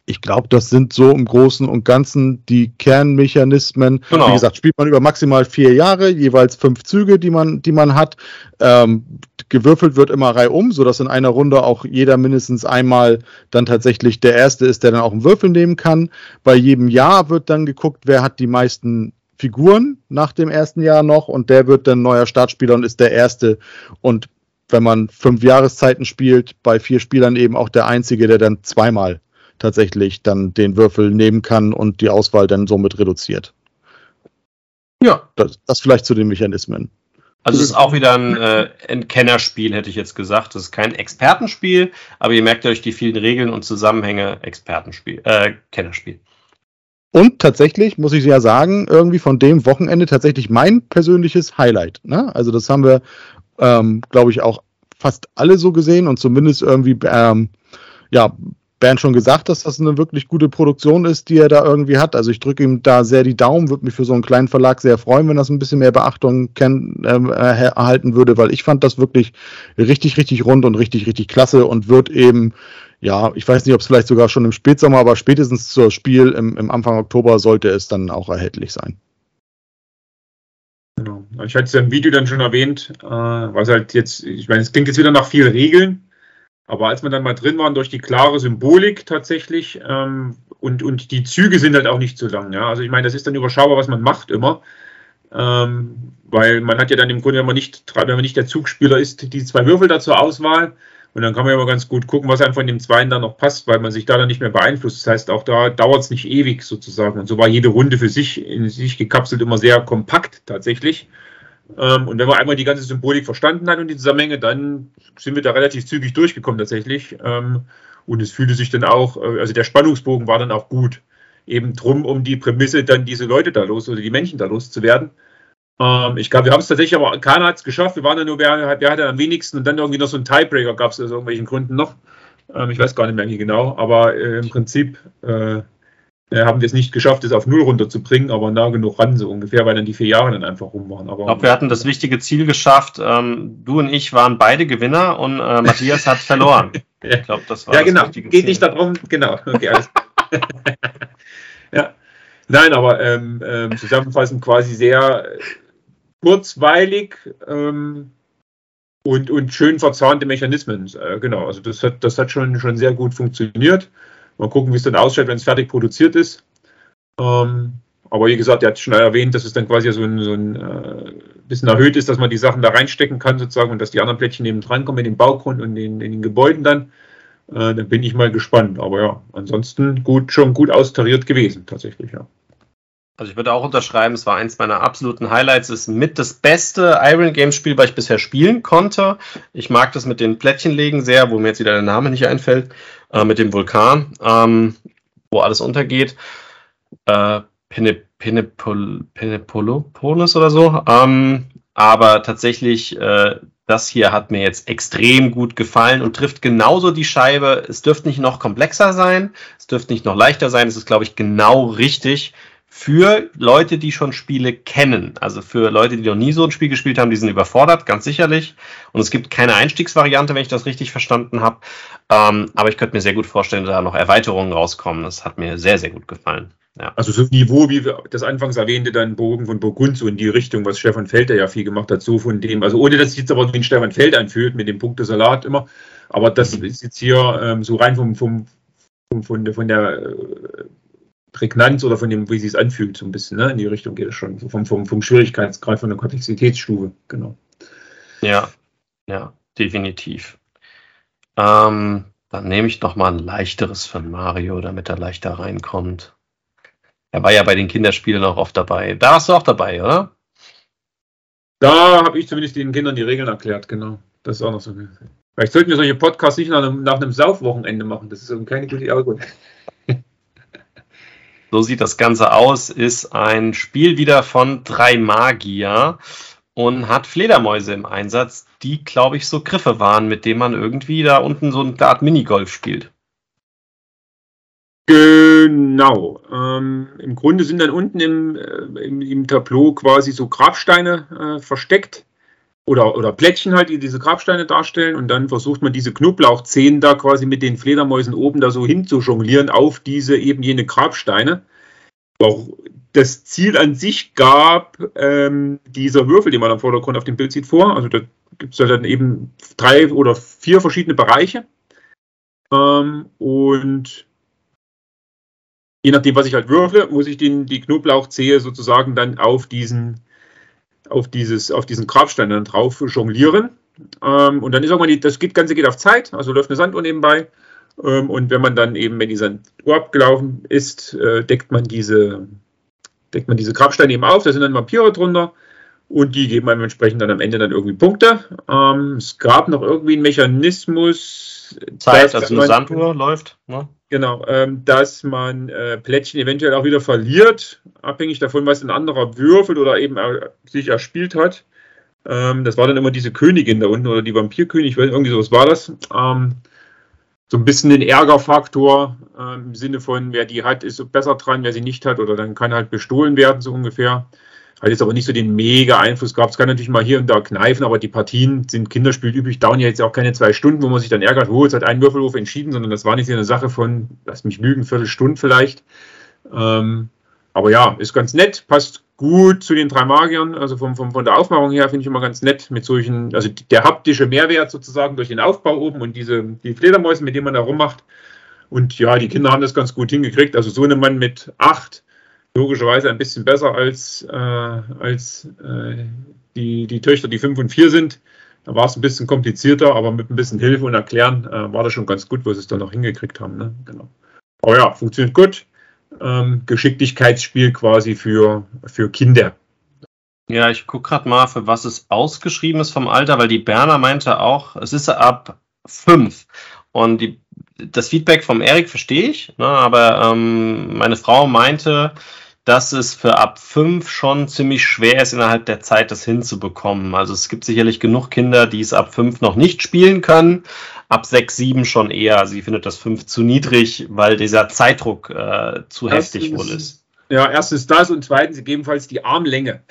ich glaube, das sind so im Großen und Ganzen die Kernmechanismen. Genau. Wie gesagt, spielt man über maximal vier Jahre, jeweils fünf Züge, die man, die man hat. Ähm, gewürfelt wird immer reihum, sodass in einer Runde auch jeder mindestens einmal dann tatsächlich der Erste ist, der dann auch einen Würfel nehmen kann. Bei jedem Jahr wird dann geguckt, wer hat die meisten Figuren nach dem ersten Jahr noch und der wird dann neuer Startspieler und ist der Erste. Und wenn man fünf Jahreszeiten spielt, bei vier Spielern eben auch der Einzige, der dann zweimal tatsächlich dann den Würfel nehmen kann und die Auswahl dann somit reduziert. Ja, das, das vielleicht zu den Mechanismen. Also es ist auch wieder ein, äh, ein Kennerspiel, hätte ich jetzt gesagt. Das ist kein Expertenspiel, aber ihr merkt durch die vielen Regeln und Zusammenhänge Expertenspiel, äh, Kennerspiel. Und tatsächlich muss ich ja sagen, irgendwie von dem Wochenende tatsächlich mein persönliches Highlight. Ne? Also das haben wir, ähm, glaube ich, auch fast alle so gesehen und zumindest irgendwie ähm, ja, Bernd schon gesagt, dass das eine wirklich gute Produktion ist, die er da irgendwie hat. Also ich drücke ihm da sehr die Daumen, würde mich für so einen kleinen Verlag sehr freuen, wenn das ein bisschen mehr Beachtung kenn, äh, erhalten würde, weil ich fand das wirklich richtig, richtig rund und richtig, richtig klasse und wird eben, ja, ich weiß nicht, ob es vielleicht sogar schon im Spätsommer, aber spätestens zur Spiel im, im Anfang Oktober sollte es dann auch erhältlich sein. Ich hatte es ja im Video dann schon erwähnt, äh, was halt jetzt, ich meine, es klingt jetzt wieder nach vielen Regeln, aber als wir dann mal drin waren, durch die klare Symbolik tatsächlich ähm, und, und die Züge sind halt auch nicht so lang. Ja? Also ich meine, das ist dann überschaubar, was man macht immer. Ähm, weil man hat ja dann im Grunde, wenn man nicht, wenn man nicht der Zugspieler ist, die zwei Würfel da zur Auswahl. Und dann kann man ja mal ganz gut gucken, was einem von den Zweien dann noch passt, weil man sich da dann nicht mehr beeinflusst. Das heißt, auch da dauert es nicht ewig sozusagen. Und so war jede Runde für sich in sich gekapselt immer sehr kompakt tatsächlich. Ähm, und wenn man einmal die ganze Symbolik verstanden hat und die Zusammenhänge, dann sind wir da relativ zügig durchgekommen tatsächlich. Ähm, und es fühlte sich dann auch, äh, also der Spannungsbogen war dann auch gut. Eben drum, um die Prämisse, dann diese Leute da los oder die Männchen da loszuwerden. Ähm, ich glaube, wir haben es tatsächlich, aber keiner hat es geschafft. Wir waren dann nur, wer, wer hatte am wenigsten und dann irgendwie noch so ein Tiebreaker gab es aus irgendwelchen Gründen noch. Ähm, ich weiß gar nicht mehr genau, aber äh, im Prinzip äh, haben wir es nicht geschafft, es auf Null runterzubringen, aber nah genug ran, so ungefähr, weil dann die vier Jahre dann einfach rum waren. Aber, ich glaube, wir hatten das wichtige Ziel geschafft. Ähm, du und ich waren beide Gewinner und äh, Matthias hat [laughs] verloren. Ich glaube, das war Ja, das genau. Geht Ziel. nicht darum, genau. Okay, alles. [laughs] ja. Nein, aber ähm, ähm, zusammenfassend quasi sehr kurzweilig ähm, und, und schön verzahnte Mechanismen. Äh, genau, also das hat, das hat schon, schon sehr gut funktioniert. Mal gucken, wie es dann ausschaut, wenn es fertig produziert ist. Ähm, aber wie gesagt, er hat schon erwähnt, dass es dann quasi so ein, so ein äh, bisschen erhöht ist, dass man die Sachen da reinstecken kann sozusagen und dass die anderen Plättchen neben dran kommen in den Baugrund und in, in den Gebäuden dann. Äh, dann bin ich mal gespannt. Aber ja, ansonsten gut, schon gut austariert gewesen, tatsächlich, ja. Also ich würde auch unterschreiben, es war eins meiner absoluten Highlights. Es ist mit das beste Iron Games Spiel, was ich bisher spielen konnte. Ich mag das mit den Plättchenlegen sehr, wo mir jetzt wieder der Name nicht einfällt, äh, mit dem Vulkan, ähm, wo alles untergeht. Äh, Pinepolopolis oder so. Ähm, aber tatsächlich, äh, das hier hat mir jetzt extrem gut gefallen und trifft genauso die Scheibe. Es dürfte nicht noch komplexer sein, es dürfte nicht noch leichter sein. Es ist, glaube ich, genau richtig für Leute, die schon Spiele kennen. Also für Leute, die noch nie so ein Spiel gespielt haben, die sind überfordert, ganz sicherlich. Und es gibt keine Einstiegsvariante, wenn ich das richtig verstanden habe. Ähm, aber ich könnte mir sehr gut vorstellen, dass da noch Erweiterungen rauskommen. Das hat mir sehr, sehr gut gefallen. Ja. Also so Niveau, wie das anfangs erwähnte, dann Bogen von Burgund, so in die Richtung, was Stefan Felder ja viel gemacht hat, so von dem, also ohne dass es jetzt aber wie ein Stefan Feld anfühlt, mit dem Punktesalat immer, aber das mhm. ist jetzt hier ähm, so rein vom, vom, vom, von der, von der äh, Prägnanz oder von dem, wie sie es anfühlt, so ein bisschen, ne? in die Richtung geht es schon, vom, vom, vom Schwierigkeitsgrad, von der Komplexitätsstufe, genau. Ja, ja, definitiv. Ähm, dann nehme ich noch mal ein leichteres von Mario, damit er leichter reinkommt. Er war ja bei den Kinderspielen auch oft dabei. Da warst du auch dabei, oder? Da habe ich zumindest den Kindern die Regeln erklärt, genau. Das ist auch noch so. Vielleicht sollten wir solche Podcasts nicht nach einem, nach einem Saufwochenende machen. Das ist keine gute Idee. So sieht das Ganze aus. Ist ein Spiel wieder von drei Magier und hat Fledermäuse im Einsatz, die, glaube ich, so Griffe waren, mit denen man irgendwie da unten so eine Art Minigolf spielt. Genau. Ähm, Im Grunde sind dann unten im, äh, im, im Tableau quasi so Grabsteine äh, versteckt oder, oder Plättchen halt, die diese Grabsteine darstellen und dann versucht man diese Knoblauchzehen da quasi mit den Fledermäusen oben da so hinzujonglieren auf diese eben jene Grabsteine. Auch das Ziel an sich gab ähm, dieser Würfel, den man am Vordergrund auf dem Bild sieht, vor. Also da gibt es dann eben drei oder vier verschiedene Bereiche. Ähm, und je nachdem, was ich halt würfle, muss ich den, die Knoblauchzehe sozusagen dann auf diesen, auf dieses, auf diesen Grabstein dann drauf jonglieren. Ähm, und dann ist irgendwann, die, das Ganze geht auf Zeit, also läuft eine Sanduhr nebenbei. Ähm, und wenn man dann eben, wenn die Sanduhr abgelaufen ist, äh, deckt man diese, deckt man diese Grabsteine eben auf, da sind dann Vampire drunter und die geben einem entsprechend dann am Ende dann irgendwie Punkte. Ähm, es gab noch irgendwie einen Mechanismus. Zeit, also eine Sanduhr läuft. Ne? Genau, ähm, dass man äh, Plättchen eventuell auch wieder verliert, abhängig davon, was ein anderer würfelt oder eben äh, sich erspielt hat. Ähm, das war dann immer diese Königin da unten oder die Vampirkönig, irgendwie sowas war das. Ähm, so ein bisschen den Ärgerfaktor ähm, im Sinne von, wer die hat, ist besser dran, wer sie nicht hat, oder dann kann halt bestohlen werden, so ungefähr hat jetzt aber nicht so den mega Einfluss gehabt. Es kann natürlich mal hier und da kneifen, aber die Partien sind Kinderspiel üblich, dauern ja jetzt auch keine zwei Stunden, wo man sich dann ärgert, oh, jetzt hat ein Würfelwurf entschieden, sondern das war nicht eine Sache von, lass mich lügen, Viertelstunde vielleicht. Ähm, aber ja, ist ganz nett, passt gut zu den drei Magiern, also vom, vom, von der Aufmachung her finde ich immer ganz nett mit solchen, also der haptische Mehrwert sozusagen durch den Aufbau oben und diese, die Fledermäuse, mit denen man da rummacht. Und ja, die Kinder haben das ganz gut hingekriegt. Also so eine Mann mit acht logischerweise ein bisschen besser als, äh, als äh, die, die Töchter, die fünf und vier sind. Da war es ein bisschen komplizierter, aber mit ein bisschen Hilfe und Erklären äh, war das schon ganz gut, wo sie es dann noch hingekriegt haben. Ne? Genau. Aber ja, funktioniert gut. Ähm, Geschicklichkeitsspiel quasi für, für Kinder. Ja, ich gucke gerade mal, für was es ausgeschrieben ist vom Alter, weil die Berner meinte auch, es ist ab fünf. Und die das Feedback vom Erik verstehe ich, ne, aber ähm, meine Frau meinte, dass es für ab fünf schon ziemlich schwer ist, innerhalb der Zeit das hinzubekommen. Also es gibt sicherlich genug Kinder, die es ab fünf noch nicht spielen können, ab sechs, sieben schon eher. Sie findet das fünf zu niedrig, weil dieser Zeitdruck äh, zu erstens, heftig wohl ist. Ja, erstens das und zweitens gegebenenfalls die Armlänge.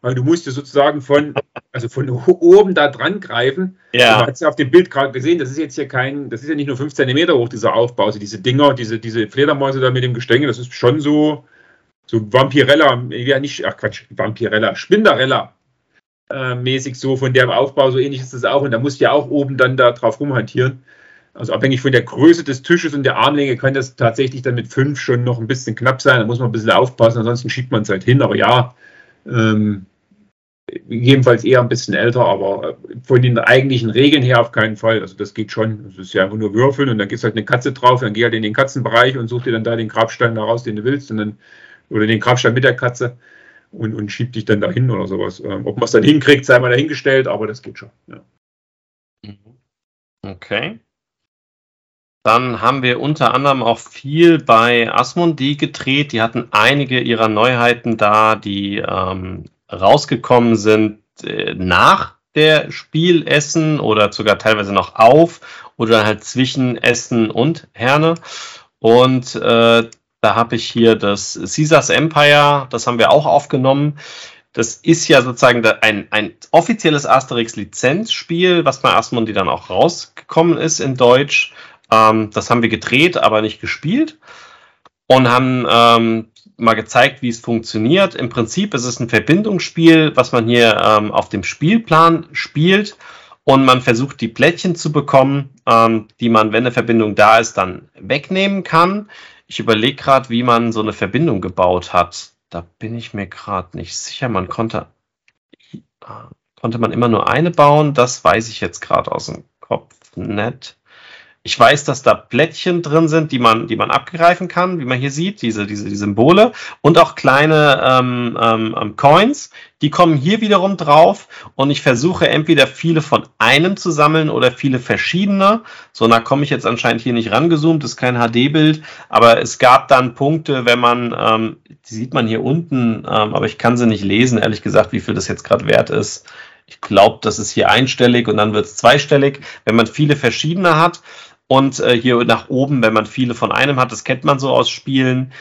Weil du musst ja sozusagen von, also von oben da dran greifen. Ja. Du hast ja auf dem Bild gerade gesehen, das ist jetzt hier kein, das ist ja nicht nur fünf Zentimeter hoch, dieser Aufbau. Also diese Dinger, diese, diese Fledermäuse da mit dem Gestänge, das ist schon so, so Vampirella, ja nicht, ach Quatsch, Vampirella, Spinderella äh, mäßig so von der Aufbau, so ähnlich ist das auch. Und da musst du ja auch oben dann da drauf rumhantieren. Also abhängig von der Größe des Tisches und der Armlänge kann das tatsächlich dann mit fünf schon noch ein bisschen knapp sein. Da muss man ein bisschen aufpassen, ansonsten schiebt man es halt hin. Aber ja, ähm, jedenfalls eher ein bisschen älter, aber von den eigentlichen Regeln her auf keinen Fall. Also das geht schon. Das ist ja einfach nur würfeln und dann gibt es halt eine Katze drauf, dann geh halt in den Katzenbereich und such dir dann da den Grabstein daraus, den du willst, und dann, oder den Grabstein mit der Katze und, und schieb dich dann dahin oder sowas. Ähm, ob man es dann hinkriegt, sei mal dahingestellt, aber das geht schon. Ja. Okay. Dann haben wir unter anderem auch viel bei Asmodee gedreht. Die hatten einige ihrer Neuheiten da, die ähm, rausgekommen sind äh, nach der Spielessen oder sogar teilweise noch auf oder halt zwischen Essen und Herne. Und äh, da habe ich hier das Caesars Empire, das haben wir auch aufgenommen. Das ist ja sozusagen ein, ein offizielles Asterix-Lizenzspiel, was bei Asmodee dann auch rausgekommen ist in Deutsch. Ähm, das haben wir gedreht, aber nicht gespielt. Und haben ähm, mal gezeigt, wie es funktioniert. Im Prinzip ist es ein Verbindungsspiel, was man hier ähm, auf dem Spielplan spielt. Und man versucht, die Plättchen zu bekommen, ähm, die man, wenn eine Verbindung da ist, dann wegnehmen kann. Ich überlege gerade, wie man so eine Verbindung gebaut hat. Da bin ich mir gerade nicht sicher. Man konnte, konnte man immer nur eine bauen. Das weiß ich jetzt gerade aus dem Kopf nicht. Ich weiß, dass da Plättchen drin sind, die man, die man abgreifen kann, wie man hier sieht, diese, diese die Symbole und auch kleine ähm, ähm, ähm, Coins. Die kommen hier wiederum drauf und ich versuche entweder viele von einem zu sammeln oder viele verschiedene. So, da komme ich jetzt anscheinend hier nicht rangezoomt, ist kein HD-Bild, aber es gab dann Punkte, wenn man, ähm, die sieht man hier unten, ähm, aber ich kann sie nicht lesen, ehrlich gesagt, wie viel das jetzt gerade wert ist. Ich glaube, das ist hier einstellig und dann wird es zweistellig. Wenn man viele verschiedene hat, und äh, hier nach oben, wenn man viele von einem hat, das kennt man so aus Spielen.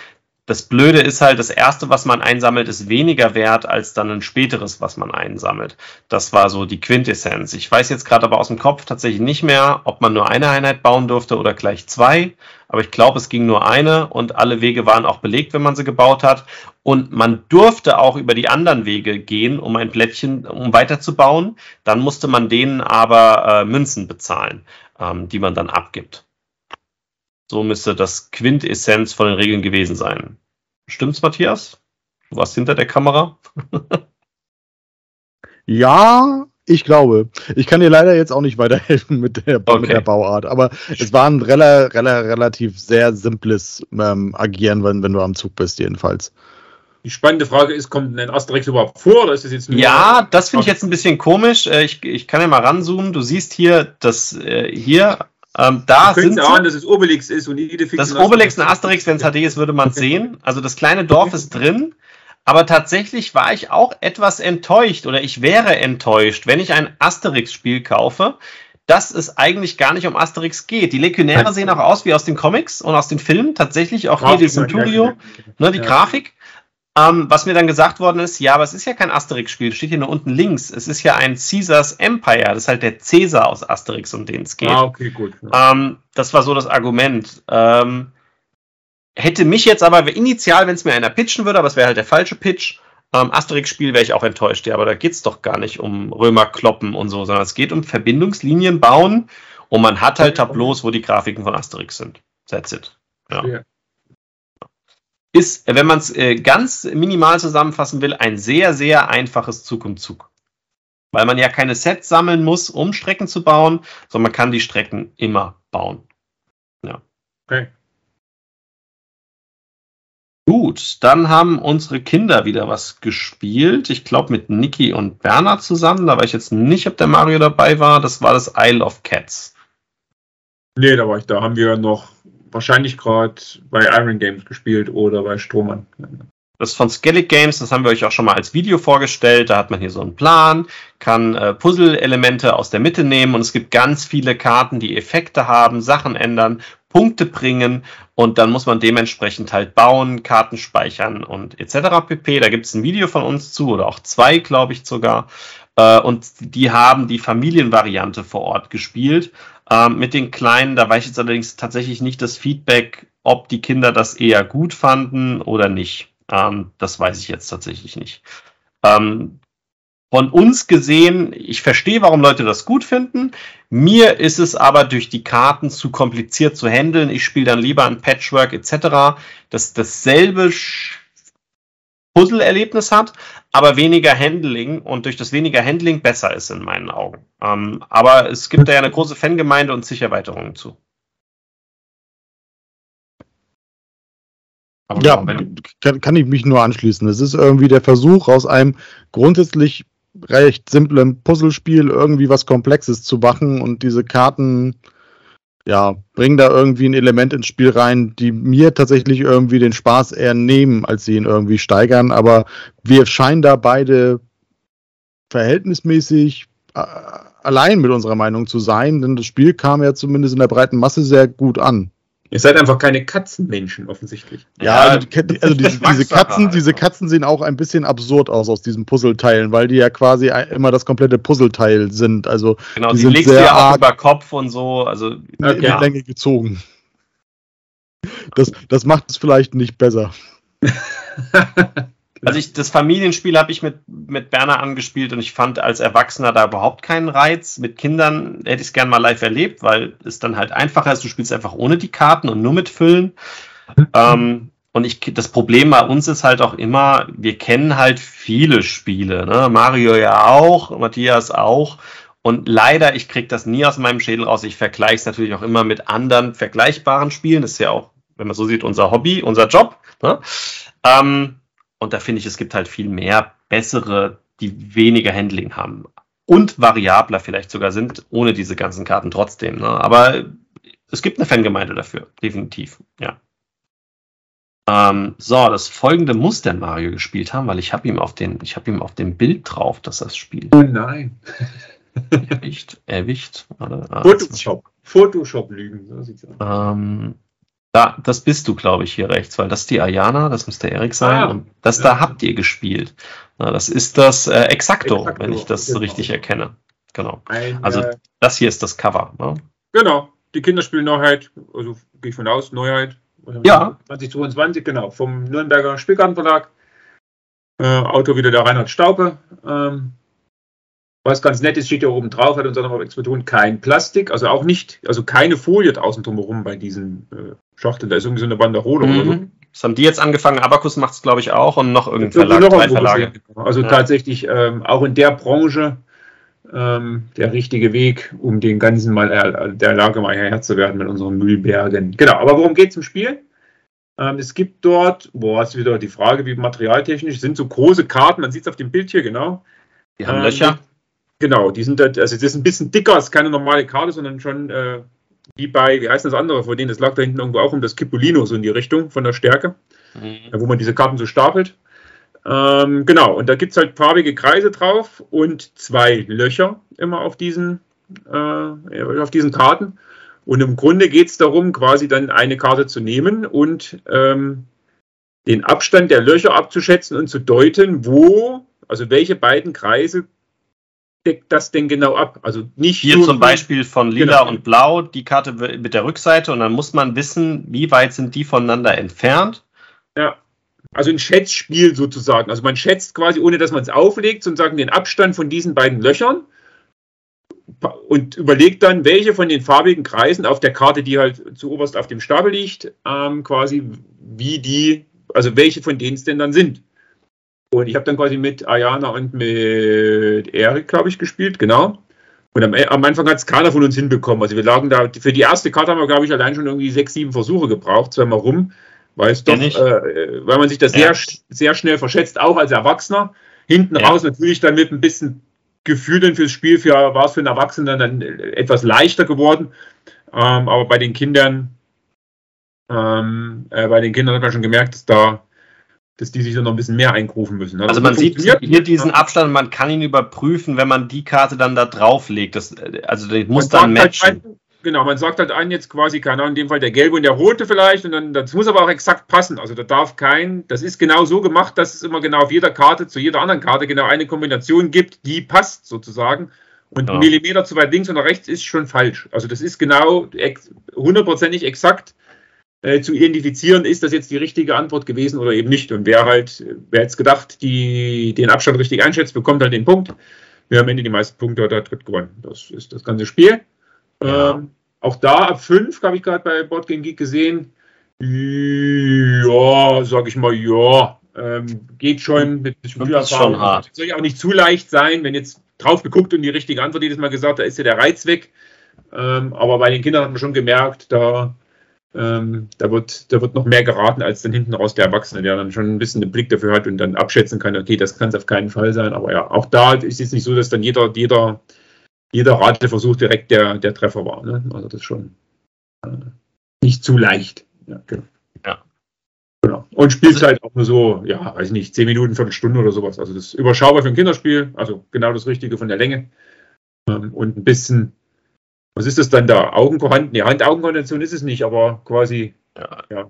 Das Blöde ist halt, das erste, was man einsammelt, ist weniger wert als dann ein späteres, was man einsammelt. Das war so die Quintessenz. Ich weiß jetzt gerade aber aus dem Kopf tatsächlich nicht mehr, ob man nur eine Einheit bauen durfte oder gleich zwei. Aber ich glaube, es ging nur eine und alle Wege waren auch belegt, wenn man sie gebaut hat. Und man durfte auch über die anderen Wege gehen, um ein Plättchen, um weiterzubauen. Dann musste man denen aber äh, Münzen bezahlen ähm, die man dann abgibt. So müsste das Quintessenz von den Regeln gewesen sein. Stimmt's, Matthias? Du warst hinter der Kamera. [laughs] ja, ich glaube. Ich kann dir leider jetzt auch nicht weiterhelfen mit der, okay. mit der Bauart, aber es war ein rela, rela, relativ sehr simples ähm, Agieren, wenn, wenn du am Zug bist, jedenfalls. Die spannende Frage ist, kommt ein Asterix überhaupt vor oder ist das jetzt nur Ja, das finde ich jetzt ein bisschen komisch. Äh, ich, ich kann ja mal ranzoomen. Du siehst hier, dass äh, hier, ähm, da sind sie, ahnen, dass es Obelix ist und jede Das Obelix und Asterix, wenn es HD ist, würde man es sehen. Also das kleine Dorf ist drin. Aber tatsächlich war ich auch etwas enttäuscht oder ich wäre enttäuscht, wenn ich ein Asterix-Spiel kaufe, dass es eigentlich gar nicht um Asterix geht. Die Legionäre sehen auch aus wie aus den Comics und aus den Filmen. Tatsächlich auch hier die Centurio, ne, die ja. Grafik. Ähm, was mir dann gesagt worden ist, ja, aber es ist ja kein Asterix-Spiel, steht hier nur unten links. Es ist ja ein Caesars Empire, das ist halt der Caesar aus Asterix, um den es geht. Ah, okay, gut. Ähm, das war so das Argument. Ähm, hätte mich jetzt aber initial, wenn es mir einer pitchen würde, aber es wäre halt der falsche Pitch, ähm, Asterix-Spiel wäre ich auch enttäuscht. Ja, aber da geht es doch gar nicht um Römer kloppen und so, sondern es geht um Verbindungslinien bauen und man hat halt Tableaus, wo die Grafiken von Asterix sind. That's it. Ja ist, wenn man es äh, ganz minimal zusammenfassen will, ein sehr, sehr einfaches Zug um Zug. Weil man ja keine Sets sammeln muss, um Strecken zu bauen, sondern man kann die Strecken immer bauen. Ja. Okay. Gut, dann haben unsere Kinder wieder was gespielt. Ich glaube mit Niki und Bernhard zusammen. Da war ich jetzt nicht, ob der Mario dabei war. Das war das Isle of Cats. Nee, da war ich da. Haben wir noch wahrscheinlich gerade bei Iron Games gespielt oder bei Strohmann. Das ist von Skellig Games, das haben wir euch auch schon mal als Video vorgestellt. Da hat man hier so einen Plan, kann äh, Puzzle-Elemente aus der Mitte nehmen und es gibt ganz viele Karten, die Effekte haben, Sachen ändern, Punkte bringen und dann muss man dementsprechend halt bauen, Karten speichern und etc. pp. Da gibt es ein Video von uns zu oder auch zwei, glaube ich sogar. Äh, und die haben die Familienvariante vor Ort gespielt ähm, mit den Kleinen, da weiß ich jetzt allerdings tatsächlich nicht das Feedback, ob die Kinder das eher gut fanden oder nicht. Ähm, das weiß ich jetzt tatsächlich nicht. Ähm, von uns gesehen, ich verstehe, warum Leute das gut finden. Mir ist es aber durch die Karten zu kompliziert zu handeln. Ich spiele dann lieber ein Patchwork etc. Das dasselbe Puzzle-Erlebnis hat, aber weniger Handling und durch das weniger Handling besser ist in meinen Augen. Ähm, aber es gibt da ja eine große Fangemeinde und sicher Erweiterungen zu. Aber ja, kann, kann ich mich nur anschließen. Es ist irgendwie der Versuch, aus einem grundsätzlich recht simplen Puzzlespiel irgendwie was Komplexes zu machen und diese Karten ja, bringen da irgendwie ein Element ins Spiel rein, die mir tatsächlich irgendwie den Spaß eher nehmen, als sie ihn irgendwie steigern. Aber wir scheinen da beide verhältnismäßig äh, allein mit unserer Meinung zu sein, denn das Spiel kam ja zumindest in der breiten Masse sehr gut an. Ihr seid einfach keine Katzenmenschen, offensichtlich. Ja, also, die, also diese, diese, Katzen, diese Katzen sehen auch ein bisschen absurd aus aus diesen Puzzleteilen, weil die ja quasi immer das komplette Puzzleteil sind. Also genau, die, die legst du ja auch über Kopf und so, also in ja. Länge gezogen. Das, das macht es vielleicht nicht besser. [laughs] Also ich, das Familienspiel habe ich mit, mit Berner angespielt und ich fand als Erwachsener da überhaupt keinen Reiz. Mit Kindern hätte ich es gerne mal live erlebt, weil es dann halt einfacher ist. Du spielst einfach ohne die Karten und nur mit Füllen. Ähm, und ich, das Problem bei uns ist halt auch immer, wir kennen halt viele Spiele. Ne? Mario ja auch, Matthias auch. Und leider, ich kriege das nie aus meinem Schädel raus. Ich vergleiche es natürlich auch immer mit anderen vergleichbaren Spielen. Das ist ja auch, wenn man so sieht, unser Hobby, unser Job. Ne? Ähm, und da finde ich, es gibt halt viel mehr bessere, die weniger Handling haben. Und variabler vielleicht sogar sind, ohne diese ganzen Karten trotzdem. Ne? Aber es gibt eine Fangemeinde dafür, definitiv, ja. Ähm, so, das folgende muss der Mario gespielt haben, weil ich habe ihm auf den, ich habe ihm auf dem Bild drauf, dass das Spiel. Oh nein. [laughs] erwischt, erwischt. Ah, Photoshop. Photoshop-Lügen, so sieht's aus. Ähm, da, das bist du, glaube ich, hier rechts, weil das ist die Ayana, das müsste Erik sein. Ah, und das ja. da habt ihr gespielt. Na, das ist das äh, Exacto, Exacto, wenn ich das genau. richtig erkenne. Genau. Ein, also äh, das hier ist das Cover. Ne? Genau. Die Kinderspiel-Neuheit, also gehe ich von aus, Neuheit. Ja. 2022, genau. Vom Nürnberger Spielkartenverlag. Äh, Autor wieder der Reinhard Staupe. Ähm, was ganz nett ist, steht ja oben drauf, hat uns auch nochmal zu tun, kein Plastik, also auch nicht, also keine Folie draußen drumherum bei diesen äh, Schachteln. Da ist irgendwie so eine Banderole mhm. oder so. Das haben die jetzt angefangen. Abacus macht es, glaube ich, auch und noch irgendein Verlag, noch drei Verlage. Also ja. tatsächlich ähm, auch in der Branche ähm, der richtige Weg, um den ganzen mal äh, der Lage mal Herr zu werden mit unseren Mühlbergen. Genau, aber worum geht es im Spiel? Ähm, es gibt dort, boah, ist wieder die Frage, wie materialtechnisch, sind so große Karten, man sieht es auf dem Bild hier genau. Die haben Löcher. Genau, die sind da, also das ist ein bisschen dicker, ist keine normale Karte, sondern schon äh, wie bei, wie heißt das andere von denen, das lag da hinten irgendwo auch um das Kipolino so in die Richtung von der Stärke, mhm. wo man diese Karten so stapelt. Ähm, genau, und da gibt es halt farbige Kreise drauf und zwei Löcher immer auf diesen, äh, auf diesen Karten. Und im Grunde geht es darum, quasi dann eine Karte zu nehmen und ähm, den Abstand der Löcher abzuschätzen und zu deuten, wo, also welche beiden Kreise deckt das denn genau ab? Also nicht hier zum Beispiel von Lila genau. und Blau die Karte mit der Rückseite und dann muss man wissen, wie weit sind die voneinander entfernt. Ja, also ein Schätzspiel sozusagen. Also man schätzt quasi, ohne dass man es auflegt, sozusagen den Abstand von diesen beiden Löchern und überlegt dann, welche von den farbigen Kreisen auf der Karte, die halt zu oberst auf dem Stapel liegt, ähm, quasi wie die, also welche von denen es denn dann sind. Und ich habe dann quasi mit Ayana und mit Erik, glaube ich, gespielt, genau. Und am, am Anfang hat es keiner von uns hinbekommen. Also wir lagen da, für die erste Karte haben wir, glaube ich, allein schon irgendwie sechs, sieben Versuche gebraucht, zweimal rum, weil es doch, äh, weil man sich das ja. sehr, sehr schnell verschätzt, auch als Erwachsener. Hinten ja. raus natürlich dann mit ein bisschen Gefühl dann fürs Spiel, für, war es für einen Erwachsenen dann etwas leichter geworden. Ähm, aber bei den Kindern, ähm, äh, bei den Kindern hat man schon gemerkt, dass da dass die sich dann noch ein bisschen mehr eingrufen müssen. Also, also man sieht hier diesen Abstand, man kann ihn überprüfen, wenn man die Karte dann da drauflegt. Das, also die muss dann halt matchen. Halt ein, genau, man sagt halt einen jetzt quasi, keine Ahnung, in dem Fall der gelbe und der rote vielleicht, und dann das muss aber auch exakt passen. Also da darf kein, das ist genau so gemacht, dass es immer genau auf jeder Karte zu jeder anderen Karte genau eine Kombination gibt, die passt sozusagen. Und ja. ein Millimeter zu weit links nach rechts ist schon falsch. Also das ist genau hundertprozentig exakt äh, zu identifizieren, ist das jetzt die richtige Antwort gewesen oder eben nicht. Und wer halt, wer jetzt gedacht, die den Abstand richtig einschätzt, bekommt halt den Punkt. Wer am Ende die meisten Punkte hat, hat gewonnen. Das ist das ganze Spiel. Ja. Ähm, auch da ab 5 habe ich gerade bei Boardgame Geek gesehen. Ja, sag ich mal, ja. Ähm, geht schon mit Spielerfahrung. Schon hart. Soll ja auch nicht zu leicht sein, wenn jetzt drauf geguckt und die richtige Antwort jedes Mal gesagt, da ist ja der Reiz weg. Ähm, aber bei den Kindern hat man schon gemerkt, da ähm, da, wird, da wird noch mehr geraten als dann hinten raus der Erwachsene, der dann schon ein bisschen den Blick dafür hat und dann abschätzen kann, okay, das kann es auf keinen Fall sein. Aber ja, auch da ist es nicht so, dass dann jeder, jeder, jeder Rateversuch direkt der, der Treffer war. Ne? Also das schon. nicht zu leicht. Ja, genau. Ja. Genau. Und Spielzeit auch nur so, ja, weiß nicht, 10 Minuten, Viertelstunde oder sowas. Also das ist überschaubar für ein Kinderspiel, also genau das Richtige von der Länge. Ähm, und ein bisschen, was ist das dann da? Augenkoordination? Nee, Hand-Augen-Koordination ist es nicht, aber quasi, Ja. ja.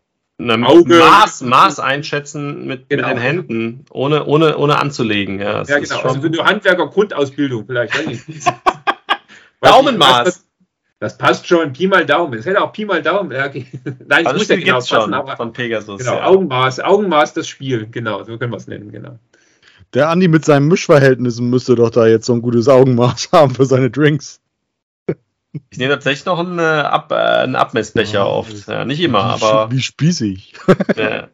Auge- Maß, Maß einschätzen mit, Genau. mit den Händen, ohne, ohne, ohne anzulegen. Ja, das Ja, genau. schon- Also für eine Handwerker-Grundausbildung vielleicht. [laughs] weiß ich nicht. Daumenmaß. Das, das passt schon. Pi mal Daumen. Es hätte auch Pi mal Daumen. Ja, okay. [laughs] Nein, es also muss das ja genau passen, schon aber von Pegasus. genau, ja. Augenmaß, Augenmaß das Spiel. Genau, so können wir es nennen. Genau. Der Andi mit seinen Mischverhältnissen müsste doch da jetzt so ein gutes Augenmaß [laughs] haben für seine Drinks. Ich nehme tatsächlich noch einen, äh, Ab, äh, einen Abmessbecher Oh, oft. Ja, nicht immer, aber. Wie spießig. [laughs] Ja.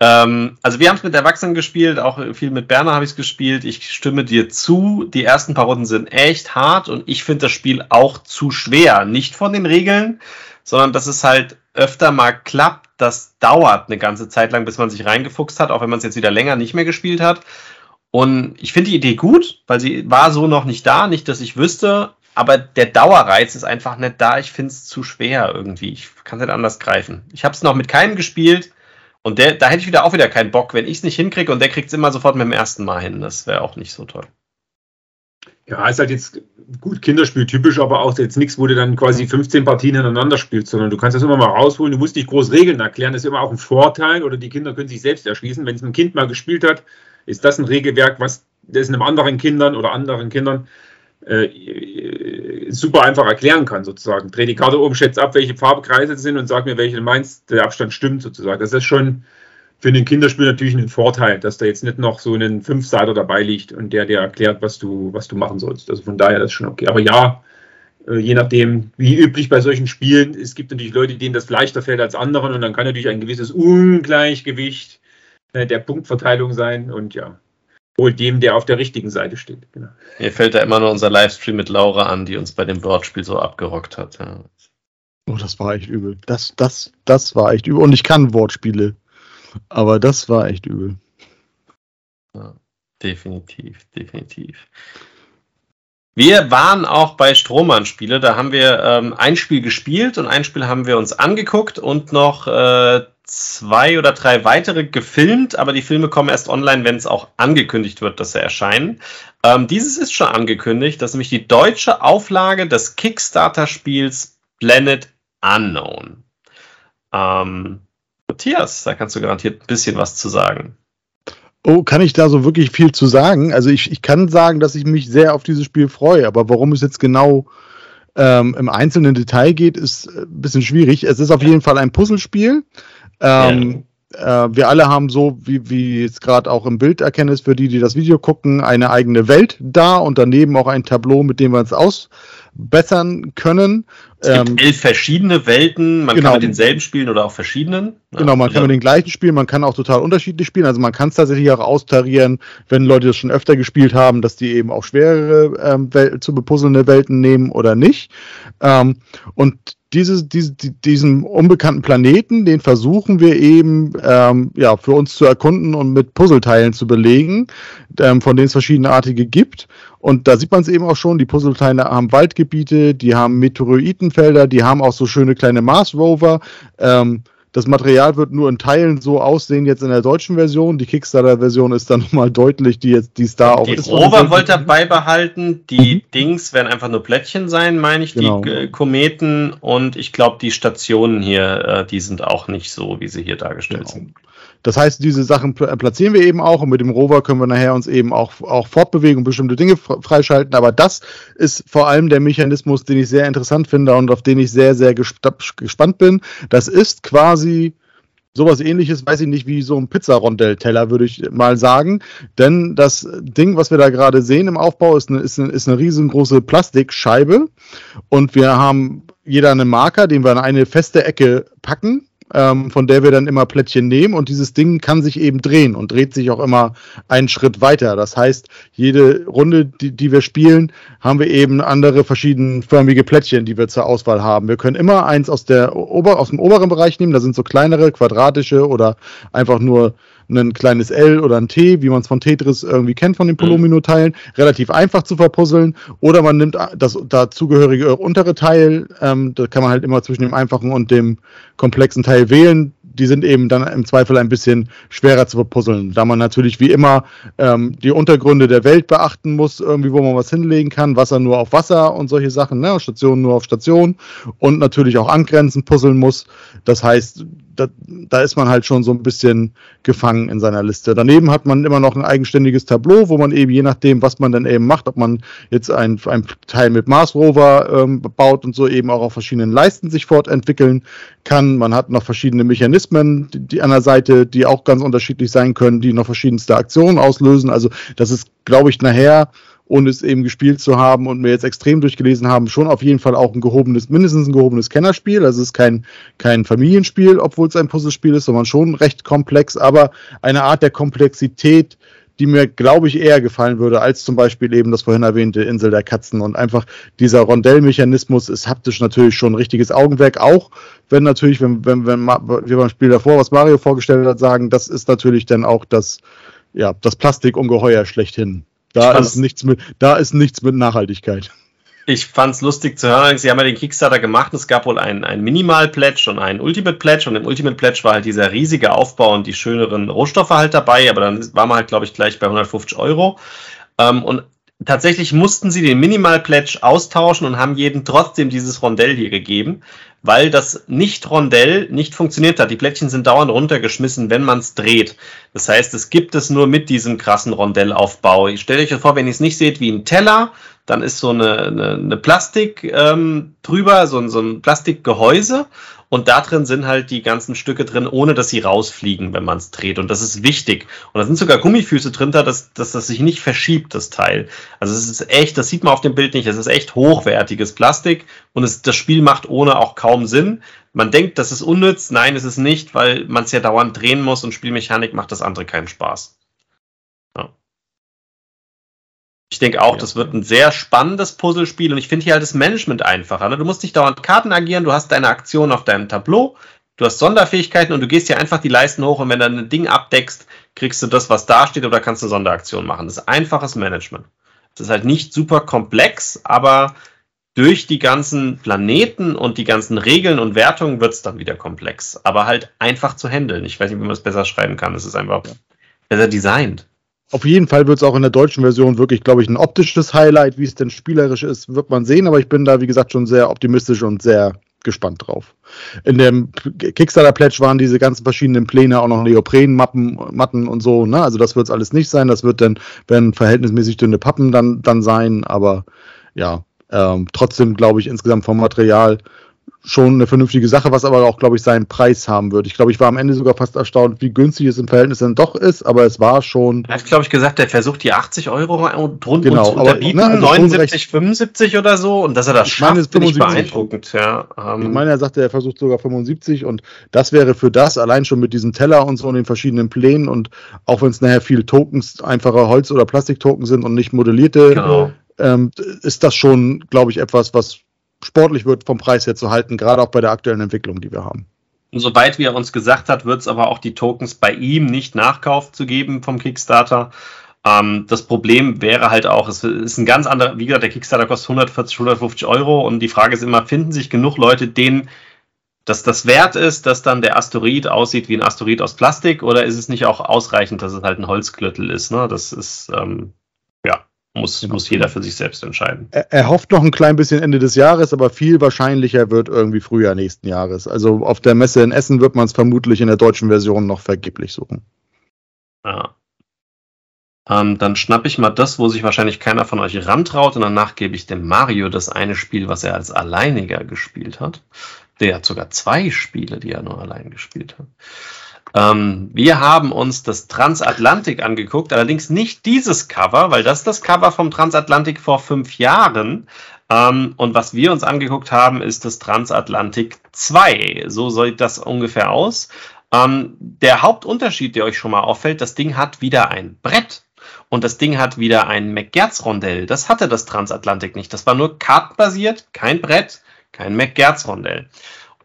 Ähm, also wir haben es mit Erwachsenen gespielt, auch viel mit Berner habe ich es gespielt. Ich stimme dir zu. Die ersten paar Runden sind echt hart und ich finde das Spiel auch zu schwer. Nicht von den Regeln, sondern dass es halt öfter mal klappt. Das dauert eine ganze Zeit lang, bis man sich reingefuchst hat, auch wenn man es jetzt wieder länger nicht mehr gespielt hat. Und ich finde die Idee gut, weil sie war so noch nicht da, nicht, dass ich wüsste, aber der Dauerreiz ist einfach nicht da. Ich finde es zu schwer irgendwie. Ich kann es nicht anders greifen. Ich habe es noch mit keinem gespielt und der, da hätte ich wieder auch wieder keinen Bock, wenn ich es nicht hinkriege und der kriegt es immer sofort mit dem ersten Mal hin. Das wäre auch nicht so toll. Ja, ist halt jetzt gut Kinderspiel typisch, aber auch jetzt nichts, wo du dann quasi 15 Partien hintereinander spielst, sondern du kannst das immer mal rausholen. Du musst nicht groß Regeln erklären. Das ist immer auch ein Vorteil oder die Kinder können sich selbst erschließen. Wenn es ein Kind mal gespielt hat, ist das ein Regelwerk, was das einem anderen Kindern oder anderen Kindern äh, super einfach erklären kann, sozusagen. Dreh die Karte oben, schätze ab, welche Farbkreise sind und sag mir, welche meinst, der Abstand stimmt, sozusagen. Das ist schon für ein Kinderspiel natürlich ein Vorteil, dass da jetzt nicht noch so ein Fünfseiter dabei liegt und der dir erklärt, was du, was du machen sollst. Also von daher das ist schon okay. Aber ja, äh, je nachdem, wie üblich bei solchen Spielen, es gibt natürlich Leute, denen das leichter fällt als anderen und dann kann natürlich ein gewisses Ungleichgewicht äh, der Punktverteilung sein und ja, wohl dem, der auf der richtigen Seite steht. Genau. Mir fällt da immer nur unser Livestream mit Laura an, die uns bei dem Wortspiel so abgerockt hat. Ja. Oh, das war echt übel. Das, das, das war echt übel. Und ich kann Wortspiele. Aber das war echt übel. Definitiv, definitiv. Wir waren auch bei Strohmann-Spiele. Da haben wir ähm, ein Spiel gespielt und ein Spiel haben wir uns angeguckt und noch äh, zwei oder drei weitere gefilmt. Aber die Filme kommen erst online, wenn es auch angekündigt wird, dass sie erscheinen. Ähm, dieses ist schon angekündigt. Das ist nämlich die deutsche Auflage des Kickstarter-Spiels Planet Unknown. Ähm, Matthias, da kannst du garantiert ein bisschen was zu sagen. Oh, kann ich da so wirklich viel zu sagen? Also ich, ich kann sagen, dass ich mich sehr auf dieses Spiel freue, aber warum es jetzt genau ähm, im einzelnen Detail geht, ist äh, ein bisschen schwierig. Es ist auf jeden Fall ein Puzzlespiel. Ähm, äh, wir alle haben so, wie, wie es gerade auch im Bild erkennen ist, für die, die das Video gucken, eine eigene Welt da und daneben auch ein Tableau, mit dem wir uns ausbessern können. Es gibt Ähm, elf verschiedene Welten, man genau. kann mit denselben spielen oder auch verschiedenen. Ja, Genau, man kann ja. mit den gleichen spielen, man kann auch total unterschiedlich spielen. Also man kann es tatsächlich auch austarieren, wenn Leute das schon öfter gespielt haben, dass die eben auch schwerere ähm, zu bepuzzelnde Welten nehmen oder nicht. Ähm, und diese, die, diesen unbekannten Planeten, den versuchen wir eben ähm, ja, für uns zu erkunden und mit Puzzleteilen zu belegen, ähm, von denen es verschiedenartige gibt. Und da sieht man es eben auch schon, die Puzzleteile haben Waldgebiete, die haben Meteoritenfelder, die haben auch so schöne kleine Mars-Rover. Ähm, das Material wird nur in Teilen so aussehen jetzt in der deutschen Version. Die Kickstarter-Version ist dann [laughs] nochmal deutlich, die jetzt, die da auch Die ist. Rover wollte er beibehalten, die Dings werden einfach nur Plättchen sein, meine ich, Mhm. Genau. die äh, Kometen und ich glaube, die Stationen hier, äh, die sind auch nicht so, wie sie hier dargestellt Genau. sind. Das heißt, diese Sachen pl- platzieren wir eben auch und mit dem Rover können wir nachher uns eben auch, auch fortbewegen und bestimmte Dinge fr- freischalten. Aber das ist vor allem der Mechanismus, den ich sehr interessant finde und auf den ich sehr, sehr gesta- gespannt bin. Das ist quasi sowas ähnliches, weiß ich nicht, wie so ein Pizzarondell-Teller, würde ich mal sagen. Denn das Ding, was wir da gerade sehen im Aufbau, ist eine, ist eine, ist eine riesengroße Plastikscheibe. Und wir haben jeder einen Marker, den wir an eine feste Ecke packen ähm, von der wir dann immer Plättchen nehmen und dieses Ding kann sich eben drehen und dreht sich auch immer einen Schritt weiter. Das heißt, jede Runde, die, die wir spielen, haben wir eben andere verschiedenförmige Plättchen, die wir zur Auswahl haben. Wir können immer eins aus, der Ober, aus dem oberen Bereich nehmen, da sind so kleinere, quadratische oder einfach nur ein kleines L oder ein T, wie man es von Tetris irgendwie kennt von den Polomino-Teilen, relativ einfach zu verpuzzeln. Oder man nimmt das dazugehörige untere Teil, ähm, da kann man halt immer zwischen dem einfachen und dem komplexen Teil wählen die sind eben dann im Zweifel ein bisschen schwerer zu verpuzzeln, da man natürlich wie immer ähm, die Untergründe der Welt beachten muss, irgendwie wo man was hinlegen kann, Wasser nur auf Wasser und solche Sachen, ne? Stationen nur auf Station und natürlich auch angrenzen puzzeln muss. Das heißt, da, da ist man halt schon so ein bisschen gefangen in seiner Liste. Daneben hat man immer noch ein eigenständiges Tableau, wo man eben je nachdem, was man dann eben macht, ob man jetzt ein, ein Teil mit Mars Rover ähm, baut und so eben auch auf verschiedenen Leisten sich fortentwickeln kann. Man hat noch verschiedene Mechanismen, die, die an der Seite, die auch ganz unterschiedlich sein können, die noch verschiedenste Aktionen auslösen. Also das ist, glaube ich, nachher ohne es eben gespielt zu haben und mir jetzt extrem durchgelesen haben, schon auf jeden Fall auch ein gehobenes, mindestens ein gehobenes Kennerspiel. Also es ist kein, kein Familienspiel, obwohl es ein Puzzlespiel ist, sondern schon recht komplex, aber eine Art der Komplexität, die mir, glaube ich, eher gefallen würde, als zum Beispiel eben das vorhin erwähnte Insel der Katzen. Und einfach dieser Rondellmechanismus ist haptisch natürlich schon ein richtiges Augenwerk, auch wenn natürlich, wenn, wenn, wenn wir beim Spiel davor, was Mario vorgestellt hat, sagen, das ist natürlich dann auch das, ja, das Plastikungeheuer schlechthin. Da ist, nichts mit, da ist nichts mit Nachhaltigkeit. Ich fand es lustig zu hören, sie haben ja den Kickstarter gemacht. Es gab wohl ein, ein Minimal-Pledge und ein Ultimate-Pledge. Und im Ultimate-Pledge war halt dieser riesige Aufbau und die schöneren Rohstoffe halt dabei. Aber dann war man halt, glaube ich, gleich bei 150 Euro. Ähm, und tatsächlich mussten sie den Minimal Pledge austauschen und haben jedem trotzdem dieses Rondell hier gegeben, weil das Nicht-Rondell nicht funktioniert hat. Die Plättchen sind dauernd runtergeschmissen, wenn man es dreht. Das heißt, es gibt es nur mit diesem krassen Rondellaufbau. Ich stelle euch vor, wenn ihr es nicht seht wie ein Teller, dann ist so eine, eine, eine Plastik ähm, drüber, so, so ein Plastikgehäuse und da drin sind halt die ganzen Stücke drin, ohne dass sie rausfliegen, wenn man es dreht. Und das ist wichtig. Und da sind sogar Gummifüße drin, da, dass, dass das sich nicht verschiebt, das Teil. Also es ist echt, das sieht man auf dem Bild nicht, es ist echt hochwertiges Plastik und es, das Spiel macht ohne auch kaum Sinn. Man denkt, das ist unnütz. Nein, ist es nicht, weil man es ja dauernd drehen muss und Spielmechanik macht das andere keinen Spaß. Ich denke auch, ja. das wird ein sehr spannendes Puzzlespiel und ich finde hier halt das Management einfacher. Ne? Du musst nicht dauernd Karten agieren, du hast deine Aktion auf deinem Tableau, du hast Sonderfähigkeiten und du gehst hier einfach die Leisten hoch und wenn du ein Ding abdeckst, kriegst du das, was da steht oder kannst eine Sonderaktion machen. Das ist einfaches Management. Das ist halt nicht super komplex, aber durch die ganzen Planeten und die ganzen Regeln und Wertungen wird es dann wieder komplex. Aber halt einfach zu handeln. Ich weiß nicht, wie man es besser schreiben kann. Es ist einfach besser designt. Auf jeden Fall wird es auch in der deutschen Version wirklich, glaube ich, ein optisches Highlight. Wie es denn spielerisch ist, wird man sehen. Aber ich bin da, wie gesagt, schon sehr optimistisch und sehr gespannt drauf. In dem Kickstarter Pledge waren diese ganzen verschiedenen Pläne auch noch Neoprenmappen, Matten und so. Ne? Also das wird es alles nicht sein. Das wird dann, wenn verhältnismäßig dünne Pappen dann, dann sein. Aber ja, ähm, trotzdem glaube ich insgesamt vom Material schon eine vernünftige Sache, was aber auch, glaube ich, seinen Preis haben wird. Ich glaube, ich war am Ende sogar fast erstaunt, wie günstig es im Verhältnis dann doch ist, aber es war schon. Er hat, glaube ich, gesagt, er versucht die 80 Euro drunter genau, zu unterbieten, aber, ne, also 79, 75 oder so, und dass er das schafft, ist finde ich beeindruckend. Ja, ähm. Ich meine, er sagte, er versucht sogar 75 und das wäre für das, allein schon mit diesem Teller und so und den verschiedenen Plänen und auch wenn es nachher viel Tokens, einfache Holz- oder Plastiktoken sind und nicht modellierte, genau. ähm, ist das schon, glaube ich, etwas, was sportlich wird vom Preis her zu halten, gerade auch bei der aktuellen Entwicklung, die wir haben. Und soweit wie er uns gesagt hat, wird es aber auch die Tokens bei ihm nicht Nachkauf zu geben vom Kickstarter. Ähm, das Problem wäre halt auch, es ist ein ganz anderer, wie gesagt, der Kickstarter kostet 140, 150 Euro und die Frage ist immer, finden sich genug Leute, denen dass das wert ist, dass dann der Asteroid aussieht wie ein Asteroid aus Plastik oder ist es nicht auch ausreichend, dass es halt ein Holzklöttel ist? Ne? Das ist, ähm, muss, muss jeder für sich selbst entscheiden. Er, er, hofft noch ein klein bisschen Ende des Jahres, aber viel wahrscheinlicher wird irgendwie Frühjahr nächsten Jahres. Also auf der Messe in Essen wird man es vermutlich in der deutschen Version noch vergeblich suchen. Ja. Ähm, dann schnapp ich mal das, wo sich wahrscheinlich keiner von euch rantraut und danach gebe ich dem Mario das eine Spiel, was er als Alleiniger gespielt hat. Der hat sogar zwei Spiele, die er nur allein gespielt hat. Ähm, wir haben uns das Transatlantik angeguckt, allerdings nicht dieses Cover, weil das ist das Cover vom Transatlantik vor fünf Jahren. Ähm, und was wir uns angeguckt haben, ist das Transatlantik 2. So sieht das ungefähr aus. Ähm, der Hauptunterschied, der euch schon mal auffällt, das Ding hat wieder ein Brett. Und das Ding hat wieder ein McGertz-Rondell. Das hatte das Transatlantik nicht. Das war nur kartenbasiert, kein Brett, kein McGertz-Rondell.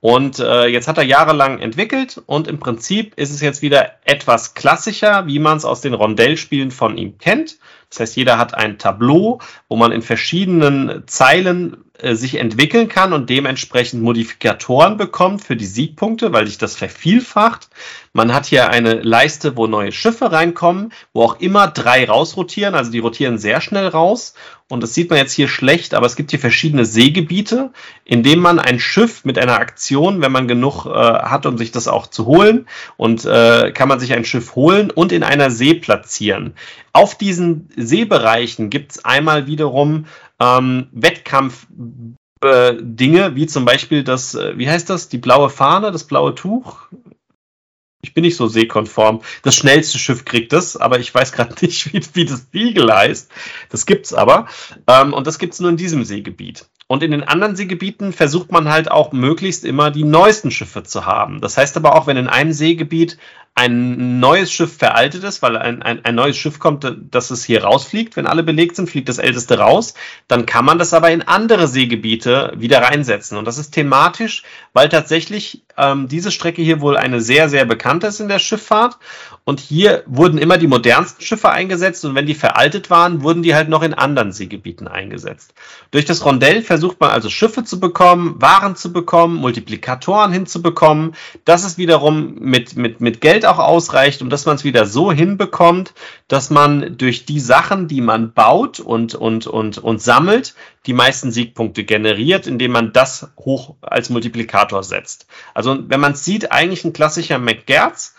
Und äh, jetzt hat er jahrelang entwickelt und im Prinzip ist es jetzt wieder etwas klassischer, wie man es aus den Rondellspielen von ihm kennt. Das heißt, jeder hat ein Tableau, wo man in verschiedenen Zeilen äh, sich entwickeln kann und dementsprechend Modifikatoren bekommt für die Siegpunkte, weil sich das vervielfacht. Man hat hier eine Leiste, wo neue Schiffe reinkommen, wo auch immer drei rausrotieren, also die rotieren sehr schnell raus. Und das sieht man jetzt hier schlecht, aber es gibt hier verschiedene Seegebiete, in denen man ein Schiff mit einer Aktion, wenn man genug äh, hat, um sich das auch zu holen, und äh, kann man sich ein Schiff holen und in einer See platzieren. Auf diesen Seebereichen gibt es einmal wiederum ähm, Wettkampf äh, Dinge, wie zum Beispiel das, äh, wie heißt das, die blaue Fahne, das blaue Tuch? Ich bin nicht so seekonform. Das schnellste Schiff kriegt es, aber ich weiß gerade [laughs] nicht, wie, wie das Beagle heißt. Das gibt's aber. Ähm, und das gibt's nur in diesem Seegebiet. Und in den anderen Seegebieten versucht man halt auch möglichst immer die neuesten Schiffe zu haben. Das heißt aber auch, wenn in einem Seegebiet ein neues Schiff veraltet ist, weil ein, ein, ein neues Schiff kommt, dass es hier rausfliegt, wenn alle belegt sind, fliegt das älteste raus, dann kann man das aber in andere Seegebiete wieder reinsetzen. Und das ist thematisch, weil tatsächlich ähm, diese Strecke hier wohl eine sehr, sehr bekannte ist in der Schifffahrt. Und hier wurden immer die modernsten Schiffe eingesetzt und wenn die veraltet waren, wurden die halt noch in anderen Seegebieten eingesetzt. Durch das Rondell versucht man also Schiffe zu bekommen, Waren zu bekommen, Multiplikatoren hinzubekommen. Das ist wiederum mit, mit, mit Geld auch ausreicht und dass man es wieder so hinbekommt, dass man durch die Sachen, die man baut und, und, und, und sammelt, die meisten Siegpunkte generiert, indem man das hoch als Multiplikator setzt. Also wenn man es sieht, eigentlich ein klassischer McGertz,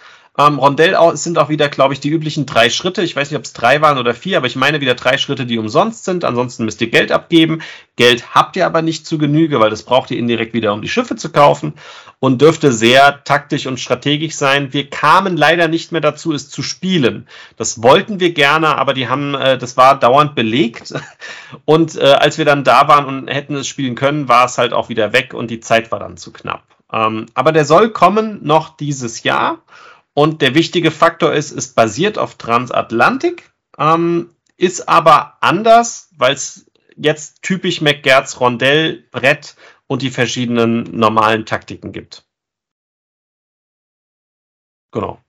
ähm, Rondell sind auch wieder, glaube ich, die üblichen drei Schritte. Ich weiß nicht, ob es drei waren oder vier, aber ich meine wieder drei Schritte, die umsonst sind. Ansonsten müsst ihr Geld abgeben. Geld habt ihr aber nicht zu Genüge, weil das braucht ihr indirekt wieder, um die Schiffe zu kaufen und dürfte sehr taktisch und strategisch sein. Wir kamen leider nicht mehr dazu, es zu spielen. Das wollten wir gerne, aber die haben, äh, das war dauernd belegt. [laughs] Und äh, als wir dann da waren und hätten es spielen können, war es halt auch wieder weg und die Zeit war dann zu knapp. Ähm, aber der soll kommen noch dieses Jahr. Und der wichtige Faktor ist, es basiert auf Transatlantik, ähm, ist aber anders, weil es jetzt typisch McGertz Rondell, Brett und die verschiedenen normalen Taktiken gibt. Genau.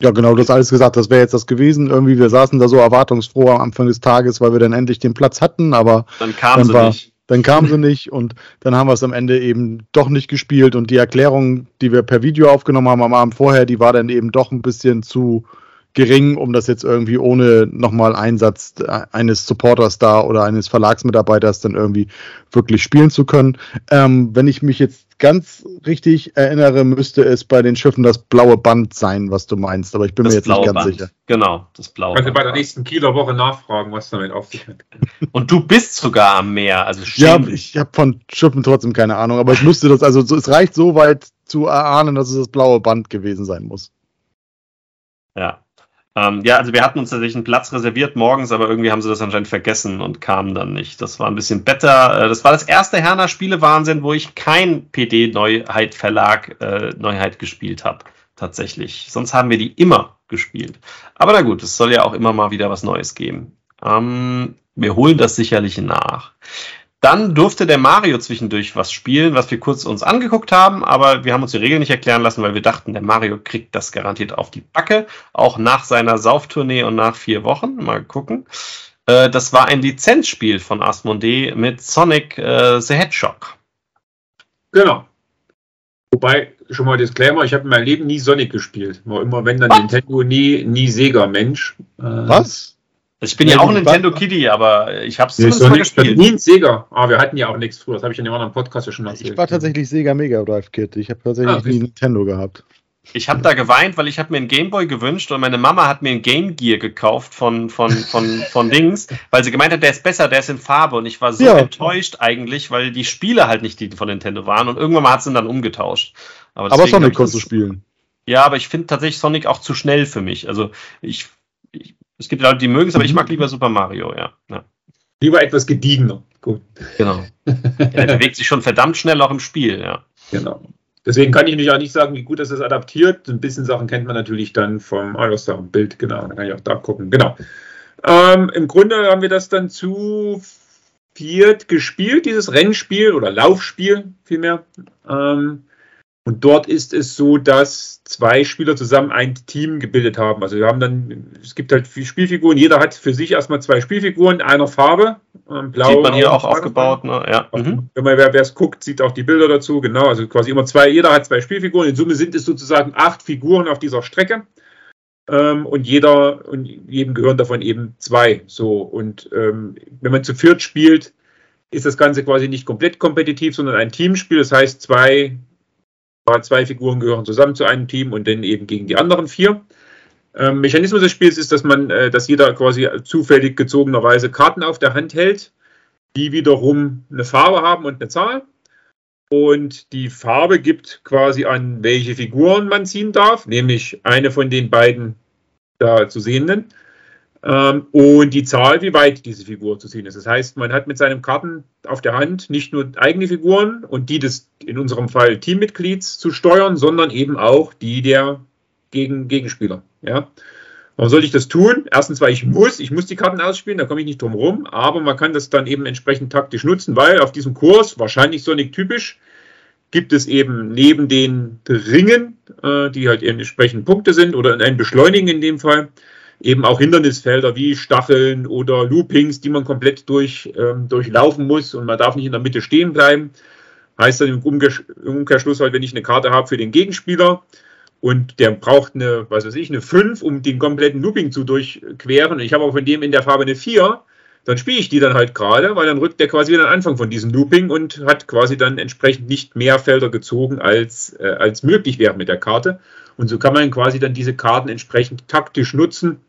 Ja, genau, du hast alles gesagt. Das wäre jetzt das gewesen. Irgendwie, wir saßen da so erwartungsfroh am Anfang des Tages, weil wir dann endlich den Platz hatten, aber dann kam dann sie war, nicht. Dann kam sie [laughs] nicht und dann haben wir es am Ende eben doch nicht gespielt. Und die Erklärung, die wir per Video aufgenommen haben am Abend vorher, die war dann eben doch ein bisschen zu gering, um das jetzt irgendwie ohne nochmal Einsatz eines Supporters da oder eines Verlagsmitarbeiters dann irgendwie wirklich spielen zu können. Ähm, wenn ich mich jetzt ganz richtig erinnere, müsste es bei den Schiffen das blaue Band sein, was du meinst, aber ich bin das mir jetzt nicht ganz Band. sicher. Genau, das blaue Kannst Band. bei der nächsten Kieler Woche nachfragen, was damit auf sich hat. Und du bist sogar am Meer, also Ja, ich habe von Schiffen trotzdem keine Ahnung, aber ich müsste das, also es reicht so weit zu erahnen, dass es das blaue Band gewesen sein muss. Ja. Ähm, ja, also wir hatten uns tatsächlich einen Platz reserviert morgens, aber irgendwie haben sie das anscheinend vergessen und kamen dann nicht. Das war ein bisschen better. Äh, das war das erste Herner Spiele-Wahnsinn, wo ich kein PD-Neuheit-Verlag äh, Neuheit gespielt habe. Tatsächlich. Sonst haben wir die immer gespielt. Aber na gut, es soll ja auch immer mal wieder was Neues geben. Ähm, wir holen das sicherlich nach. Dann durfte der Mario zwischendurch was spielen, was wir kurz uns angeguckt haben, aber wir haben uns die Regeln nicht erklären lassen, weil wir dachten, der Mario kriegt das garantiert auf die Backe, auch nach seiner Sauftournee und nach vier Wochen. Mal gucken. Äh, das war ein Lizenzspiel von Asmodee mit Sonic äh, the Hedgehog. Genau. Wobei, schon mal Disclaimer, ich habe in meinem Leben nie Sonic gespielt. War immer, wenn dann What? Nintendo, nie, nie Sega-Mensch. Äh, was? Ich bin ja, ja auch ein Nintendo Kitty, aber ich habe es zumindest mal gespielt. Nie ein Sega. Ah, wir hatten ja auch nichts früher. Das habe ich in dem anderen Podcast ja schon erzählt. Ich war tatsächlich Sega Mega Drive Kid. Ich habe tatsächlich ah, nie Nintendo gehabt. Ich habe da geweint, weil ich habe mir einen Gameboy gewünscht und meine Mama hat mir einen Game Gear gekauft von, von, von, von [laughs] Dings, weil sie gemeint hat, der ist besser, der ist in Farbe. Und ich war so ja. enttäuscht eigentlich, weil die Spiele halt nicht die von Nintendo waren. Und irgendwann mal hat sie ihn dann umgetauscht. Aber, aber Sonic konntest du spielen. Ja, aber ich finde tatsächlich Sonic auch zu schnell für mich. Also ich es gibt Leute, die mögen es, aber ich mag lieber Super Mario, ja. ja. Lieber etwas gediegener. Gut. Genau. [laughs] er bewegt sich schon verdammt schnell auch im Spiel, ja. Genau. Deswegen kann ich mich auch nicht sagen, wie gut das ist adaptiert. Ein bisschen Sachen kennt man natürlich dann vom All-Star-Bild, genau. Da kann ich auch da gucken. Genau. Ähm, Im Grunde haben wir das dann zu viert gespielt, dieses Rennspiel oder Laufspiel vielmehr. Ähm, Und dort ist es so, dass zwei Spieler zusammen ein Team gebildet haben. Also wir haben dann, es gibt halt Spielfiguren, jeder hat für sich erstmal zwei Spielfiguren einer Farbe. Ähm, blau, Sieht man hier auch aufgebaut, ne? ja. Mhm. Wenn man wer es guckt, sieht auch die Bilder dazu, genau. Also quasi immer zwei, jeder hat zwei Spielfiguren. In Summe sind es sozusagen acht Figuren auf dieser Strecke. Ähm, und jeder, und jedem gehören davon eben zwei. So. Und ähm, wenn man zu viert spielt, ist das Ganze quasi nicht komplett kompetitiv, sondern ein Teamspiel. Das heißt, zwei Zwei Figuren gehören zusammen zu einem Team und dann eben gegen die anderen vier. Ähm, Mechanismus des Spiels ist, dass man, äh, dass jeder quasi zufällig gezogenerweise Karten auf der Hand hält, die wiederum eine Farbe haben und eine Zahl. Und die Farbe gibt quasi an, welche Figuren man ziehen darf, nämlich eine von den beiden da zu sehenden. Ähm, und die Zahl, wie weit diese Figur zu ziehen ist. Das heißt, man hat mit seinen Karten auf der Hand nicht nur eigene Figuren und die des, in unserem Fall Teammitglieds zu steuern, sondern eben auch die der Gegen Gegenspieler. Ja. Warum soll ich das tun? Erstens, weil ich muss, ich muss die Karten ausspielen, da komme ich nicht drum rum, aber man kann das dann eben entsprechend taktisch nutzen, weil auf diesem Kurs, wahrscheinlich Sonic typisch, gibt es eben neben den Ringen, äh, die halt entsprechend Punkte sind oder ein Beschleunigen in dem Fall, eben auch Hindernisfelder wie Stacheln oder Loopings, die man komplett durch, ähm, durchlaufen muss und man darf nicht in der Mitte stehen bleiben. Heißt dann im, Umkehr, im Umkehrschluss halt, wenn ich eine Karte habe für den Gegenspieler und der braucht eine, was weiß ich, eine 5, um den kompletten Looping zu durchqueren und ich habe auch von dem in der Farbe eine 4, dann spiele ich die dann halt gerade, weil dann rückt der quasi wieder den Anfang von diesem Looping und hat quasi dann entsprechend nicht mehr Felder gezogen, als, äh, als möglich wäre mit der Karte. Und so kann man quasi dann diese Karten entsprechend taktisch nutzen,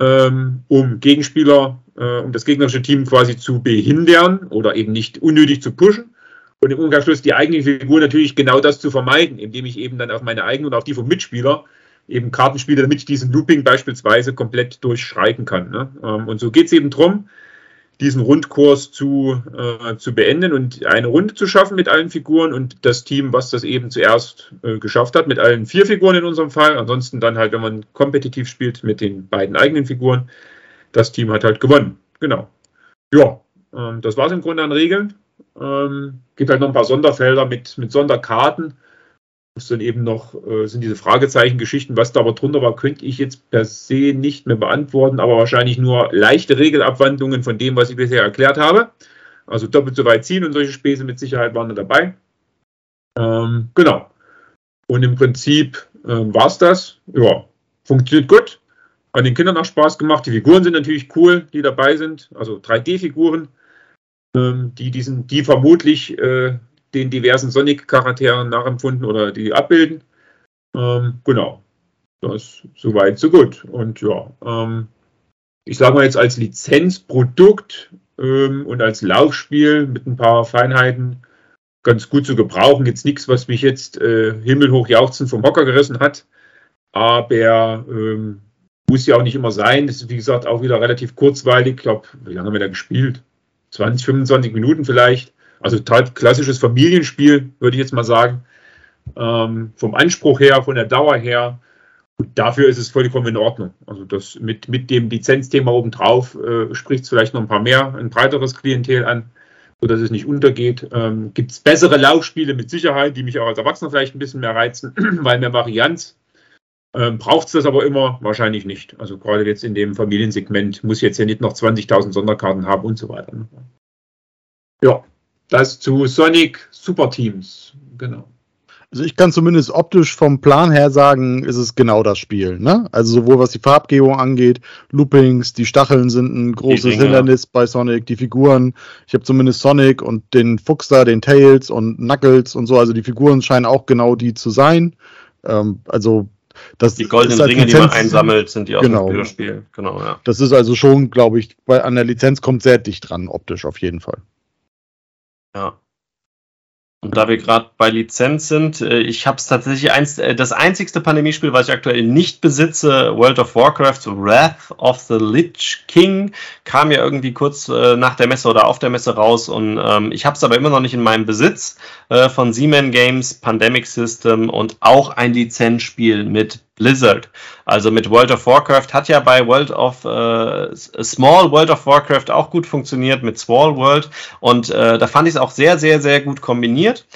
ähm, um Gegenspieler, äh, um das gegnerische Team quasi zu behindern oder eben nicht unnötig zu pushen. Und im Umkehrschluss die eigene Figur natürlich genau das zu vermeiden, indem ich eben dann auf meine eigene und auf die vom Mitspieler eben Karten spiele, damit ich diesen Looping beispielsweise komplett durchschreiten kann. Ne? Ähm, und so geht es eben darum, diesen Rundkurs zu, äh, zu beenden und eine Runde zu schaffen mit allen Figuren und das Team, was das eben zuerst äh, geschafft hat, mit allen vier Figuren in unserem Fall. Ansonsten dann halt, wenn man kompetitiv spielt mit den beiden eigenen Figuren, das Team hat halt gewonnen. Genau. Ja, ähm, das war es im Grunde an Regeln. Ähm, gibt halt noch ein paar Sonderfelder mit, mit Sonderkarten ist dann eben noch, äh, sind diese Fragezeichen-Geschichten, was da aber drunter war, könnte ich jetzt per se nicht mehr beantworten, aber wahrscheinlich nur leichte Regelabwandlungen von dem, was ich bisher erklärt habe. Also doppelt so weit ziehen und solche Späße mit Sicherheit waren da dabei. Ähm, genau. Und im Prinzip äh, war es das. Ja, funktioniert gut. Hat den Kindern auch Spaß gemacht. Die Figuren sind natürlich cool, die dabei sind. Also 3D-Figuren, ähm, die diesen, die vermutlich äh, den diversen Sonic-Charakteren nachempfunden oder die abbilden. Ähm, genau. Das soweit, so gut. Und ja, ähm, ich sage mal jetzt als Lizenzprodukt ähm, und als Laufspiel mit ein paar Feinheiten ganz gut zu gebrauchen. Jetzt nichts, was mich jetzt äh, himmelhoch jauchzend vom Hocker gerissen hat. Aber ähm, muss ja auch nicht immer sein. Das ist, wie gesagt, auch wieder relativ kurzweilig. Ich glaube, wie lange haben wir da gespielt? 20, 25 Minuten vielleicht. Also klassisches Familienspiel, würde ich jetzt mal sagen. Ähm, vom Anspruch her, von der Dauer her. Und dafür ist es vollkommen in Ordnung. Also das mit, mit dem Lizenzthema obendrauf äh, spricht es vielleicht noch ein paar mehr, ein breiteres Klientel an, sodass es nicht untergeht. Ähm, Gibt es bessere Laufspiele mit Sicherheit, die mich auch als Erwachsener vielleicht ein bisschen mehr reizen, [clears throat] weil mehr Varianz. Ähm, Braucht es das aber immer? Wahrscheinlich nicht. Also gerade jetzt in dem Familiensegment muss jetzt ja nicht noch 20.000 Sonderkarten haben und so weiter. Ja. Das zu Sonic Super Teams, genau. Also ich kann zumindest optisch vom Plan her sagen, ist es genau das Spiel. Ne? Also sowohl was die Farbgebung angeht, Loopings, die Stacheln sind ein großes Hindernis bei Sonic, die Figuren. Ich habe zumindest Sonic und den Fuchs da, den Tails und Knuckles und so. Also die Figuren scheinen auch genau die zu sein. Ähm, also das die goldenen halt Ringe, die man einsammelt, sind die aus genau. dem Spiel. Genau, ja. Das ist also schon, glaube ich, bei, an der Lizenz kommt sehr dicht dran, optisch auf jeden Fall. Ja. Und da wir gerade bei Lizenz sind, äh, ich habe es tatsächlich eins, äh, das einzigste Pandemiespiel, was ich aktuell nicht besitze, World of Warcraft Wrath of the Lich King, kam ja irgendwie kurz äh, nach der Messe oder auf der Messe raus und ähm, ich habe es aber immer noch nicht in meinem Besitz äh, von Seaman Games, Pandemic System und auch ein Lizenzspiel mit Blizzard. Also mit World of Warcraft hat ja bei World of äh, Small World of Warcraft auch gut funktioniert mit Small World und äh, da fand ich es auch sehr, sehr, sehr gut kombiniert.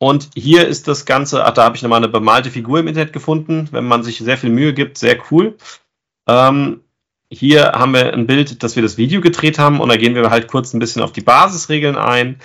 Und hier ist das Ganze, ach, da habe ich nochmal eine bemalte Figur im Internet gefunden, wenn man sich sehr viel Mühe gibt, sehr cool. Ähm, hier haben wir ein Bild, dass wir das Video gedreht haben und da gehen wir halt kurz ein bisschen auf die Basisregeln ein.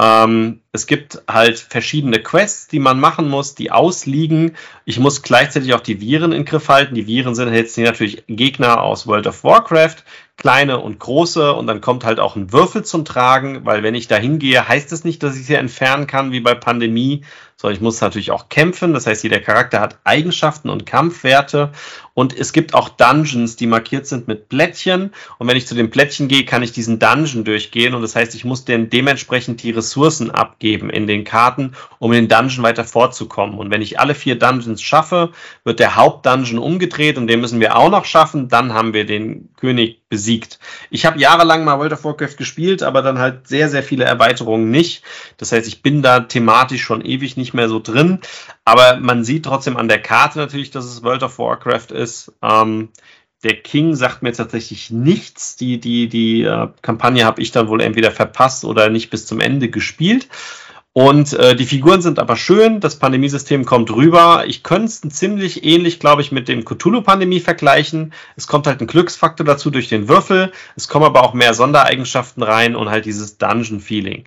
Ähm, es gibt halt verschiedene Quests, die man machen muss, die ausliegen. Ich muss gleichzeitig auch die Viren in Griff halten. Die Viren sind jetzt natürlich Gegner aus World of Warcraft, kleine und große und dann kommt halt auch ein Würfel zum Tragen, weil wenn ich da hingehe, heißt es das nicht, dass ich sie entfernen kann wie bei Pandemie, sondern ich muss natürlich auch kämpfen. Das heißt, jeder Charakter hat Eigenschaften und Kampfwerte und es gibt auch Dungeons, die markiert sind mit Plättchen und wenn ich zu den Plättchen gehe, kann ich diesen Dungeon durchgehen und das heißt, ich muss dann dementsprechend die Ressourcen abgeben in den Karten, um in den Dungeon weiter vorzukommen. Und wenn ich alle vier Dungeons schaffe, wird der Hauptdungeon umgedreht und den müssen wir auch noch schaffen, dann haben wir den König besiegt. Ich habe jahrelang mal World of Warcraft gespielt, aber dann halt sehr, sehr viele Erweiterungen nicht. Das heißt, ich bin da thematisch schon ewig nicht mehr so drin. Aber man sieht trotzdem an der Karte natürlich, dass es World of Warcraft ist. Ähm, der King sagt mir tatsächlich nichts. Die, die, die äh, Kampagne habe ich dann wohl entweder verpasst oder nicht bis zum Ende gespielt. Und äh, die Figuren sind aber schön, das Pandemiesystem kommt rüber. Ich könnte es ziemlich ähnlich, glaube ich, mit dem Cthulhu-Pandemie vergleichen. Es kommt halt ein Glücksfaktor dazu durch den Würfel. Es kommen aber auch mehr Sondereigenschaften rein und halt dieses Dungeon-Feeling.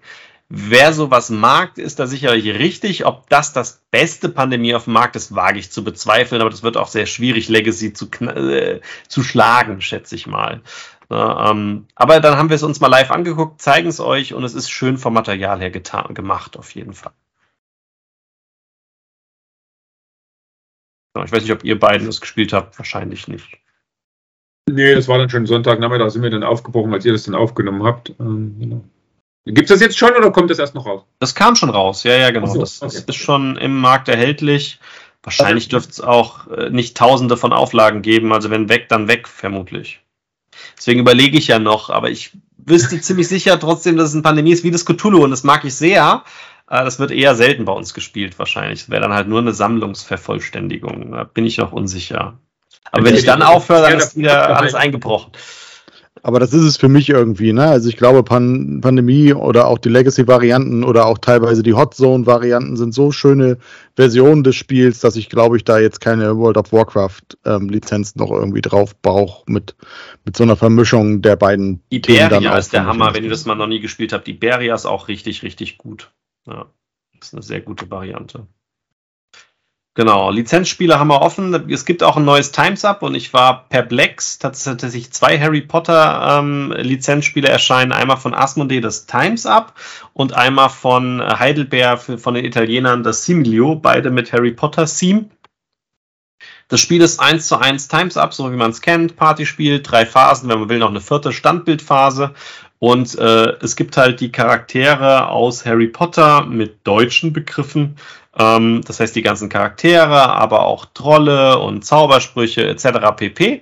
Wer sowas mag, ist da sicherlich richtig. Ob das das beste Pandemie auf dem Markt ist, wage ich zu bezweifeln, aber das wird auch sehr schwierig, Legacy zu, äh, zu schlagen, schätze ich mal. Ähm, aber dann haben wir es uns mal live angeguckt, zeigen es euch und es ist schön vom Material her getan, gemacht, auf jeden Fall. Ich weiß nicht, ob ihr beiden es gespielt habt, wahrscheinlich nicht. Nee, das war dann schon Sonntagnachmittag, da sind wir dann aufgebrochen, als ihr das dann aufgenommen habt. Ähm, genau. Gibt es das jetzt schon oder kommt das erst noch raus? Das kam schon raus, ja, ja, genau. So, das, okay. ist schon im Markt erhältlich. Wahrscheinlich also, dürfte es auch äh, nicht tausende von Auflagen geben, also wenn weg, dann weg, vermutlich. Deswegen überlege ich ja noch, aber ich wüsste ziemlich sicher trotzdem, dass es eine Pandemie ist wie das Cthulhu und das mag ich sehr. Äh, das wird eher selten bei uns gespielt wahrscheinlich. Das wäre dann halt nur eine Sammlungsvervollständigung. Da bin ich noch unsicher. Aber wenn ich dann aufhöre, dann ist wieder alles eingebrochen. Aber das ist es für mich irgendwie, ne? Also ich glaube, Pan Pandemie oder auch die Legacy-Varianten oder auch teilweise die Hot Zone-Varianten sind so schöne Versionen des Spiels, dass ich glaube ich da jetzt keine World of Warcraft-Lizenz ähm, noch irgendwie drauf brauche mit, mit so einer Vermischung der beiden. Iberia ist der Hammer, wenn ihr das mal noch nie gespielt habt. Iberia ist auch richtig, richtig gut. Ja, ist eine sehr gute Variante. Genau, Lizenzspiele haben wir offen. Es gibt auch ein neues Times Up und ich war perplex. Tatsächlich zwei Harry Potter ähm, Lizenzspiele erscheinen. Einmal von Asmodee das Times Up und einmal von Heidelberg von den Italienern das Similio, beide mit Harry Potter Theme. Das Spiel ist 1 zu 1 Times Up, so wie man es kennt. Partyspiel, drei Phasen, wenn man will, noch eine vierte Standbildphase. Und äh, es gibt halt die Charaktere aus Harry Potter mit deutschen Begriffen ähm, das heißt, die ganzen Charaktere, aber auch Trolle und Zaubersprüche etc. pp.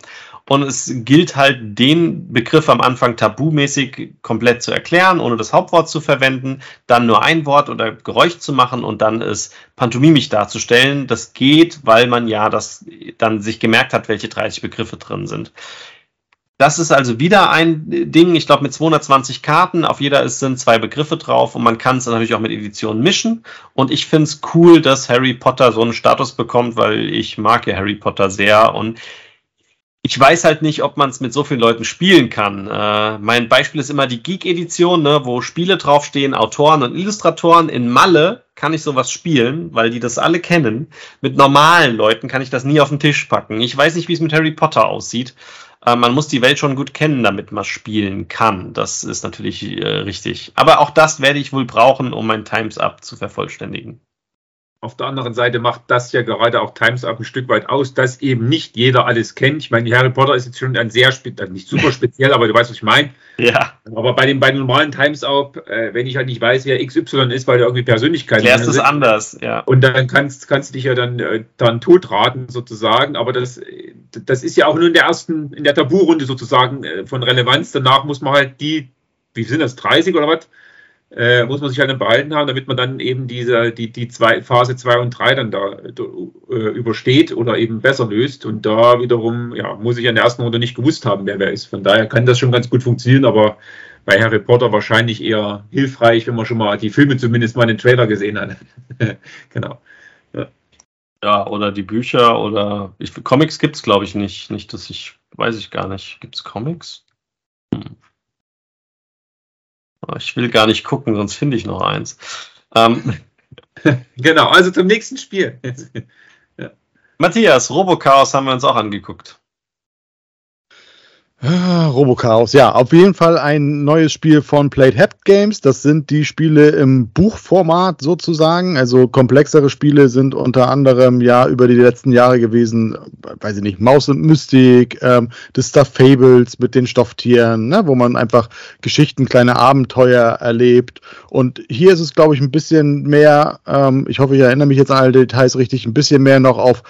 Und es gilt halt, den Begriff am Anfang tabumäßig komplett zu erklären, ohne das Hauptwort zu verwenden, dann nur ein Wort oder Geräusch zu machen und dann es pantomimisch darzustellen. Das geht, weil man ja das dann sich gemerkt hat, welche 30 Begriffe drin sind. Das ist also wieder ein Ding, ich glaube mit 220 Karten, auf jeder sind zwei Begriffe drauf und man kann es natürlich auch mit Editionen mischen. Und ich finde es cool, dass Harry Potter so einen Status bekommt, weil ich mag ja Harry Potter sehr und ich weiß halt nicht, ob man es mit so vielen Leuten spielen kann. Äh, mein Beispiel ist immer die Geek-Edition, ne, wo Spiele draufstehen, Autoren und Illustratoren. In Malle kann ich sowas spielen, weil die das alle kennen. Mit normalen Leuten kann ich das nie auf den Tisch packen. Ich weiß nicht, wie es mit Harry Potter aussieht. Äh, man muss die Welt schon gut kennen, damit man spielen kann. Das ist natürlich äh, richtig. Aber auch das werde ich wohl brauchen, um mein Times Up zu vervollständigen. Auf der anderen Seite macht das ja gerade auch Times Up ein Stück weit aus, dass eben nicht jeder alles kennt. Ich meine, Harry Potter ist jetzt schon ein sehr, also nicht super speziell, aber du weißt, was ich meine. [laughs] Ja. Aber bei dem, bei normalen Times Up, äh, wenn ich halt nicht weiß, wer XY ist, weil der irgendwie Persönlichkeit ist. ist anders, ja. Und dann kannst, kannst du dich ja dann, äh, dann totraten sozusagen. Aber das, das ist ja auch nur in der ersten, in der Tabu-Runde sozusagen äh, von Relevanz. Danach muss man halt die, wie sind das, 30 oder was? äh, muss man sich halt dann behalten haben, damit man dann eben diese, die, die zwei, Phase 2 und 3 dann da äh, übersteht oder eben besser löst. Und da wiederum, ja, muss ich in der ersten Runde nicht gewusst haben, wer wer ist. Von daher kann das schon ganz gut funktionieren, aber bei Harry Potter wahrscheinlich eher hilfreich, wenn man schon mal die Filme zumindest mal in den Trailer gesehen hat. [laughs] genau. Ja, oder die Bücher oder ich, Comics gibt's glaube ich nicht. Nicht, dass ich, weiß ich gar nicht. Gibt's Comics? Hm. Ah, Ich will gar nicht gucken, sonst finde ich noch eins. Ähm, [laughs] Genau, also zum nächsten Spiel. [laughs] Matthias, Robochaos haben wir uns auch angeguckt. Ah, Robochaos, ja, auf jeden Fall ein neues Spiel von Played Hat Games. Das sind die Spiele im Buchformat sozusagen. Also komplexere Spiele sind unter anderem ja über die letzten Jahre gewesen, weiß ich nicht, Maus und Mystik, ähm, das Stuff Fables mit den Stofftieren, ne, wo man einfach Geschichten, kleine Abenteuer erlebt. Und hier ist es, glaube ich, ein bisschen mehr, ähm, ich hoffe, ich erinnere mich jetzt an alle Details richtig, ein bisschen mehr noch auf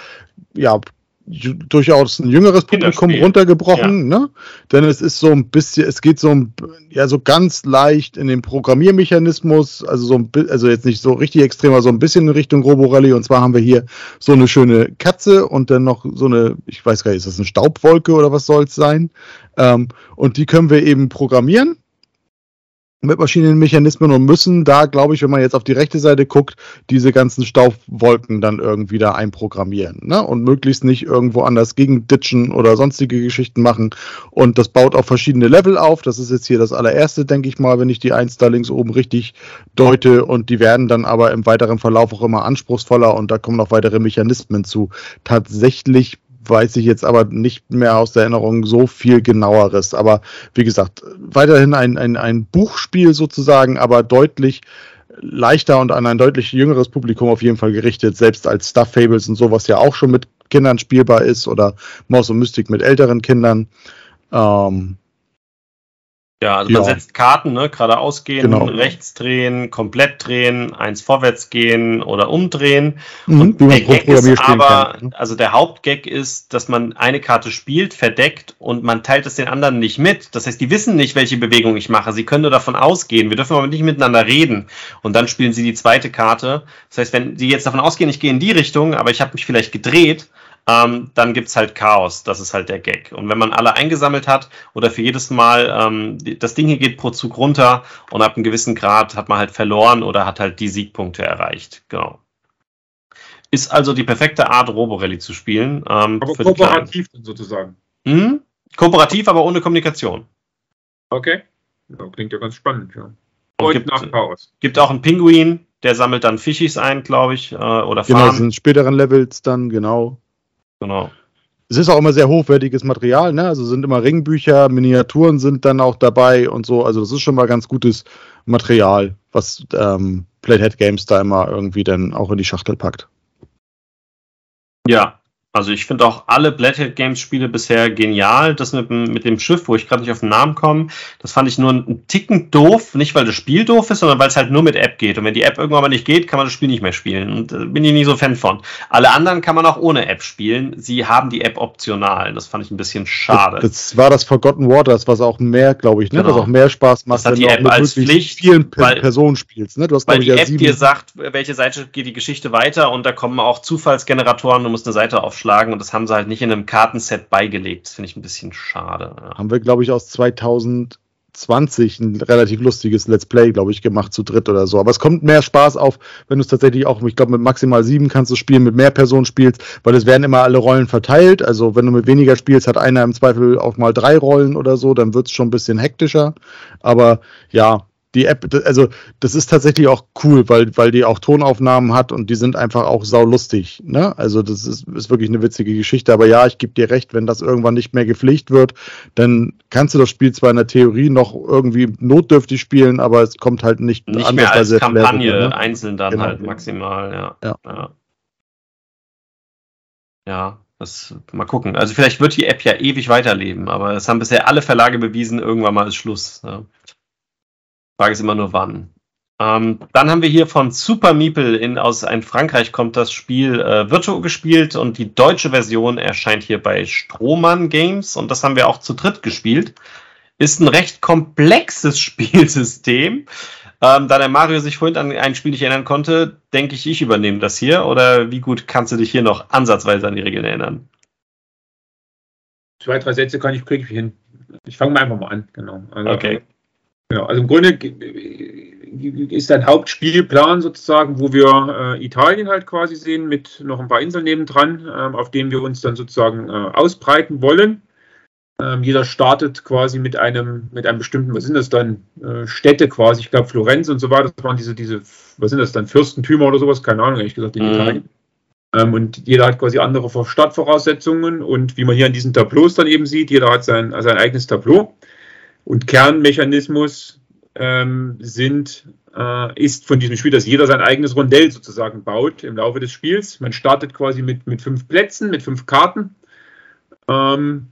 ja, durchaus ein jüngeres Publikum runtergebrochen, ne? Denn es ist so ein bisschen, es geht so ein, ja so ganz leicht in den Programmiermechanismus, also so ein, also jetzt nicht so richtig extrem, aber so ein bisschen in Richtung Roborally. Und zwar haben wir hier so eine schöne Katze und dann noch so eine, ich weiß gar nicht, ist das eine Staubwolke oder was soll es sein? Ähm, und die können wir eben programmieren mit verschiedenen Mechanismen und müssen da, glaube ich, wenn man jetzt auf die rechte Seite guckt, diese ganzen Staubwolken dann irgendwie da einprogrammieren. Ne? Und möglichst nicht irgendwo anders gegen ditchen oder sonstige Geschichten machen. Und das baut auf verschiedene Level auf. Das ist jetzt hier das allererste, denke ich mal, wenn ich die eins da links oben richtig deute. Und die werden dann aber im weiteren Verlauf auch immer anspruchsvoller und da kommen noch weitere Mechanismen zu. Tatsächlich weiß ich jetzt aber nicht mehr aus der Erinnerung so viel genaueres. Aber wie gesagt, weiterhin ein, ein, ein Buchspiel sozusagen, aber deutlich leichter und an ein deutlich jüngeres Publikum auf jeden Fall gerichtet, selbst als Stuff Fables und sowas ja auch schon mit Kindern spielbar ist oder Maus und Mystik mit älteren Kindern. Ähm, Ja, also man Ja. setzt Karten, ne? geradeaus gehen, Genau. rechts drehen, komplett drehen, eins vorwärts gehen oder umdrehen. und wie man der Gag ist aber, kann. ne? also der Hauptgag ist, dass man eine Karte spielt, verdeckt und man teilt es den anderen nicht mit. Das heißt, die wissen nicht, welche Bewegung ich mache. Sie können nur davon ausgehen. Wir dürfen aber nicht miteinander reden. Und dann spielen sie die zweite Karte. Das heißt, wenn sie jetzt davon ausgehen, ich gehe in die Richtung, aber ich habe mich vielleicht gedreht, ähm, dann gibt's halt Chaos. Das ist halt der Gag. Und wenn man alle eingesammelt hat oder für jedes Mal, ähm, das Ding hier geht pro Zug runter und ab einem gewissen Grad hat man halt verloren oder hat halt die Siegpunkte erreicht. Genau. Ist also die perfekte Art, Roborally zu spielen. Ähm, Aber für die Kleinen. kooperativ dann sozusagen. Mhm. Kooperativ, aber ohne Kommunikation. Okay. Ja, klingt ja ganz spannend, ja. Und Und gibt, nach Chaos. gibt auch einen Pinguin, der sammelt dann Fischis ein, glaube ich, äh, oder Genau, Farm. sind späteren Levels dann, genau. Genau. Es ist auch immer sehr hochwertiges Material, ne? Also sind immer Ringbücher, Miniaturen sind dann auch dabei und so. Also das ist schon mal ganz gutes Material, was ähm, Playhead Games da immer irgendwie dann auch in die Schachtel packt. Ja, also ich finde auch alle Blackhead Games Spiele bisher genial. Das mit, dem- mit dem Schiff, wo ich gerade nicht auf den Namen komme, das fand ich nur einen Ticken doof. Nicht, weil das Spiel doof ist, sondern weil es halt nur mit App geht. Und wenn die App irgendwann mal nicht geht, kann man das Spiel nicht mehr spielen. Und äh, bin ich nie so Fan von. Alle anderen kann man auch ohne App spielen. Sie haben die App optional. Das fand ich ein bisschen schade. Das, das war das Forgotten Waters, was auch mehr, glaube ich, ne? Genau. Was auch mehr Spaß macht, Das hat die du auch App als möglichst Pflicht, vielen weil- Personen spielst. Ne? Du hast, Weil ich, die App sieben. dir sagt, welche Seite geht die Geschichte weiter und da kommen auch Zufallsgeneratoren, du musst eine Seite aufschlagen und das haben sie halt nicht in einem Kartenset beigelegt. Das finde ich ein bisschen schade. Ja. haben wir, glaube ich, aus 2020 ein relativ lustiges Let's Play, glaube ich, gemacht zu dritt oder so. Aber es kommt mehr Spaß auf, wenn du es tatsächlich auch, ich glaube, mit maximal sieben kannst du spielen, mit mehr Personen spielst, weil es werden immer alle Rollen verteilt. Also wenn du mit weniger spielst, hat einer im Zweifel auch mal drei Rollen oder so, dann wird es schon ein bisschen hektischer. Aber ja, die App, also das ist tatsächlich auch cool, weil, weil die auch Tonaufnahmen hat und die sind einfach auch saulustig. Ne? Also das ist, ist wirklich eine witzige Geschichte. Aber ja, ich gebe dir recht, wenn das irgendwann nicht mehr gepflegt wird, dann kannst du das Spiel zwar in der Theorie noch irgendwie notdürftig spielen, aber es kommt halt nicht, Nicht anders, mehr als schwer Kampagne, wird, ne? einzeln dann Genau. halt maximal, ja. Ja. Ja, ja das, mal gucken. Also vielleicht wird die App ja ewig weiterleben, aber es haben bisher alle Verlage bewiesen, irgendwann mal ist Schluss. Ja. Frage ist immer nur wann. Ähm, dann haben wir hier von Super Meeple in, aus ein Frankreich kommt das Spiel äh, Virtuo gespielt und die deutsche Version erscheint hier bei Strohmann Games und das haben wir auch zu dritt gespielt. Ist ein recht komplexes [laughs] Spielsystem. Ähm, da der Mario sich vorhin an ein Spiel nicht erinnern konnte, denke ich, ich übernehme das hier. Oder wie gut kannst du dich hier noch ansatzweise an die Regeln erinnern? Zwei, drei Sätze kann ich, kriege ich hin. Ich fange mal einfach mal an, genau. Also, Okay. Genau, also im Grunde, äh, ist ein Hauptspielplan sozusagen, wo wir äh, Italien halt quasi sehen mit noch ein paar Inseln nebendran, ähm, auf denen wir uns dann sozusagen äh, ausbreiten wollen. Ähm, jeder startet quasi mit einem, mit einem bestimmten, was sind das dann, äh, Städte quasi, ich glaube Florenz und so weiter, das waren diese, diese, was sind das dann, Fürstentümer oder sowas, keine Ahnung, ehrlich gesagt, in mhm. Italien. Ähm, und jeder hat quasi andere Startvoraussetzungen und wie man hier an diesen Tableaus dann eben sieht, jeder hat sein, sein eigenes Tableau. Und Kernmechanismus ähm, sind, äh, ist von diesem Spiel, dass jeder sein eigenes Rondell sozusagen baut im Laufe des Spiels. Man startet quasi mit, mit fünf Plätzen, mit fünf Karten. Ähm,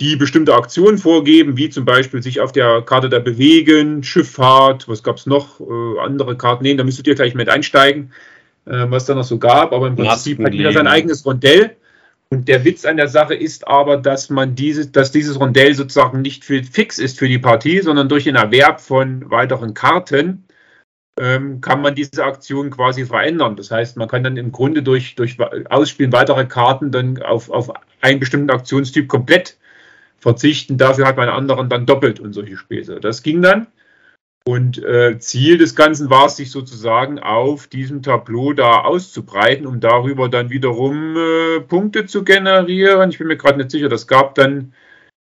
die bestimmte Aktionen vorgeben, wie zum Beispiel sich auf der Karte da bewegen, Schifffahrt, was gab es noch, äh, andere Karten, nee, da müsstet ihr gleich mit einsteigen, äh, was da noch so gab, aber im Prinzip hat jeder sein eigenes Rondell. Und der Witz an der Sache ist aber, dass man dieses, dass dieses Rondell sozusagen nicht für, fix ist für die Partie, sondern durch den Erwerb von weiteren Karten ähm, kann man diese Aktion quasi verändern. Das heißt, man kann dann im Grunde durch, durch Ausspielen weiterer Karten dann auf, auf einen bestimmten Aktionstyp komplett verzichten. Dafür hat man anderen dann doppelt und solche Späße. Das ging dann. Und äh, Ziel des Ganzen war es, sich sozusagen auf diesem Tableau da auszubreiten, um darüber dann wiederum äh, Punkte zu generieren. Ich bin mir gerade nicht sicher, das gab dann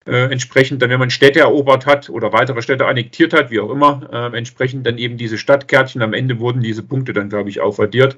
äh, entsprechend, dann wenn man Städte erobert hat oder weitere Städte annektiert hat, wie auch immer, äh, entsprechend dann eben diese Stadtkärtchen. Am Ende wurden diese Punkte dann, glaube ich, aufaddiert.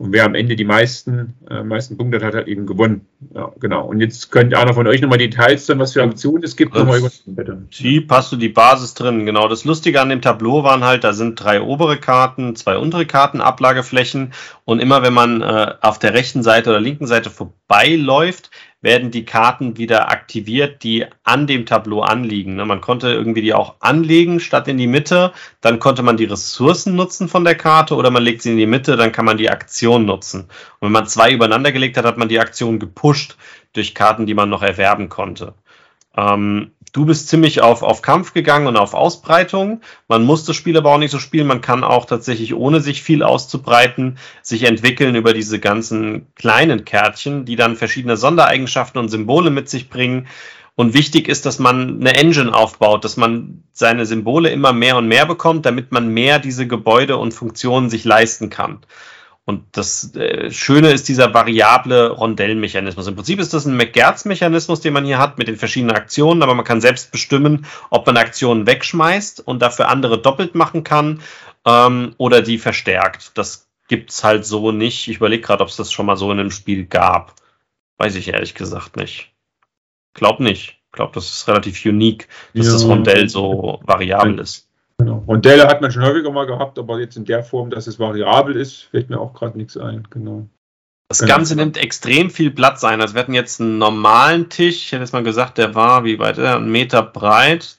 Und wer am Ende die meisten, äh, meisten Punkte hat, hat eben gewonnen. Ja, genau. Und jetzt könnt einer von euch nochmal Details dann, was für Aktionen es gibt, nochmal über. Bitte. Jeep hast du die Basis drin. Genau. Das Lustige an dem Tableau waren halt, da sind drei obere Karten, zwei untere Karten, Ablageflächen. Und immer wenn man äh, auf der rechten Seite oder linken Seite vorbeiläuft, werden die Karten wieder aktiviert, die an dem Tableau anliegen. Ne, man konnte irgendwie die auch anlegen statt in die Mitte. Dann konnte man die Ressourcen nutzen von der Karte oder man legt sie in die Mitte, dann kann man die Aktion nutzen. Und wenn man zwei übereinander gelegt hat, hat man die Aktion gepusht durch Karten, die man noch erwerben konnte. Ähm, du bist ziemlich auf, auf Kampf gegangen und auf Ausbreitung. Man muss das Spiel aber auch nicht so spielen. Man kann auch tatsächlich, ohne sich viel auszubreiten, sich entwickeln über diese ganzen kleinen Kärtchen, die dann verschiedene Sondereigenschaften und Symbole mit sich bringen. Und wichtig ist, dass man eine Engine aufbaut, dass man seine Symbole immer mehr und mehr bekommt, damit man mehr diese Gebäude und Funktionen sich leisten kann. Und das äh, Schöne ist dieser variable Rondellmechanismus. Im Prinzip ist das ein McGertz-Mechanismus, den man hier hat mit den verschiedenen Aktionen, aber man kann selbst bestimmen, ob man Aktionen wegschmeißt und dafür andere doppelt machen kann ähm, oder die verstärkt. Das gibt es halt so nicht. Ich überlege gerade, ob es das schon mal so in einem Spiel gab. Weiß ich ehrlich gesagt nicht. Glaub nicht. Ich glaube, das ist relativ unique, dass ja. das Rondell so variabel ist. Genau. Rondelle hat man schon häufiger mal gehabt, aber jetzt in der Form, dass es variabel ist, fällt mir auch gerade nichts ein. Genau. Das genau. Ganze nimmt extrem viel Platz ein. Also wir hatten jetzt einen normalen Tisch, ich hätte jetzt mal gesagt, der war, wie weit, ein Meter breit,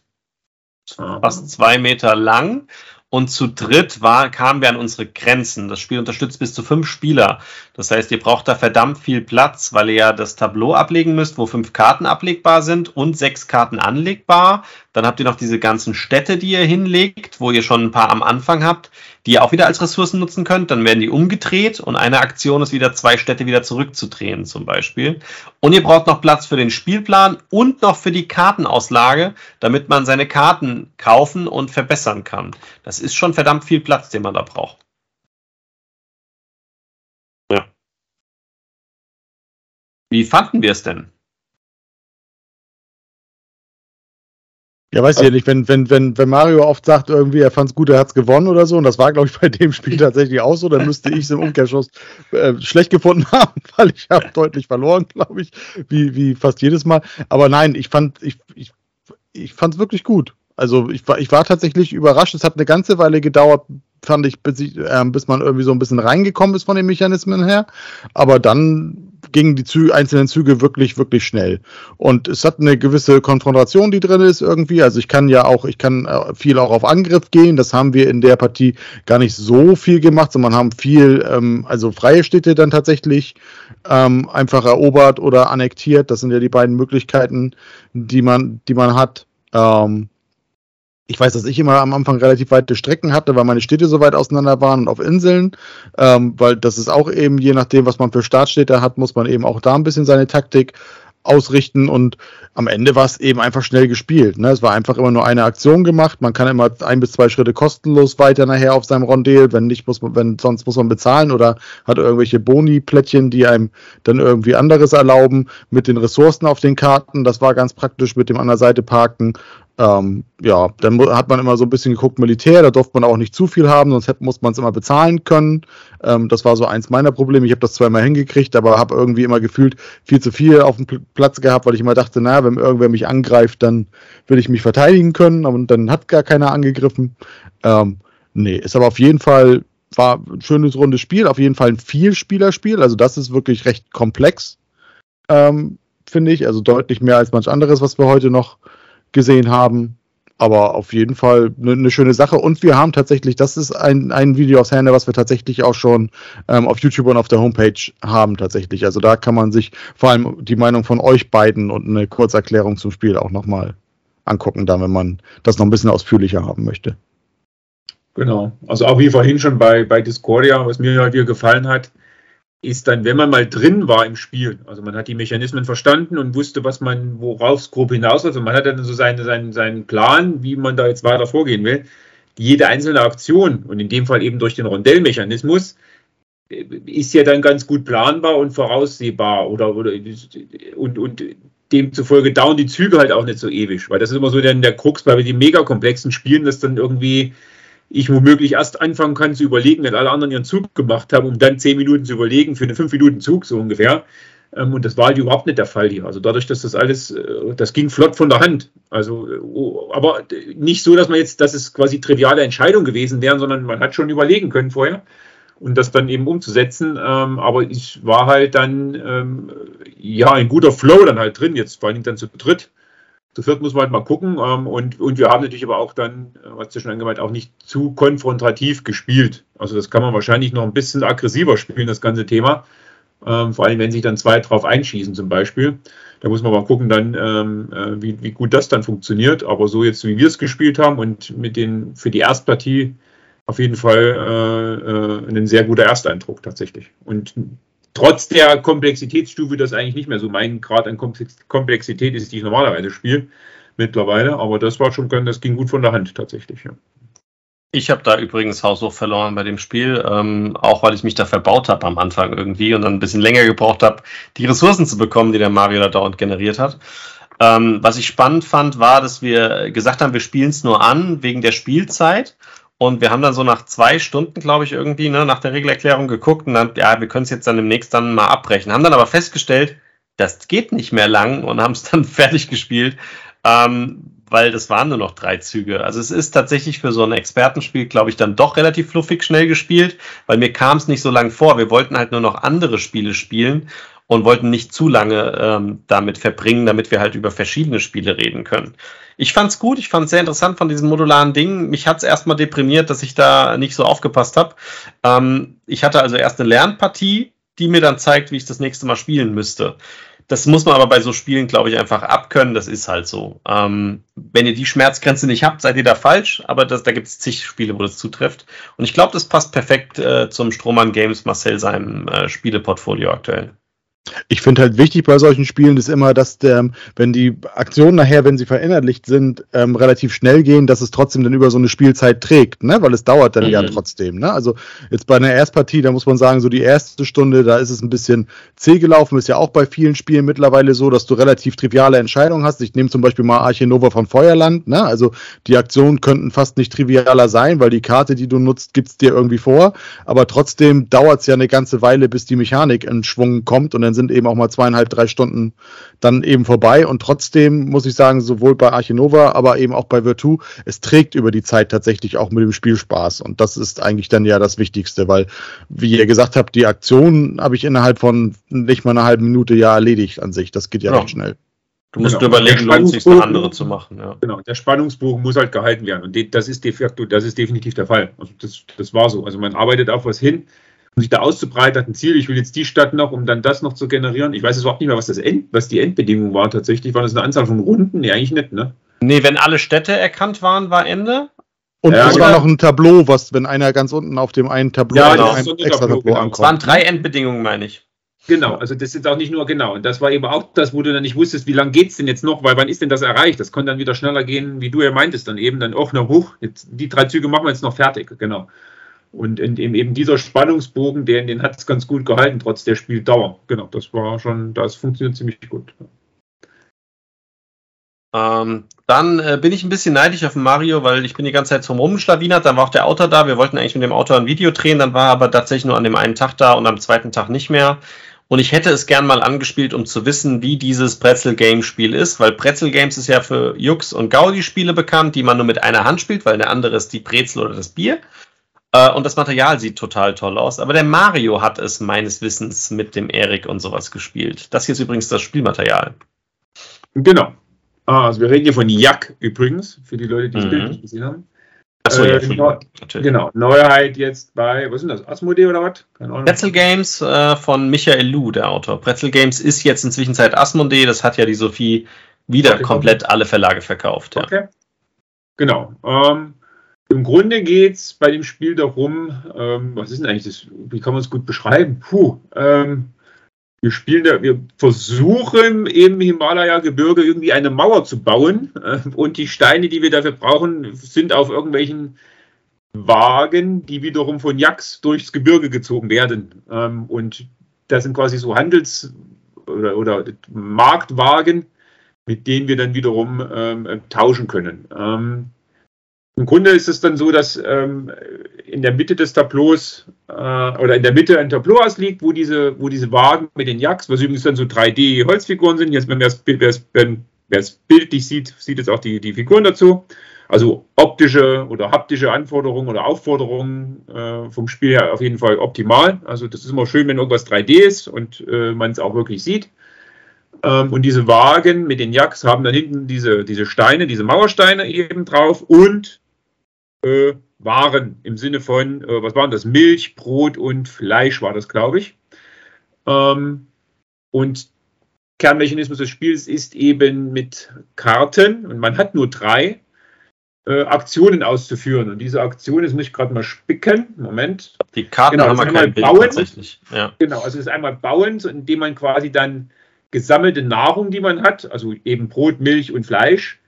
fast zwei Meter lang. Und zu dritt war, kamen wir an unsere Grenzen. Das Spiel unterstützt bis zu fünf Spieler. Das heißt, ihr braucht da verdammt viel Platz, weil ihr ja das Tableau ablegen müsst, wo fünf Karten ablegbar sind und sechs Karten anlegbar. Dann habt ihr noch diese ganzen Städte, die ihr hinlegt, wo ihr schon ein paar am Anfang habt die ihr auch wieder als Ressourcen nutzen könnt. Dann werden die umgedreht und eine Aktion ist wieder zwei Städte wieder zurückzudrehen zum Beispiel. Und ihr braucht noch Platz für den Spielplan und noch für die Kartenauslage, damit man seine Karten kaufen und verbessern kann. Das ist schon verdammt viel Platz, den man da braucht. Ja. Wie fanden wir es denn? Ja, weiß ich ja nicht, wenn, wenn, wenn, wenn Mario oft sagt, irgendwie, er fand es gut, er hat es gewonnen oder so, und das war, glaube ich, bei dem Spiel [laughs] tatsächlich auch so, dann müsste ich es im Umkehrschluss äh, schlecht gefunden [laughs] haben, weil ich habe deutlich verloren, glaube ich, wie, wie fast jedes Mal. Aber nein, ich fand, ich, ich, ich fand es wirklich gut. Also ich war, ich war tatsächlich überrascht. Es hat eine ganze Weile gedauert, fand ich, bis, ich, äh, bis man irgendwie so ein bisschen reingekommen ist von den Mechanismen her. Aber dann gingen die Züge, einzelnen Züge wirklich, wirklich schnell. Und es hat eine gewisse Konfrontation, die drin ist irgendwie. Also ich kann ja auch, ich kann äh, viel auch auf Angriff gehen. Das haben wir in der Partie gar nicht so viel gemacht, sondern haben viel, ähm, also freie Städte dann tatsächlich ähm, einfach erobert oder annektiert. Das sind ja die beiden Möglichkeiten, die man, die man hat. Ähm, ich weiß, dass ich immer am Anfang relativ weite Strecken hatte, weil meine Städte so weit auseinander waren und auf Inseln, ähm, weil das ist auch eben, je nachdem, was man für Startstädte hat, muss man eben auch da ein bisschen seine Taktik ausrichten und am Ende war es eben einfach schnell gespielt. Ne? Es war einfach immer nur eine Aktion gemacht. Man kann immer ein bis zwei Schritte kostenlos weiter nachher auf seinem Rondel. Wenn nicht, muss man, wenn sonst muss man bezahlen oder hat irgendwelche Boni-Plättchen, die einem dann irgendwie anderes erlauben mit den Ressourcen auf den Karten. Das war ganz praktisch mit dem an der Seite parken. Ähm, ja, dann hat man immer so ein bisschen geguckt, Militär, da durfte man auch nicht zu viel haben, sonst muss man es immer bezahlen können. Ähm, das war so eins meiner Probleme. Ich habe das zweimal hingekriegt, aber habe irgendwie immer gefühlt viel zu viel auf dem Platz gehabt, weil ich immer dachte, naja, wenn irgendwer mich angreift, dann will ich mich verteidigen können, aber dann hat gar keiner angegriffen. Ähm, nee, ist aber auf jeden Fall, war ein schönes rundes Spiel, auf jeden Fall ein Vielspielerspiel, also das ist wirklich recht komplex, ähm, finde ich, also deutlich mehr als manch anderes, was wir heute noch gesehen haben. Aber auf jeden Fall eine, eine schöne Sache. Und wir haben tatsächlich, das ist ein, ein Video aus Herne, was wir tatsächlich auch schon ähm, auf YouTube und auf der Homepage haben tatsächlich. Also da kann man sich vor allem die Meinung von euch beiden und eine Kurzerklärung zum Spiel auch nochmal angucken, da wenn man das noch ein bisschen ausführlicher haben möchte. Genau. Also auch wie vorhin schon bei, bei Discordia, was mir halt hier gefallen hat, ist dann, wenn man mal drin war im Spiel, also man hat die Mechanismen verstanden und wusste, was man, worauf es grob hinaus also man hat dann so seine, seinen, seinen Plan, wie man da jetzt weiter vorgehen will. Jede einzelne Aktion und in dem Fall eben durch den Rondellmechanismus äh, ist ja dann ganz gut planbar und voraussehbar oder, oder und, und demzufolge dauern die Züge halt auch nicht so ewig, weil das ist immer so der, der Krux bei den mega komplexen Spielen, dass dann irgendwie ich womöglich erst anfangen kann zu überlegen, wenn alle anderen ihren Zug gemacht haben, um dann zehn Minuten zu überlegen für einen fünf Minuten Zug so ungefähr. Ähm, und das war halt überhaupt nicht der Fall hier. Also dadurch, dass das alles, äh, das ging flott von der Hand. Also, äh, aber nicht so, dass man jetzt, dass es quasi triviale Entscheidungen gewesen wären, sondern man hat schon überlegen können vorher und das dann eben umzusetzen. Ähm, aber ich war halt dann, ähm, ja, ein guter Flow dann halt drin, jetzt vor allem dann zu dritt. Zu viert muss man halt mal gucken. Ähm, und, und wir haben natürlich aber auch dann, äh, was du schon angemeint, auch nicht zu konfrontativ gespielt. Also das kann man wahrscheinlich noch ein bisschen aggressiver spielen, das ganze Thema. Ähm, vor allem, wenn sich dann zwei drauf einschießen zum Beispiel. Da muss man mal gucken dann, ähm, äh, wie, wie gut das dann funktioniert. Aber so jetzt, wie wir es gespielt haben und mit den für die Erstpartie auf jeden Fall äh, äh, ein sehr guter Ersteindruck tatsächlich. Und trotz der Komplexitätsstufe das eigentlich nicht mehr so mein Grad an Komplexität ist, die ich normalerweise spiele mittlerweile. Aber das war schon, das ging gut von der Hand tatsächlich. Ja. Ich habe da übrigens haushoch verloren bei dem Spiel, ähm, auch weil ich mich da verbaut habe am Anfang irgendwie und dann ein bisschen länger gebraucht habe, die Ressourcen zu bekommen, die der Mario da dauernd generiert hat. Ähm, was ich spannend fand, war, dass wir gesagt haben, wir spielen es nur an wegen der Spielzeit und wir haben dann so nach zwei Stunden, glaube ich, irgendwie, ne, nach der Regelerklärung geguckt und dann, ja, wir können es jetzt dann demnächst dann mal abbrechen. Haben dann aber festgestellt, das geht nicht mehr lang und haben es [laughs] dann fertig gespielt, ähm, weil das waren nur noch drei Züge. Also es ist tatsächlich für so ein Expertenspiel, glaube ich, dann doch relativ fluffig schnell gespielt, weil mir kam es nicht so lang vor. Wir wollten halt nur noch andere Spiele spielen und wollten nicht zu lange ähm, damit verbringen, damit wir halt über verschiedene Spiele reden können. Ich fand's gut, ich fand's sehr interessant von diesem modularen Ding. Mich hat's erstmal deprimiert, dass ich da nicht so aufgepasst habe. Ähm, ich hatte also erst eine Lernpartie, die mir dann zeigt, wie ich das nächste Mal spielen müsste. Das muss man aber bei so Spielen, glaube ich, einfach abkönnen. Das ist halt so. Ähm, wenn ihr die Schmerzgrenze nicht habt, seid ihr da falsch. Aber das, da gibt es zig Spiele, wo das zutrifft. Und ich glaube, das passt perfekt äh, zum Strohmann Games Marcel seinem äh, Spieleportfolio aktuell. Ich finde halt wichtig bei solchen Spielen ist immer, dass der, wenn die Aktionen nachher, wenn sie verinnerlicht sind, ähm, relativ schnell gehen, dass es trotzdem dann über so eine Spielzeit trägt, ne? Weil es dauert dann mhm. ja trotzdem, ne? Also jetzt bei einer Erstpartie, da muss man sagen, so die erste Stunde, da ist es ein bisschen zäh gelaufen, ist ja auch bei vielen Spielen mittlerweile so, dass du relativ triviale Entscheidungen hast. Ich nehme zum Beispiel mal Archinova von Feuerland, ne? Also die Aktionen könnten fast nicht trivialer sein, weil die Karte, die du nutzt, gibt's dir irgendwie vor. Aber trotzdem dauert es ja eine ganze Weile, bis die Mechanik in Schwung kommt und dann sind eben auch mal zweieinhalb, drei Stunden dann eben vorbei. Und trotzdem muss ich sagen, sowohl bei Archinova, aber eben auch bei Virtu, es trägt über die Zeit tatsächlich auch mit dem Spiel Spaß. Und das ist eigentlich dann ja das Wichtigste, weil, wie ihr gesagt habt, die Aktion habe ich innerhalb von nicht mal einer halben Minute ja erledigt an sich. Das geht ja, ja. recht schnell. Du musst genau. überlegen, lohnt sich eine andere zu machen. Ja. Genau, der Spannungsbogen muss halt gehalten werden. Und das ist de facto, das ist definitiv der Fall. Also das, das war so. Also man arbeitet auf was hin um sich da auszubreiten, hat ein Ziel, ich will jetzt die Stadt noch, um dann das noch zu generieren. Ich weiß jetzt überhaupt nicht mehr, was das End, was die Endbedingung war tatsächlich. War das eine Anzahl von Runden? Nee, eigentlich nicht, ne? Nee, wenn alle Städte erkannt waren, war Ende. Und ja, es war noch ein Tableau, was, wenn einer ganz unten auf dem einen Tableau, ja, genau. ein extra Tableau, Tableau genau. ankommt. Es waren drei Endbedingungen, meine ich. Genau, also das ist auch nicht nur genau. Und das war eben auch das, wo du dann nicht wusstest, wie lange geht es denn jetzt noch, weil wann ist denn das erreicht? Das konnte dann wieder schneller gehen, wie du ja meintest, dann eben dann auch noch hoch. Jetzt, die drei Züge machen wir jetzt noch fertig, genau. Und in, in eben dieser Spannungsbogen, den, den hat es ganz gut gehalten, trotz der Spieldauer. Genau, das war schon, das funktioniert ziemlich gut. Ähm, dann äh, bin ich ein bisschen neidisch auf Mario, weil ich bin die ganze Zeit zum Rumschlawinert, dann war auch der Autor da, wir wollten eigentlich mit dem Autor ein Video drehen, dann war er aber tatsächlich nur an dem einen Tag da und am zweiten Tag nicht mehr. Und ich hätte es gern mal angespielt, um zu wissen, wie dieses Pretzel Game Spiel ist, weil Pretzel Games ist ja für Jux und Gaudi Spiele bekannt, die man nur mit einer Hand spielt, weil der andere ist die Brezel oder das Bier. Äh, und das Material sieht total toll aus. Aber der Mario hat es meines Wissens mit dem Erik und sowas gespielt. Das hier ist übrigens das Spielmaterial. Genau. Ah, also wir reden hier von Jack übrigens, für die Leute, die das mhm. Bild nicht gesehen haben. Achso, äh, ja, neu, Genau, Neuheit jetzt bei, was sind das, Asmodee oder was? Keine Ahnung. Pretzel Games äh, von Michael Lu, der Autor. Pretzel Games ist jetzt inzwischen Zeit Asmodee, das hat ja die Sophie wieder okay, komplett alle Verlage verkauft. Ja. Okay. Genau. Ähm, Im Grunde geht es bei dem Spiel darum, ähm, was ist denn eigentlich das, wie kann man es gut beschreiben? Puh, ähm, wir spielen da, wir versuchen im Himalaya-Gebirge irgendwie eine Mauer zu bauen äh, und die Steine, die wir dafür brauchen, sind auf irgendwelchen Wagen, die wiederum von Yaks durchs Gebirge gezogen werden. Ähm, und das sind quasi so Handels- oder, oder Marktwagen, mit denen wir dann wiederum ähm, tauschen können. Ähm, im Grunde ist es dann so, dass ähm, in der Mitte des Tableaus äh, oder in der Mitte ein Tableau liegt, wo diese, wo diese Wagen mit den Jacks, was übrigens dann so 3D-Holzfiguren sind, jetzt wenn wer es bildlich sieht, sieht es auch die, die Figuren dazu. Also optische oder haptische Anforderungen oder Aufforderungen äh, vom Spiel her auf jeden Fall optimal. Also das ist immer schön, wenn irgendwas 3D ist und äh, man es auch wirklich sieht. Ähm, und diese Wagen mit den Jacks haben dann hinten diese, diese Steine, diese Mauersteine eben drauf und äh, Waren im Sinne von, äh, was waren das? Milch, Brot und Fleisch war das, glaube ich. Ähm, und Kernmechanismus des Spiels ist eben mit Karten und man hat nur drei äh, Aktionen auszuführen. Und diese Aktion, jetzt muss ich gerade mal spicken. Moment. Die Karten genau, haben wir kein Bild bauen. Ja. Genau, also es ist einmal bauen, indem man quasi dann gesammelte Nahrung, die man hat, also eben Brot, Milch und Fleisch,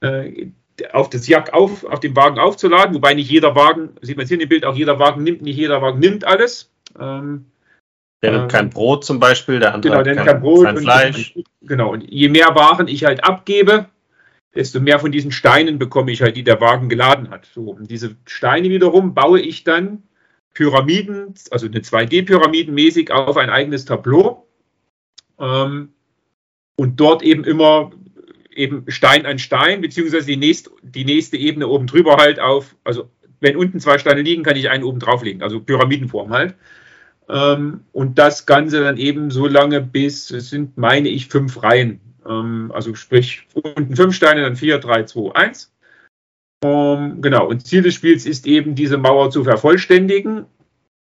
äh, auf das Jack auf, auf dem Wagen aufzuladen, wobei nicht jeder Wagen, sieht man hier in dem Bild, auch jeder Wagen nimmt, nicht jeder Wagen nimmt alles. Ähm, der nimmt kein ähm, Brot zum Beispiel, der andere genau, der nimmt kein, Brot kein Fleisch. Und, genau, und je mehr Waren ich halt abgebe, desto mehr von diesen Steinen bekomme ich halt, die der Wagen geladen hat. So, und diese Steine wiederum baue ich dann Pyramiden, also eine 2D-Pyramiden mäßig auf ein eigenes Tableau. Ähm, und dort eben immer eben Stein an Stein, beziehungsweise die, nächst, die nächste Ebene oben drüber halt auf, also wenn unten zwei Steine liegen, kann ich einen oben drauflegen, also Pyramidenform halt. Ähm, und das Ganze dann eben so lange bis, es sind, meine ich, fünf Reihen. Ähm, also sprich, unten fünf Steine, dann vier, drei, zwei, eins. Ähm, genau, und Ziel des Spiels ist eben, diese Mauer zu vervollständigen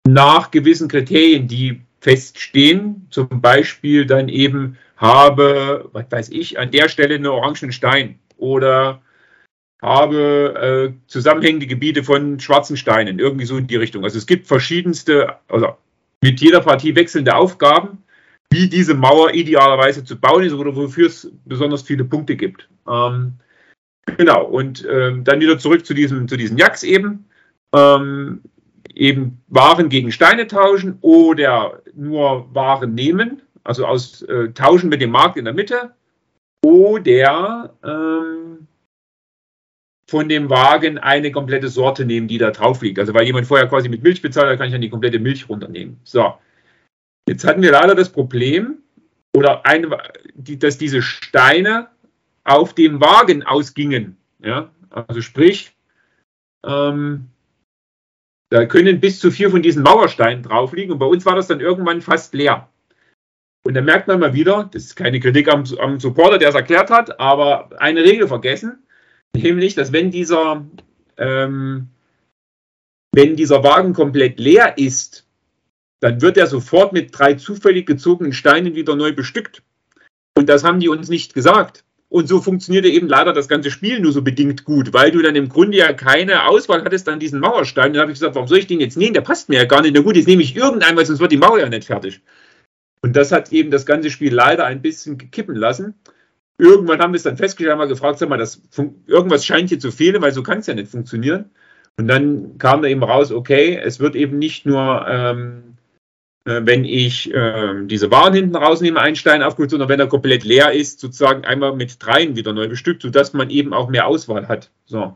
nach gewissen Kriterien, die feststehen. Zum Beispiel dann eben habe, was weiß ich, an der Stelle einen orangen Stein oder habe äh, zusammenhängende Gebiete von schwarzen Steinen, irgendwie so in die Richtung. Also es gibt verschiedenste, also mit jeder Partie wechselnde Aufgaben, wie diese Mauer idealerweise zu bauen ist oder wofür es besonders viele Punkte gibt. Ähm, genau, und ähm, dann wieder zurück zu diesem, zu diesen Jacks eben. Ähm, eben Waren gegen Steine tauschen oder nur Waren nehmen also aus äh, Tauschen mit dem Markt in der Mitte oder ähm, von dem Wagen eine komplette Sorte nehmen, die da drauf liegt. Also weil jemand vorher quasi mit Milch bezahlt, da kann ich dann die komplette Milch runternehmen. So, jetzt hatten wir leider das Problem, oder eine, die, dass diese Steine auf dem Wagen ausgingen. Ja? Also sprich, ähm, da können bis zu vier von diesen Mauersteinen drauf liegen und bei uns war das dann irgendwann fast leer. Und da merkt man mal wieder, das ist keine Kritik am, am Supporter, der es erklärt hat, aber eine Regel vergessen, nämlich, dass wenn dieser, ähm, wenn dieser Wagen komplett leer ist, dann wird er sofort mit drei zufällig gezogenen Steinen wieder neu bestückt. Und das haben die uns nicht gesagt. Und so funktionierte eben leider das ganze Spiel nur so bedingt gut, weil du dann im Grunde ja keine Auswahl hattest an diesen Mauerstein. Dann habe ich gesagt, warum soll ich den jetzt nehmen? Der passt mir ja gar nicht. Na gut, jetzt nehme ich irgendeinen, weil sonst wird die Mauer ja nicht fertig. Und das hat eben das ganze Spiel leider ein bisschen kippen lassen. Irgendwann haben wir es dann festgestellt, haben wir gefragt, sag mal, das, irgendwas scheint hier zu fehlen, weil so kann es ja nicht funktionieren. Und dann kam da eben raus, okay, es wird eben nicht nur, ähm, äh, wenn ich äh, diese Waren hinten rausnehme, ein Stein aufgeholt, sondern wenn er komplett leer ist, sozusagen einmal mit dreien wieder neu bestückt, sodass man eben auch mehr Auswahl hat. So.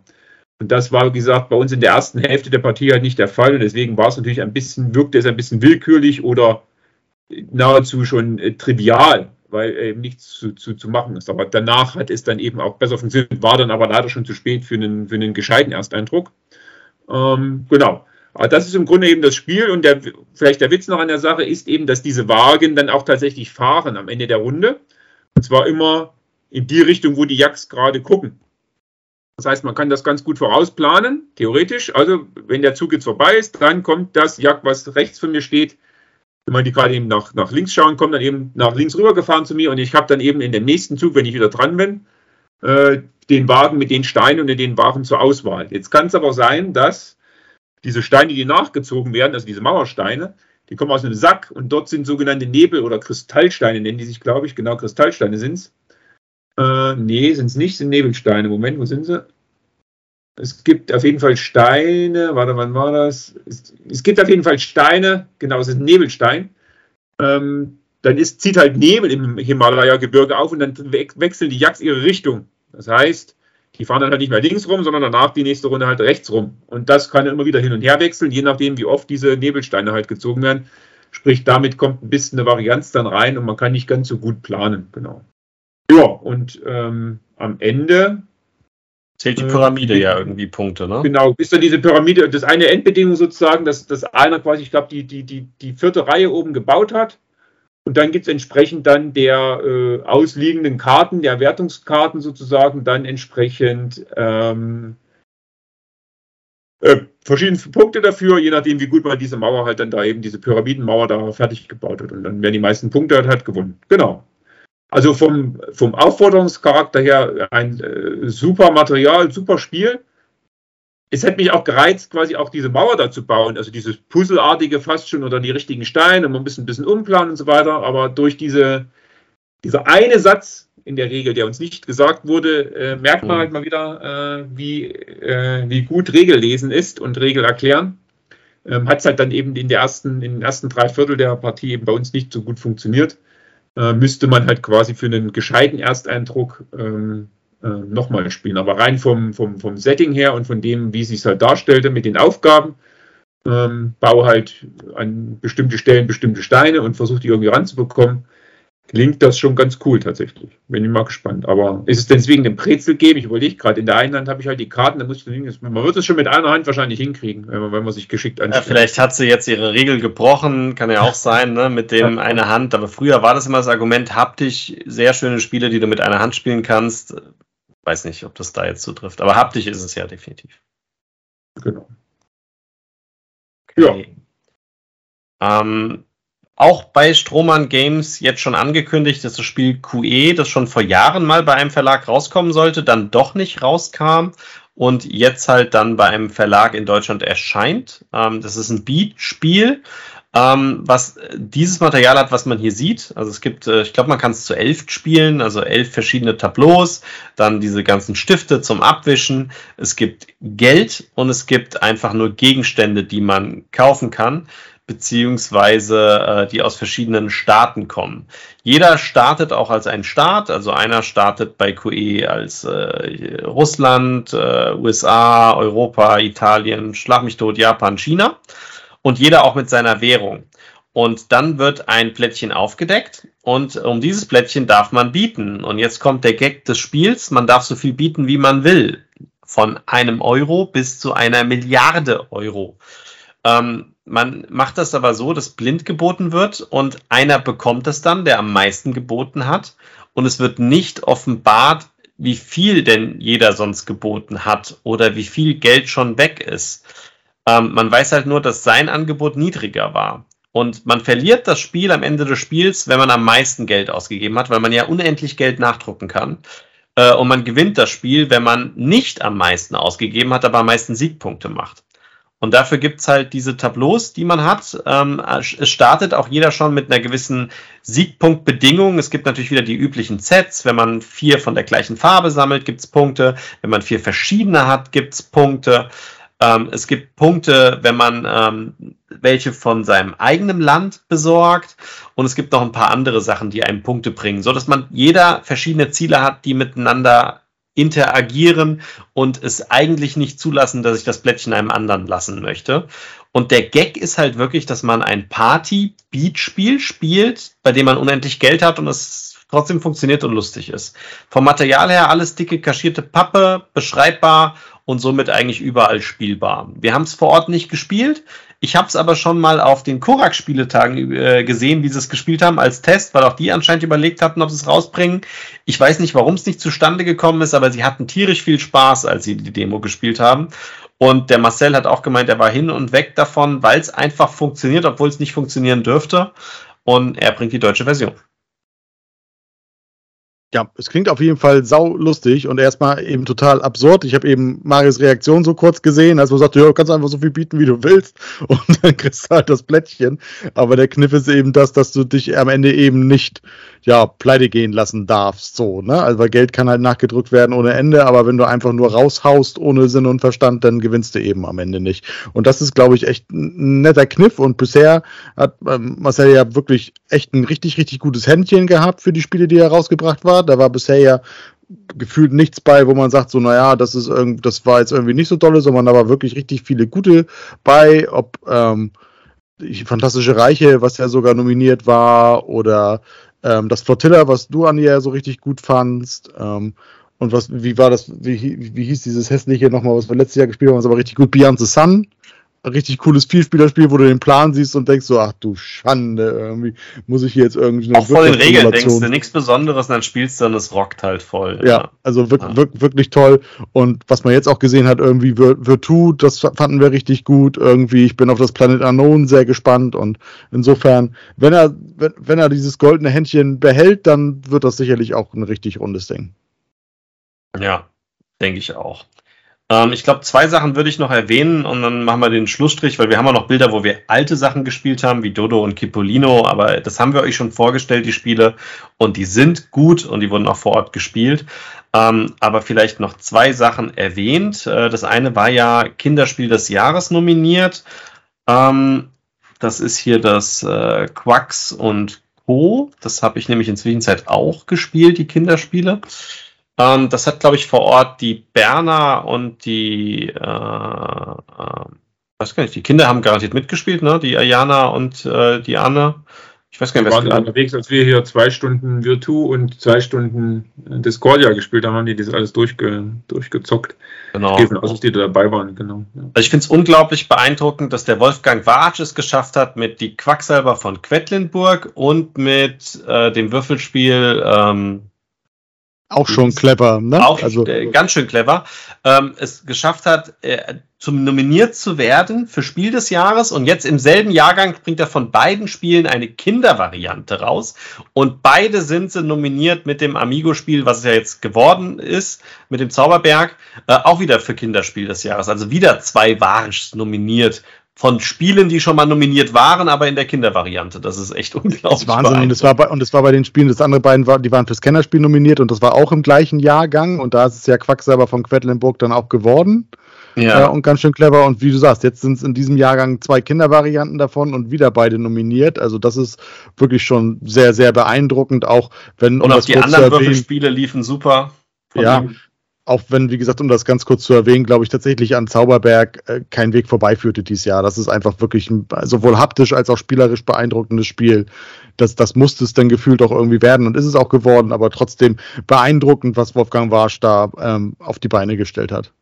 Und das war, wie gesagt, bei uns in der ersten Hälfte der Partie halt nicht der Fall. Und deswegen war es natürlich ein bisschen, wirkte es ein bisschen willkürlich oder nahezu schon äh, trivial, weil eben nichts zu, zu, zu machen ist. Aber danach hat es dann eben auch besser funktioniert, war dann aber leider schon zu spät für einen, für einen gescheiten Ersteindruck. Ähm, genau. Aber das ist im Grunde eben das Spiel und der, vielleicht der Witz noch an der Sache ist eben, dass diese Wagen dann auch tatsächlich fahren am Ende der Runde. Und zwar immer in die Richtung, wo die Jacks gerade gucken. Das heißt, man kann das ganz gut vorausplanen, theoretisch. Also, wenn der Zug jetzt vorbei ist, dann kommt das Jack, was rechts von mir steht, wenn man die gerade eben nach, nach links schauen, kommt dann eben nach links rüber gefahren zu mir und ich habe dann eben in dem nächsten Zug, wenn ich wieder dran bin, äh, den Wagen mit den Steinen und den Wagen zur Auswahl. Jetzt kann es aber sein, dass diese Steine, die nachgezogen werden, also diese Mauersteine, die kommen aus einem Sack und dort sind sogenannte Nebel- oder Kristallsteine, nennen die sich, glaube ich, genau Kristallsteine sind es. Äh, nee, sind es nicht, sind Nebelsteine. Moment, wo sind sie? Es gibt auf jeden Fall Steine. Warte, wann war das? Es, es gibt auf jeden Fall Steine. Genau, es ist ein Nebelstein. Ähm, dann ist, zieht halt Nebel im Himalaya-Gebirge auf und dann we wechseln die Jacks ihre Richtung. Das heißt, die fahren dann halt nicht mehr links rum, sondern danach die nächste Runde halt rechts rum. Und das kann immer wieder hin und her wechseln, je nachdem, wie oft diese Nebelsteine halt gezogen werden. Sprich, damit kommt ein bisschen eine Varianz dann rein und man kann nicht ganz so gut planen. Genau. Ja, und ähm, am Ende Zählt die Pyramide äh, ja irgendwie Punkte, ne? Genau, ist dann diese Pyramide, das eine Endbedingung sozusagen, dass, dass einer quasi, ich glaube, die, die, die, die vierte Reihe oben gebaut hat. Und dann gibt es entsprechend dann der äh, ausliegenden Karten, der Wertungskarten sozusagen, dann entsprechend ähm, äh, verschiedene Punkte dafür, je nachdem, wie gut man diese Mauer halt dann da eben, diese Pyramidenmauer da fertig gebaut hat. Und dann werden die meisten Punkte halt, halt gewonnen. Genau. Also vom, vom Aufforderungscharakter her ein äh, super Material, super Spiel. Es hätte mich auch gereizt, quasi auch diese Mauer da zu bauen, also dieses Puzzelartige fast schon oder die richtigen Steine, man muss ein bisschen umplanen und so weiter, aber durch diese, dieser eine Satz in der Regel, der uns nicht gesagt wurde, äh, merkt man mhm. halt mal wieder, äh, wie, äh, wie gut Regellesen ist und Regel erklären. Ähm, Hat es halt dann eben in, der ersten, in den ersten drei Viertel der Partie eben bei uns nicht so gut funktioniert äh, müsste man halt quasi für einen gescheiten Ersteindruck ähm, äh, nochmal spielen. Aber rein vom, vom, vom Setting her und von dem, wie es sich halt darstellte mit den Aufgaben, ähm, baue halt an bestimmte Stellen bestimmte Steine und versuche die irgendwie ranzubekommen klingt das schon ganz cool tatsächlich. Bin ich mal gespannt. Aber ist es denn deswegen ein Brezel geben? Ich überlege gerade, in der einen Hand habe ich halt die Karten, da muss ich, man wird es schon mit einer Hand wahrscheinlich hinkriegen, wenn man, wenn man sich geschickt anstellt. Ja, vielleicht hat sie jetzt ihre Regel gebrochen, kann ja auch sein, ne, mit dem ja. eine Hand. Aber früher war das immer das Argument, haptisch, sehr schöne Spiele, die du mit einer Hand spielen kannst. Weiß nicht, ob das da jetzt so trifft. Aber haptisch ist es ja definitiv. Genau. Okay. Ja. Ähm, auch bei Strohmann Games jetzt schon angekündigt, dass das Spiel QE, das schon vor Jahren mal bei einem Verlag rauskommen sollte, dann doch nicht rauskam und jetzt halt dann bei einem Verlag in Deutschland erscheint. Ähm, das ist ein Beat-Spiel, ähm, was dieses Material hat, was man hier sieht. Also es gibt, äh, ich glaube, man kann es zu elf spielen, also elf verschiedene Tableaus, dann diese ganzen Stifte zum Abwischen. Es gibt Geld und es gibt einfach nur Gegenstände, die man kaufen kann beziehungsweise äh, die aus verschiedenen Staaten kommen. Jeder startet auch als ein Staat, also einer startet bei QE als äh, Russland, äh, USA, Europa, Italien, Schlag mich tot, Japan, China und jeder auch mit seiner Währung. Und dann wird ein Plättchen aufgedeckt und um dieses Plättchen darf man bieten. Und jetzt kommt der Gag des Spiels, man darf so viel bieten, wie man will. Von einem Euro bis zu einer Milliarde Euro. Ähm, man macht das aber so, dass blind geboten wird und einer bekommt es dann, der am meisten geboten hat. Und es wird nicht offenbart, wie viel denn jeder sonst geboten hat oder wie viel Geld schon weg ist. Ähm, man weiß halt nur, dass sein Angebot niedriger war. Und man verliert das Spiel am Ende des Spiels, wenn man am meisten Geld ausgegeben hat, weil man ja unendlich Geld nachdrucken kann. Äh, und man gewinnt das Spiel, wenn man nicht am meisten ausgegeben hat, aber am meisten Siegpunkte macht. Und dafür gibt's halt diese Tableaus, die man hat. Ähm, es startet auch jeder schon mit einer gewissen Siegpunktbedingung. Es gibt natürlich wieder die üblichen Sets. Wenn man vier von der gleichen Farbe sammelt, gibt's Punkte. Wenn man vier verschiedene hat, gibt's Punkte. Ähm, es gibt Punkte, wenn man ähm, welche von seinem eigenen Land besorgt. Und es gibt noch ein paar andere Sachen, die einem Punkte bringen, so dass man jeder verschiedene Ziele hat, die miteinander interagieren und es eigentlich nicht zulassen, dass ich das Blättchen einem anderen lassen möchte. Und der Gag ist halt wirklich, dass man ein Party-Beat-Spiel spielt, bei dem man unendlich Geld hat und es trotzdem funktioniert und lustig ist. Vom Material her alles dicke, kaschierte Pappe, beschreibbar und somit eigentlich überall spielbar. Wir haben es vor Ort nicht gespielt. Ich habe es aber schon mal auf den Korak-Spieletagen äh, gesehen, wie sie es gespielt haben als Test, weil auch die anscheinend überlegt hatten, ob sie es rausbringen. Ich weiß nicht, warum es nicht zustande gekommen ist, aber sie hatten tierisch viel Spaß, als sie die Demo gespielt haben. Und der Marcel hat auch gemeint, er war hin und weg davon, weil es einfach funktioniert, obwohl es nicht funktionieren dürfte. Und er bringt die deutsche Version. Ja, es klingt auf jeden Fall sau lustig und erstmal eben total absurd. Ich habe eben Marius Reaktion so kurz gesehen, als er sagte, ja, du kannst einfach so viel bieten, wie du willst [laughs] und dann kriegst du halt das Plättchen. Aber der Kniff ist eben das, dass du dich am Ende eben nicht ja, pleite gehen lassen darfst, so, ne? Also, weil Geld kann halt nachgedrückt werden ohne Ende, aber wenn du einfach nur raushaust ohne Sinn und Verstand, dann gewinnst du eben am Ende nicht. Und das ist, glaube ich, echt ein netter Kniff und bisher hat ähm, Marcel ja wirklich echt ein richtig, richtig gutes Händchen gehabt für die Spiele, die er rausgebracht war. Da war bisher ja gefühlt nichts bei, wo man sagt, so, naja, das ist irgendwie, das war jetzt irgendwie nicht so tolle, sondern da war wirklich richtig viele gute bei, ob ähm, Fantastische Reiche, was ja sogar nominiert war, oder ähm, das Flotilla, was du an ihr so richtig gut fandst. Ähm, und was, wie war das, wie, wie hieß dieses hässliche nochmal, was wir letztes Jahr gespielt haben, was aber richtig gut, Beyond the Sun richtig cooles Vielspielerspiel, wo du den Plan siehst und denkst so, ach du Schande, irgendwie muss ich hier jetzt irgendwie Auch vor den Regeln denkst du nichts Besonderes und dann spielst du und es rockt halt voll. Ja, ja. also wirklich, ja. wirklich, wirklich toll. Und was man jetzt auch gesehen hat, irgendwie Virtu, das fanden wir richtig gut. Irgendwie, ich bin auf das Planet Unknown sehr gespannt und insofern, wenn er, wenn, wenn er dieses goldene Händchen behält, dann wird das sicherlich auch ein richtig rundes Ding. Ja, denke ich auch. Ähm, ich glaube, zwei Sachen würde ich noch erwähnen und dann machen wir den Schlussstrich, weil wir haben auch noch Bilder, wo wir alte Sachen gespielt haben, wie Dodo und Kipolino, aber das haben wir euch schon vorgestellt, die Spiele, und die sind gut und die wurden auch vor Ort gespielt. Ähm, aber vielleicht noch zwei Sachen erwähnt. Äh, das eine war ja Kinderspiel des Jahres nominiert. Ähm, das ist hier das äh, Quacks und Co. Das habe ich nämlich inzwischen auch gespielt, die Kinderspiele. Ähm, das hat, glaube ich, vor Ort die Berner und die, äh, äh, weiß gar nicht, die Kinder haben garantiert mitgespielt, ne? Die Ayana und äh, die Anne. Ich weiß gar nicht, was wir waren unterwegs, als wir hier zwei Stunden Virtu und zwei Stunden Discordia gespielt haben, haben die das alles durchge, durchgezockt. Genau. Ich aus, dass die da dabei waren, genau. Ja. Also ich finde es unglaublich beeindruckend, dass der Wolfgang Wartsch es geschafft hat mit die Quacksalber von Quedlinburg und mit äh, dem Würfelspiel ähm, auch schon clever, ne? Auch also, äh, ganz schön clever. Ähm, es geschafft hat, äh, zum nominiert zu werden für Spiel des Jahres und jetzt im selben Jahrgang bringt er von beiden Spielen eine Kindervariante raus und beide sind sie nominiert mit dem Amigo-Spiel, was es ja jetzt geworden ist, mit dem Zauberberg, äh, auch wieder für Kinderspiel des Jahres. Also wieder zwei Warsch nominiert von Spielen, die schon mal nominiert waren, aber in der Kindervariante. Das ist echt unglaublich. Das ist Wahnsinn. Und es war bei, und es war bei den Spielen, das andere beiden war, die waren fürs Kennerspiel nominiert und das war auch im gleichen Jahrgang und da ist es ja Quacksalber von Quedlinburg dann auch geworden. Ja. Äh, und ganz schön clever. Und wie du sagst, jetzt sind es in diesem Jahrgang zwei Kindervarianten davon und wieder beide nominiert. Also das ist wirklich schon sehr, sehr beeindruckend, auch wenn. Und auch die anderen Würfelspiele liefen super. Ja, auch wenn, wie gesagt, um das ganz kurz zu erwähnen, glaube ich tatsächlich an Zauberberg äh, kein Weg vorbeiführte dieses Jahr. Das ist einfach wirklich ein sowohl haptisch als auch spielerisch beeindruckendes Spiel. Das, das musste es dann gefühlt auch irgendwie werden und ist es auch geworden, aber trotzdem beeindruckend, was Wolfgang Warsch da ähm, auf die Beine gestellt hat.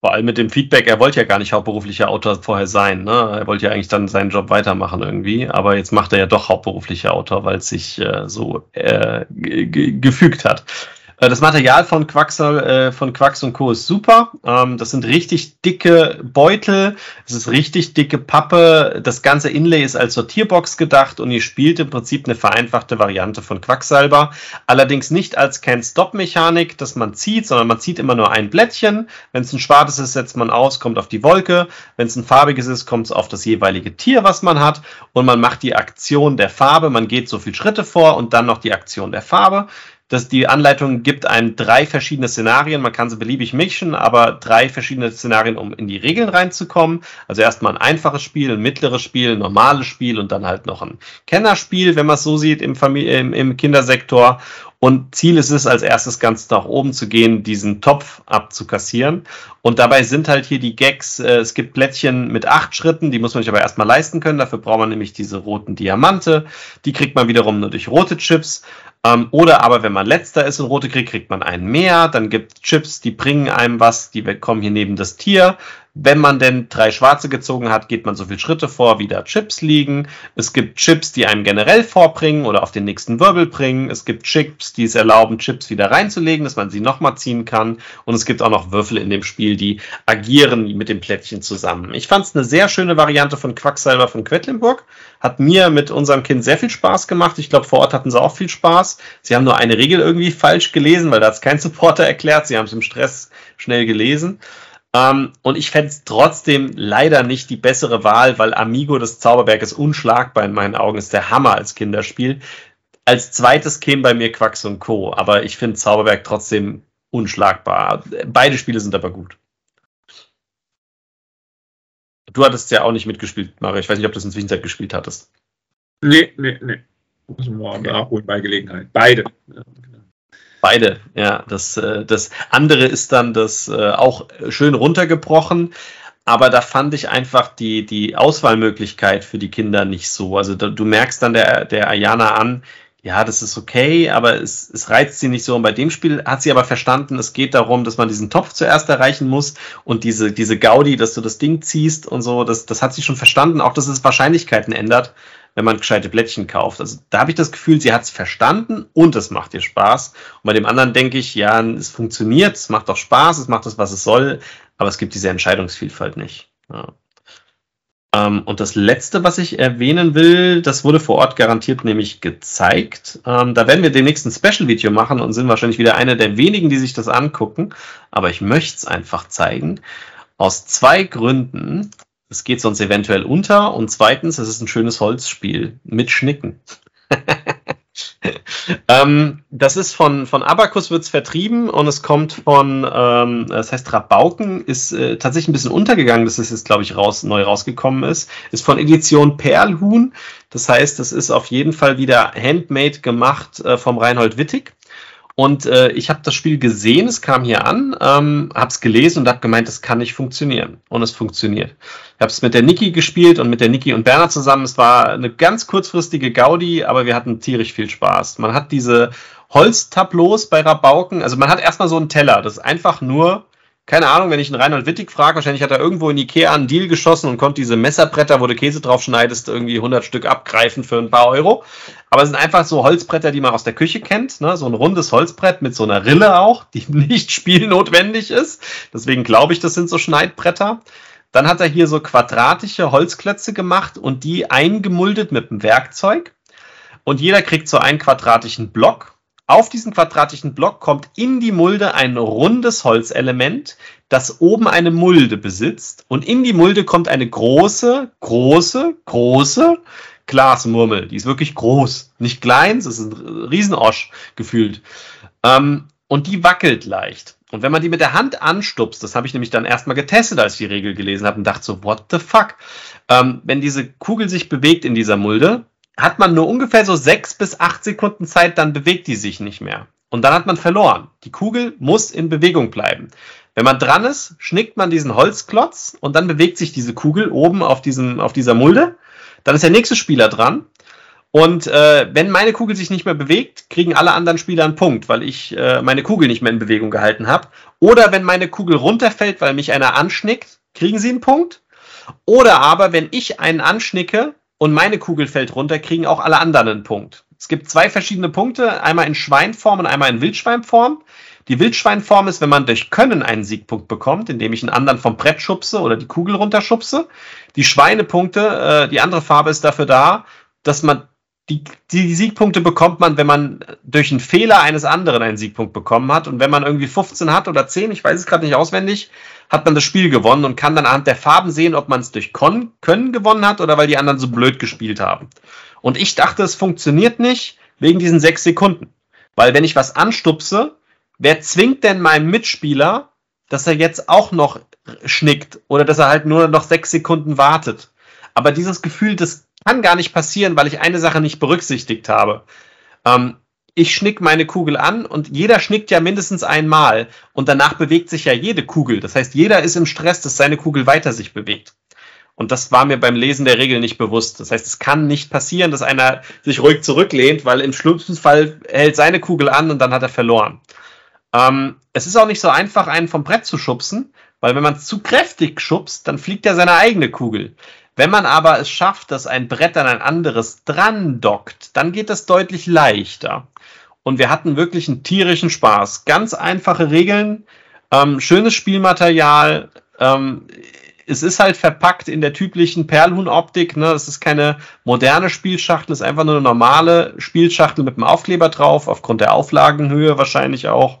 Vor allem mit dem Feedback, er wollte ja gar nicht hauptberuflicher Autor vorher sein. Ne? Er wollte ja eigentlich dann seinen Job weitermachen irgendwie. Aber jetzt macht er ja doch hauptberuflicher Autor, weil es sich äh, so äh, gefügt hat. Äh, das Material von Quaxel, äh, von Quax und Co. ist super. Ähm, das sind richtig dicke Beutel. Es ist richtig dicke Pappe. Das ganze Inlay ist als Sortierbox gedacht und ihr spielt im Prinzip eine vereinfachte Variante von Quacksalber. Allerdings nicht als Can-Stop-Mechanik, dass man zieht, sondern man zieht immer nur ein Blättchen. Wenn es ein schwarzes ist, setzt man aus, kommt auf die Wolke. Wenn es ein farbiges ist, kommt es auf das jeweilige Tier, was man hat. Und man macht die Aktion der Farbe. Man geht so viele Schritte vor und dann noch die Aktion der Farbe dass die Anleitung gibt einem drei verschiedene Szenarien. Man kann sie beliebig mischen, aber drei verschiedene Szenarien, um in die Regeln reinzukommen. Also erstmal ein einfaches Spiel, ein mittleres Spiel, ein normales Spiel und dann halt noch ein Kennerspiel, wenn man es so sieht im, Familie, im, im Kindersektor. Und Ziel ist es, als erstes ganz nach oben zu gehen, diesen Topf abzukassieren. Und dabei sind halt hier die Gags, äh, es gibt Plättchen mit acht Schritten, die muss man sich aber erstmal leisten können. Dafür braucht man nämlich diese roten Diamante. Die kriegt man wiederum nur durch rote Chips. Ähm, oder aber, wenn man letzter ist und rote kriegt, kriegt man einen mehr. Dann gibt Chips, die bringen einem was, die kommen hier neben das Tier. Wenn man denn drei schwarze gezogen hat, geht man so viele Schritte vor, wie da Chips liegen. Es gibt Chips, die einem generell vorbringen oder auf den nächsten Wirbel bringen. Es gibt Chips, die es erlauben, Chips wieder reinzulegen, dass man sie nochmal ziehen kann. Und es gibt auch noch Würfel in dem Spiel, die agieren mit dem Plättchen zusammen. Ich fand es eine sehr schöne Variante von Quacksalber von Quedlinburg. Hat mir mit unserem Kind sehr viel Spaß gemacht. Ich glaube, vor Ort hatten sie auch viel Spaß. Sie haben nur eine Regel irgendwie falsch gelesen, weil da hat es kein Supporter erklärt. Sie haben es im Stress schnell gelesen. Ähm, und ich fände es trotzdem leider nicht die bessere Wahl, weil Amigo des Zauberberg unschlagbar in meinen Augen, ist der Hammer als Kinderspiel. Als zweites käme bei mir Quacks und Co. Aber ich finde Zauberberg trotzdem unschlagbar. Beide Spiele sind aber gut. Du hattest ja auch nicht mitgespielt, Mario. Ich weiß nicht, ob du es inzwischen gespielt hattest. Nee, nee, nee. Man mal okay. nachholen bei Gelegenheit. Beide. Ja, Beide, ja. Das, äh, das andere ist dann das äh, auch schön runtergebrochen. Aber da fand ich einfach die, die Auswahlmöglichkeit für die Kinder nicht so. Also da, du merkst dann der, der Ayana an, ja, das ist okay, aber es, es reizt sie nicht so. Und bei dem Spiel hat sie aber verstanden, es geht darum, dass man diesen Topf zuerst erreichen muss und diese, diese Gaudi, dass du das Ding ziehst und so, das, das hat sie schon verstanden, auch dass es Wahrscheinlichkeiten ändert wenn man gescheite Blättchen kauft. Also da habe ich das Gefühl, sie hat es verstanden und es macht ihr Spaß. Und bei dem anderen denke ich, ja, es funktioniert, es macht auch Spaß, es macht das, was es soll, aber es gibt diese Entscheidungsvielfalt nicht. Ja. Ähm, und das letzte, was ich erwähnen will, das wurde vor Ort garantiert nämlich gezeigt. Ähm, da werden wir demnächst ein Special-Video machen und sind wahrscheinlich wieder einer der wenigen, die sich das angucken. Aber ich möchte es einfach zeigen. Aus zwei Gründen. Es geht sonst eventuell unter. Und zweitens, es ist ein schönes Holzspiel mit Schnicken. [laughs] ähm, das ist von, von Abacus wird es vertrieben und es kommt von, ähm, das heißt Rabauken, ist äh, tatsächlich ein bisschen untergegangen, dass es jetzt, glaube ich, raus, neu rausgekommen ist. Ist von Edition Perlhuhn. Das heißt, es ist auf jeden Fall wieder handmade gemacht äh, vom Reinhold Wittig. Und äh, ich habe das Spiel gesehen, es kam hier an, ähm, habe es gelesen und habe gemeint, das kann nicht funktionieren. Und es funktioniert. Ich habe es mit der Niki gespielt und mit der Niki und Bernhard zusammen. Es war eine ganz kurzfristige Gaudi, aber wir hatten tierisch viel Spaß. Man hat diese Holztableaus bei Rabauken. Also man hat erstmal so einen Teller. Das ist einfach nur keine Ahnung, wenn ich einen Reinhold Wittig frage, wahrscheinlich hat er irgendwo in Ikea einen Deal geschossen und konnte diese Messerbretter, wo du Käse drauf schneidest, irgendwie 100 Stück abgreifen für ein paar Euro. Aber es sind einfach so Holzbretter, die man aus der Küche kennt, ne? so ein rundes Holzbrett mit so einer Rille auch, die [laughs] nicht spielnotwendig ist. Deswegen glaube ich, das sind so Schneidbretter. Dann hat er hier so quadratische Holzklötze gemacht und die eingemuldet mit einem Werkzeug. Und jeder kriegt so einen quadratischen Block auf diesen quadratischen Block kommt in die Mulde ein rundes Holzelement, das oben eine Mulde besitzt. Und in die Mulde kommt eine große, große, große Glasmurmel. Die ist wirklich groß. Nicht klein, es ist ein Riesenosch gefühlt. Ähm, und die wackelt leicht. Und wenn man die mit der Hand anstupst, das habe ich nämlich dann erstmal getestet, als ich die Regel gelesen habe und dachte so, what the fuck? Ähm, wenn diese Kugel sich bewegt in dieser Mulde, hat man nur ungefähr so sechs bis acht Sekunden Zeit, dann bewegt die sich nicht mehr. Und dann hat man verloren. Die Kugel muss in Bewegung bleiben. Wenn man dran ist, schnickt man diesen Holzklotz und dann bewegt sich diese Kugel oben auf, diesem, auf dieser Mulde. Dann ist der nächste Spieler dran. Und äh, wenn meine Kugel sich nicht mehr bewegt, kriegen alle anderen Spieler einen Punkt, weil ich äh, meine Kugel nicht mehr in Bewegung gehalten habe. Oder wenn meine Kugel runterfällt, weil mich einer anschnickt, kriegen sie einen Punkt. Oder aber, wenn ich einen anschnicke, und meine Kugel fällt runter, kriegen auch alle anderen einen Punkt. Es gibt zwei verschiedene Punkte, einmal in Schweinform und einmal in Wildschweinform. Die Wildschweinform ist, wenn man durch Können einen Siegpunkt bekommt, indem ich einen anderen vom Brett schubse oder die Kugel runterschubse. Die Schweinepunkte, äh, die andere Farbe ist dafür da, dass man die, die Siegpunkte bekommt man, wenn man durch einen Fehler eines anderen einen Siegpunkt bekommen hat. Und wenn man irgendwie 15 hat oder 10, ich weiß es gerade nicht auswendig, hat man das Spiel gewonnen und kann dann anhand der Farben sehen, ob man es durch Kon Können gewonnen hat oder weil die anderen so blöd gespielt haben. Und ich dachte, es funktioniert nicht wegen diesen sechs Sekunden. Weil wenn ich was anstupse, wer zwingt denn meinem Mitspieler, dass er jetzt auch noch schnickt oder dass er halt nur noch sechs Sekunden wartet? Aber dieses Gefühl, das kann gar nicht passieren, weil ich eine Sache nicht berücksichtigt habe. Ähm, ich schnick meine Kugel an und jeder schnickt ja mindestens einmal und danach bewegt sich ja jede Kugel. Das heißt, jeder ist im Stress, dass seine Kugel weiter sich bewegt. Und das war mir beim Lesen der Regel nicht bewusst. Das heißt, es kann nicht passieren, dass einer sich ruhig zurücklehnt, weil im schlimmsten Fall hält seine Kugel an und dann hat er verloren. Ähm, es ist auch nicht so einfach, einen vom Brett zu schubsen, weil wenn man zu kräftig schubst, dann fliegt er seine eigene Kugel. Wenn man aber es schafft, dass ein Brett an ein anderes dran dockt, dann geht es deutlich leichter. Und wir hatten wirklich einen tierischen Spaß. Ganz einfache Regeln, ähm, schönes Spielmaterial. Ähm, es ist halt verpackt in der typischen Perlhuhn-Optik. Ne? Es ist keine moderne Spielschachtel, es ist einfach nur eine normale Spielschachtel mit einem Aufkleber drauf, aufgrund der Auflagenhöhe wahrscheinlich auch.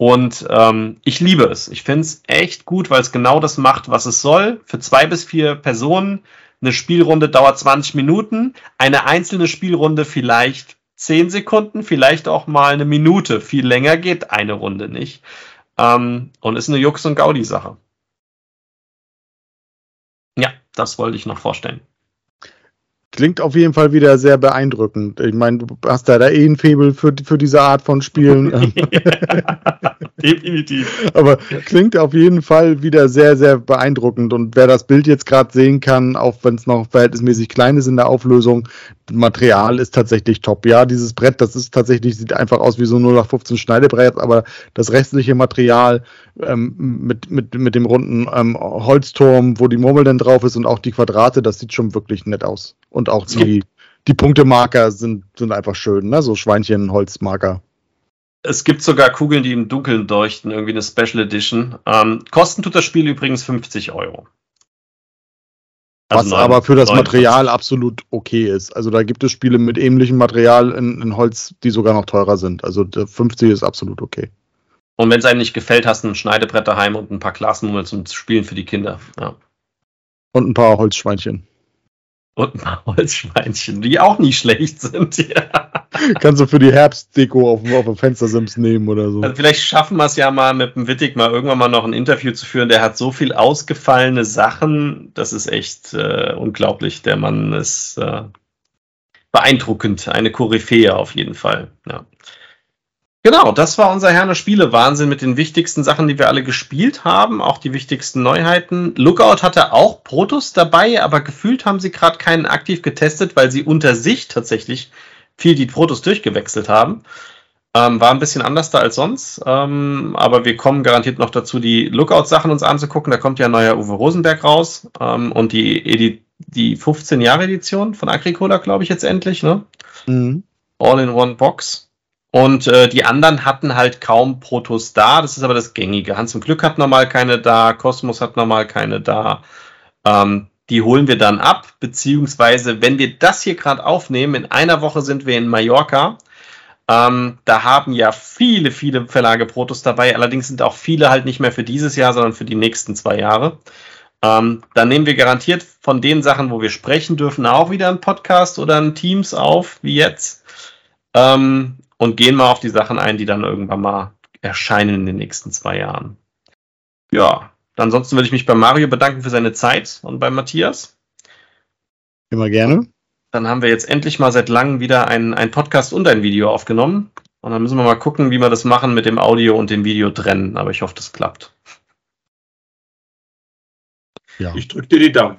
Und ähm, ich liebe es. Ich finde es echt gut, weil es genau das macht, was es soll. Für zwei bis vier Personen. Eine Spielrunde dauert 20 Minuten. Eine einzelne Spielrunde vielleicht 10 Sekunden, vielleicht auch mal eine Minute. Viel länger geht eine Runde nicht. Ähm, und ist eine Jux- und Gaudi-Sache. Ja, das wollte ich noch vorstellen. Klingt auf jeden Fall wieder sehr beeindruckend. Ich meine, du hast da, da eh ein Faible für, für diese Art von Spielen. [laughs] [laughs] Definitiv. Aber klingt auf jeden Fall wieder sehr, sehr beeindruckend. Und wer das Bild jetzt gerade sehen kann, auch wenn es noch verhältnismäßig klein ist in der Auflösung, Material ist tatsächlich top. Ja, dieses Brett, das ist tatsächlich, sieht einfach aus wie so ein 0815 Schneidebrett, aber das restliche Material ähm, mit, mit, mit dem runden ähm, Holzturm, wo die Murmel dann drauf ist und auch die Quadrate, das sieht schon wirklich nett aus. Und auch die, die Punktemarker sind, sind einfach schön, ne? So Schweinchen-Holzmarker. Es gibt sogar Kugeln, die im Dunkeln leuchten, irgendwie eine Special Edition. Ähm, kosten tut das Spiel übrigens 50 Euro. Also Was 9, aber für das 9, Material absolut okay ist. Also da gibt es Spiele mit ähnlichem Material in, in, Holz, die sogar noch teurer sind. Also 50 ist absolut okay. Und wenn es einem nicht gefällt, hast du ein Schneidebrett daheim und ein paar Glasnummern zum Spielen für die Kinder. Ja. Und ein paar Holzschweinchen. Und ein Holzschweinchen, die auch nicht schlecht sind. Ja. Kannst du für die Herbstdeko auf, auf dem Fenstersims nehmen oder so. Also vielleicht schaffen wir es ja mal mit dem Wittig mal irgendwann mal noch ein Interview zu führen. Der hat so viel ausgefallene Sachen. Das ist echt äh, unglaublich. Der Mann ist äh, beeindruckend. Eine Koryphäe auf jeden Fall. Ja. Genau, das war unser Herne Spiele Wahnsinn mit den wichtigsten Sachen, die wir alle gespielt haben, auch die wichtigsten Neuheiten. Lookout hatte auch Protos dabei, aber gefühlt haben sie gerade keinen aktiv getestet, weil sie unter sich tatsächlich viel die Protos durchgewechselt haben. Ähm, war ein bisschen anders da als sonst, ähm, aber wir kommen garantiert noch dazu, die Lookout-Sachen uns anzugucken. Da kommt ja ein neuer Uwe Rosenberg raus ähm, und die, Edi die 15-Jahre-Edition von Agricola, glaube ich, jetzt endlich, ne? Mhm. All in one Box. Und äh, die anderen hatten halt kaum Protos da. Das ist aber das Gängige. Hans im Glück hat normal keine da, Cosmos hat normal keine da. Ähm, die holen wir dann ab, beziehungsweise wenn wir das hier gerade aufnehmen, in einer Woche sind wir in Mallorca. Ähm, da haben ja viele, viele Verlage Protos dabei. Allerdings sind auch viele halt nicht mehr für dieses Jahr, sondern für die nächsten zwei Jahre. Ähm, dann nehmen wir garantiert von den Sachen, wo wir sprechen dürfen, auch wieder einen Podcast oder ein Teams auf, wie jetzt. Ähm, und gehen mal auf die Sachen ein, die dann irgendwann mal erscheinen in den nächsten zwei Jahren. Ja, ansonsten würde ich mich bei Mario bedanken für seine Zeit und bei Matthias. Immer gerne. Dann haben wir jetzt endlich mal seit langem wieder ein, ein Podcast und ein Video aufgenommen. Und dann müssen wir mal gucken, wie wir das machen mit dem Audio und dem Video trennen. Aber ich hoffe, das klappt. Ja. Ich drücke dir die Daumen.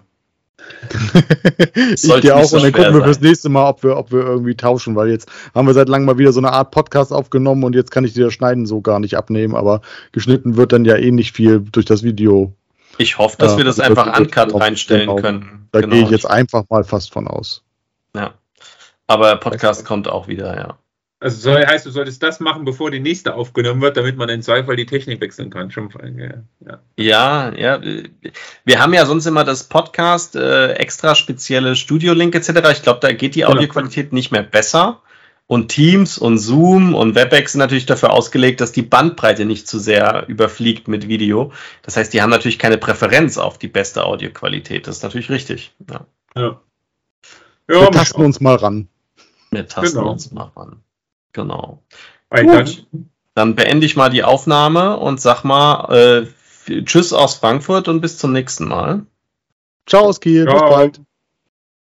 [laughs] ich dir auch und dann gucken wir fürs nächste Mal, ob wir, ob wir irgendwie tauschen, weil jetzt haben wir seit langem mal wieder so eine Art Podcast aufgenommen und jetzt kann ich dir das Schneiden so gar nicht abnehmen, aber geschnitten wird dann ja eh nicht viel durch das Video. Ich hoffe, dass äh, wir das einfach uncut reinstellen genau. können. Da genau. gehe ich jetzt einfach mal fast von aus. Ja. Aber Podcast kommt auch wieder, ja. Also soll, heißt, du solltest das machen, bevor die nächste aufgenommen wird, damit man in Zweifel die Technik wechseln kann. Schon, ja. ja, ja. Wir haben ja sonst immer das Podcast, äh, extra spezielle Studio-Link etc. Ich glaube, da geht die genau. Audioqualität genau. nicht mehr besser. Und Teams und Zoom und WebEx sind natürlich dafür ausgelegt, dass die Bandbreite nicht zu sehr überfliegt mit Video. Das heißt, die haben natürlich keine Präferenz auf die beste Audioqualität. Das ist natürlich richtig. Ja. ja. ja wir tasten uns mal ran. Wir tasten genau. uns mal ran. Genau. Gut, dann beende ich mal die Aufnahme und sag mal äh, Tschüss aus Frankfurt und bis zum nächsten Mal. Ciao aus Kiel, Ciao. bis bald.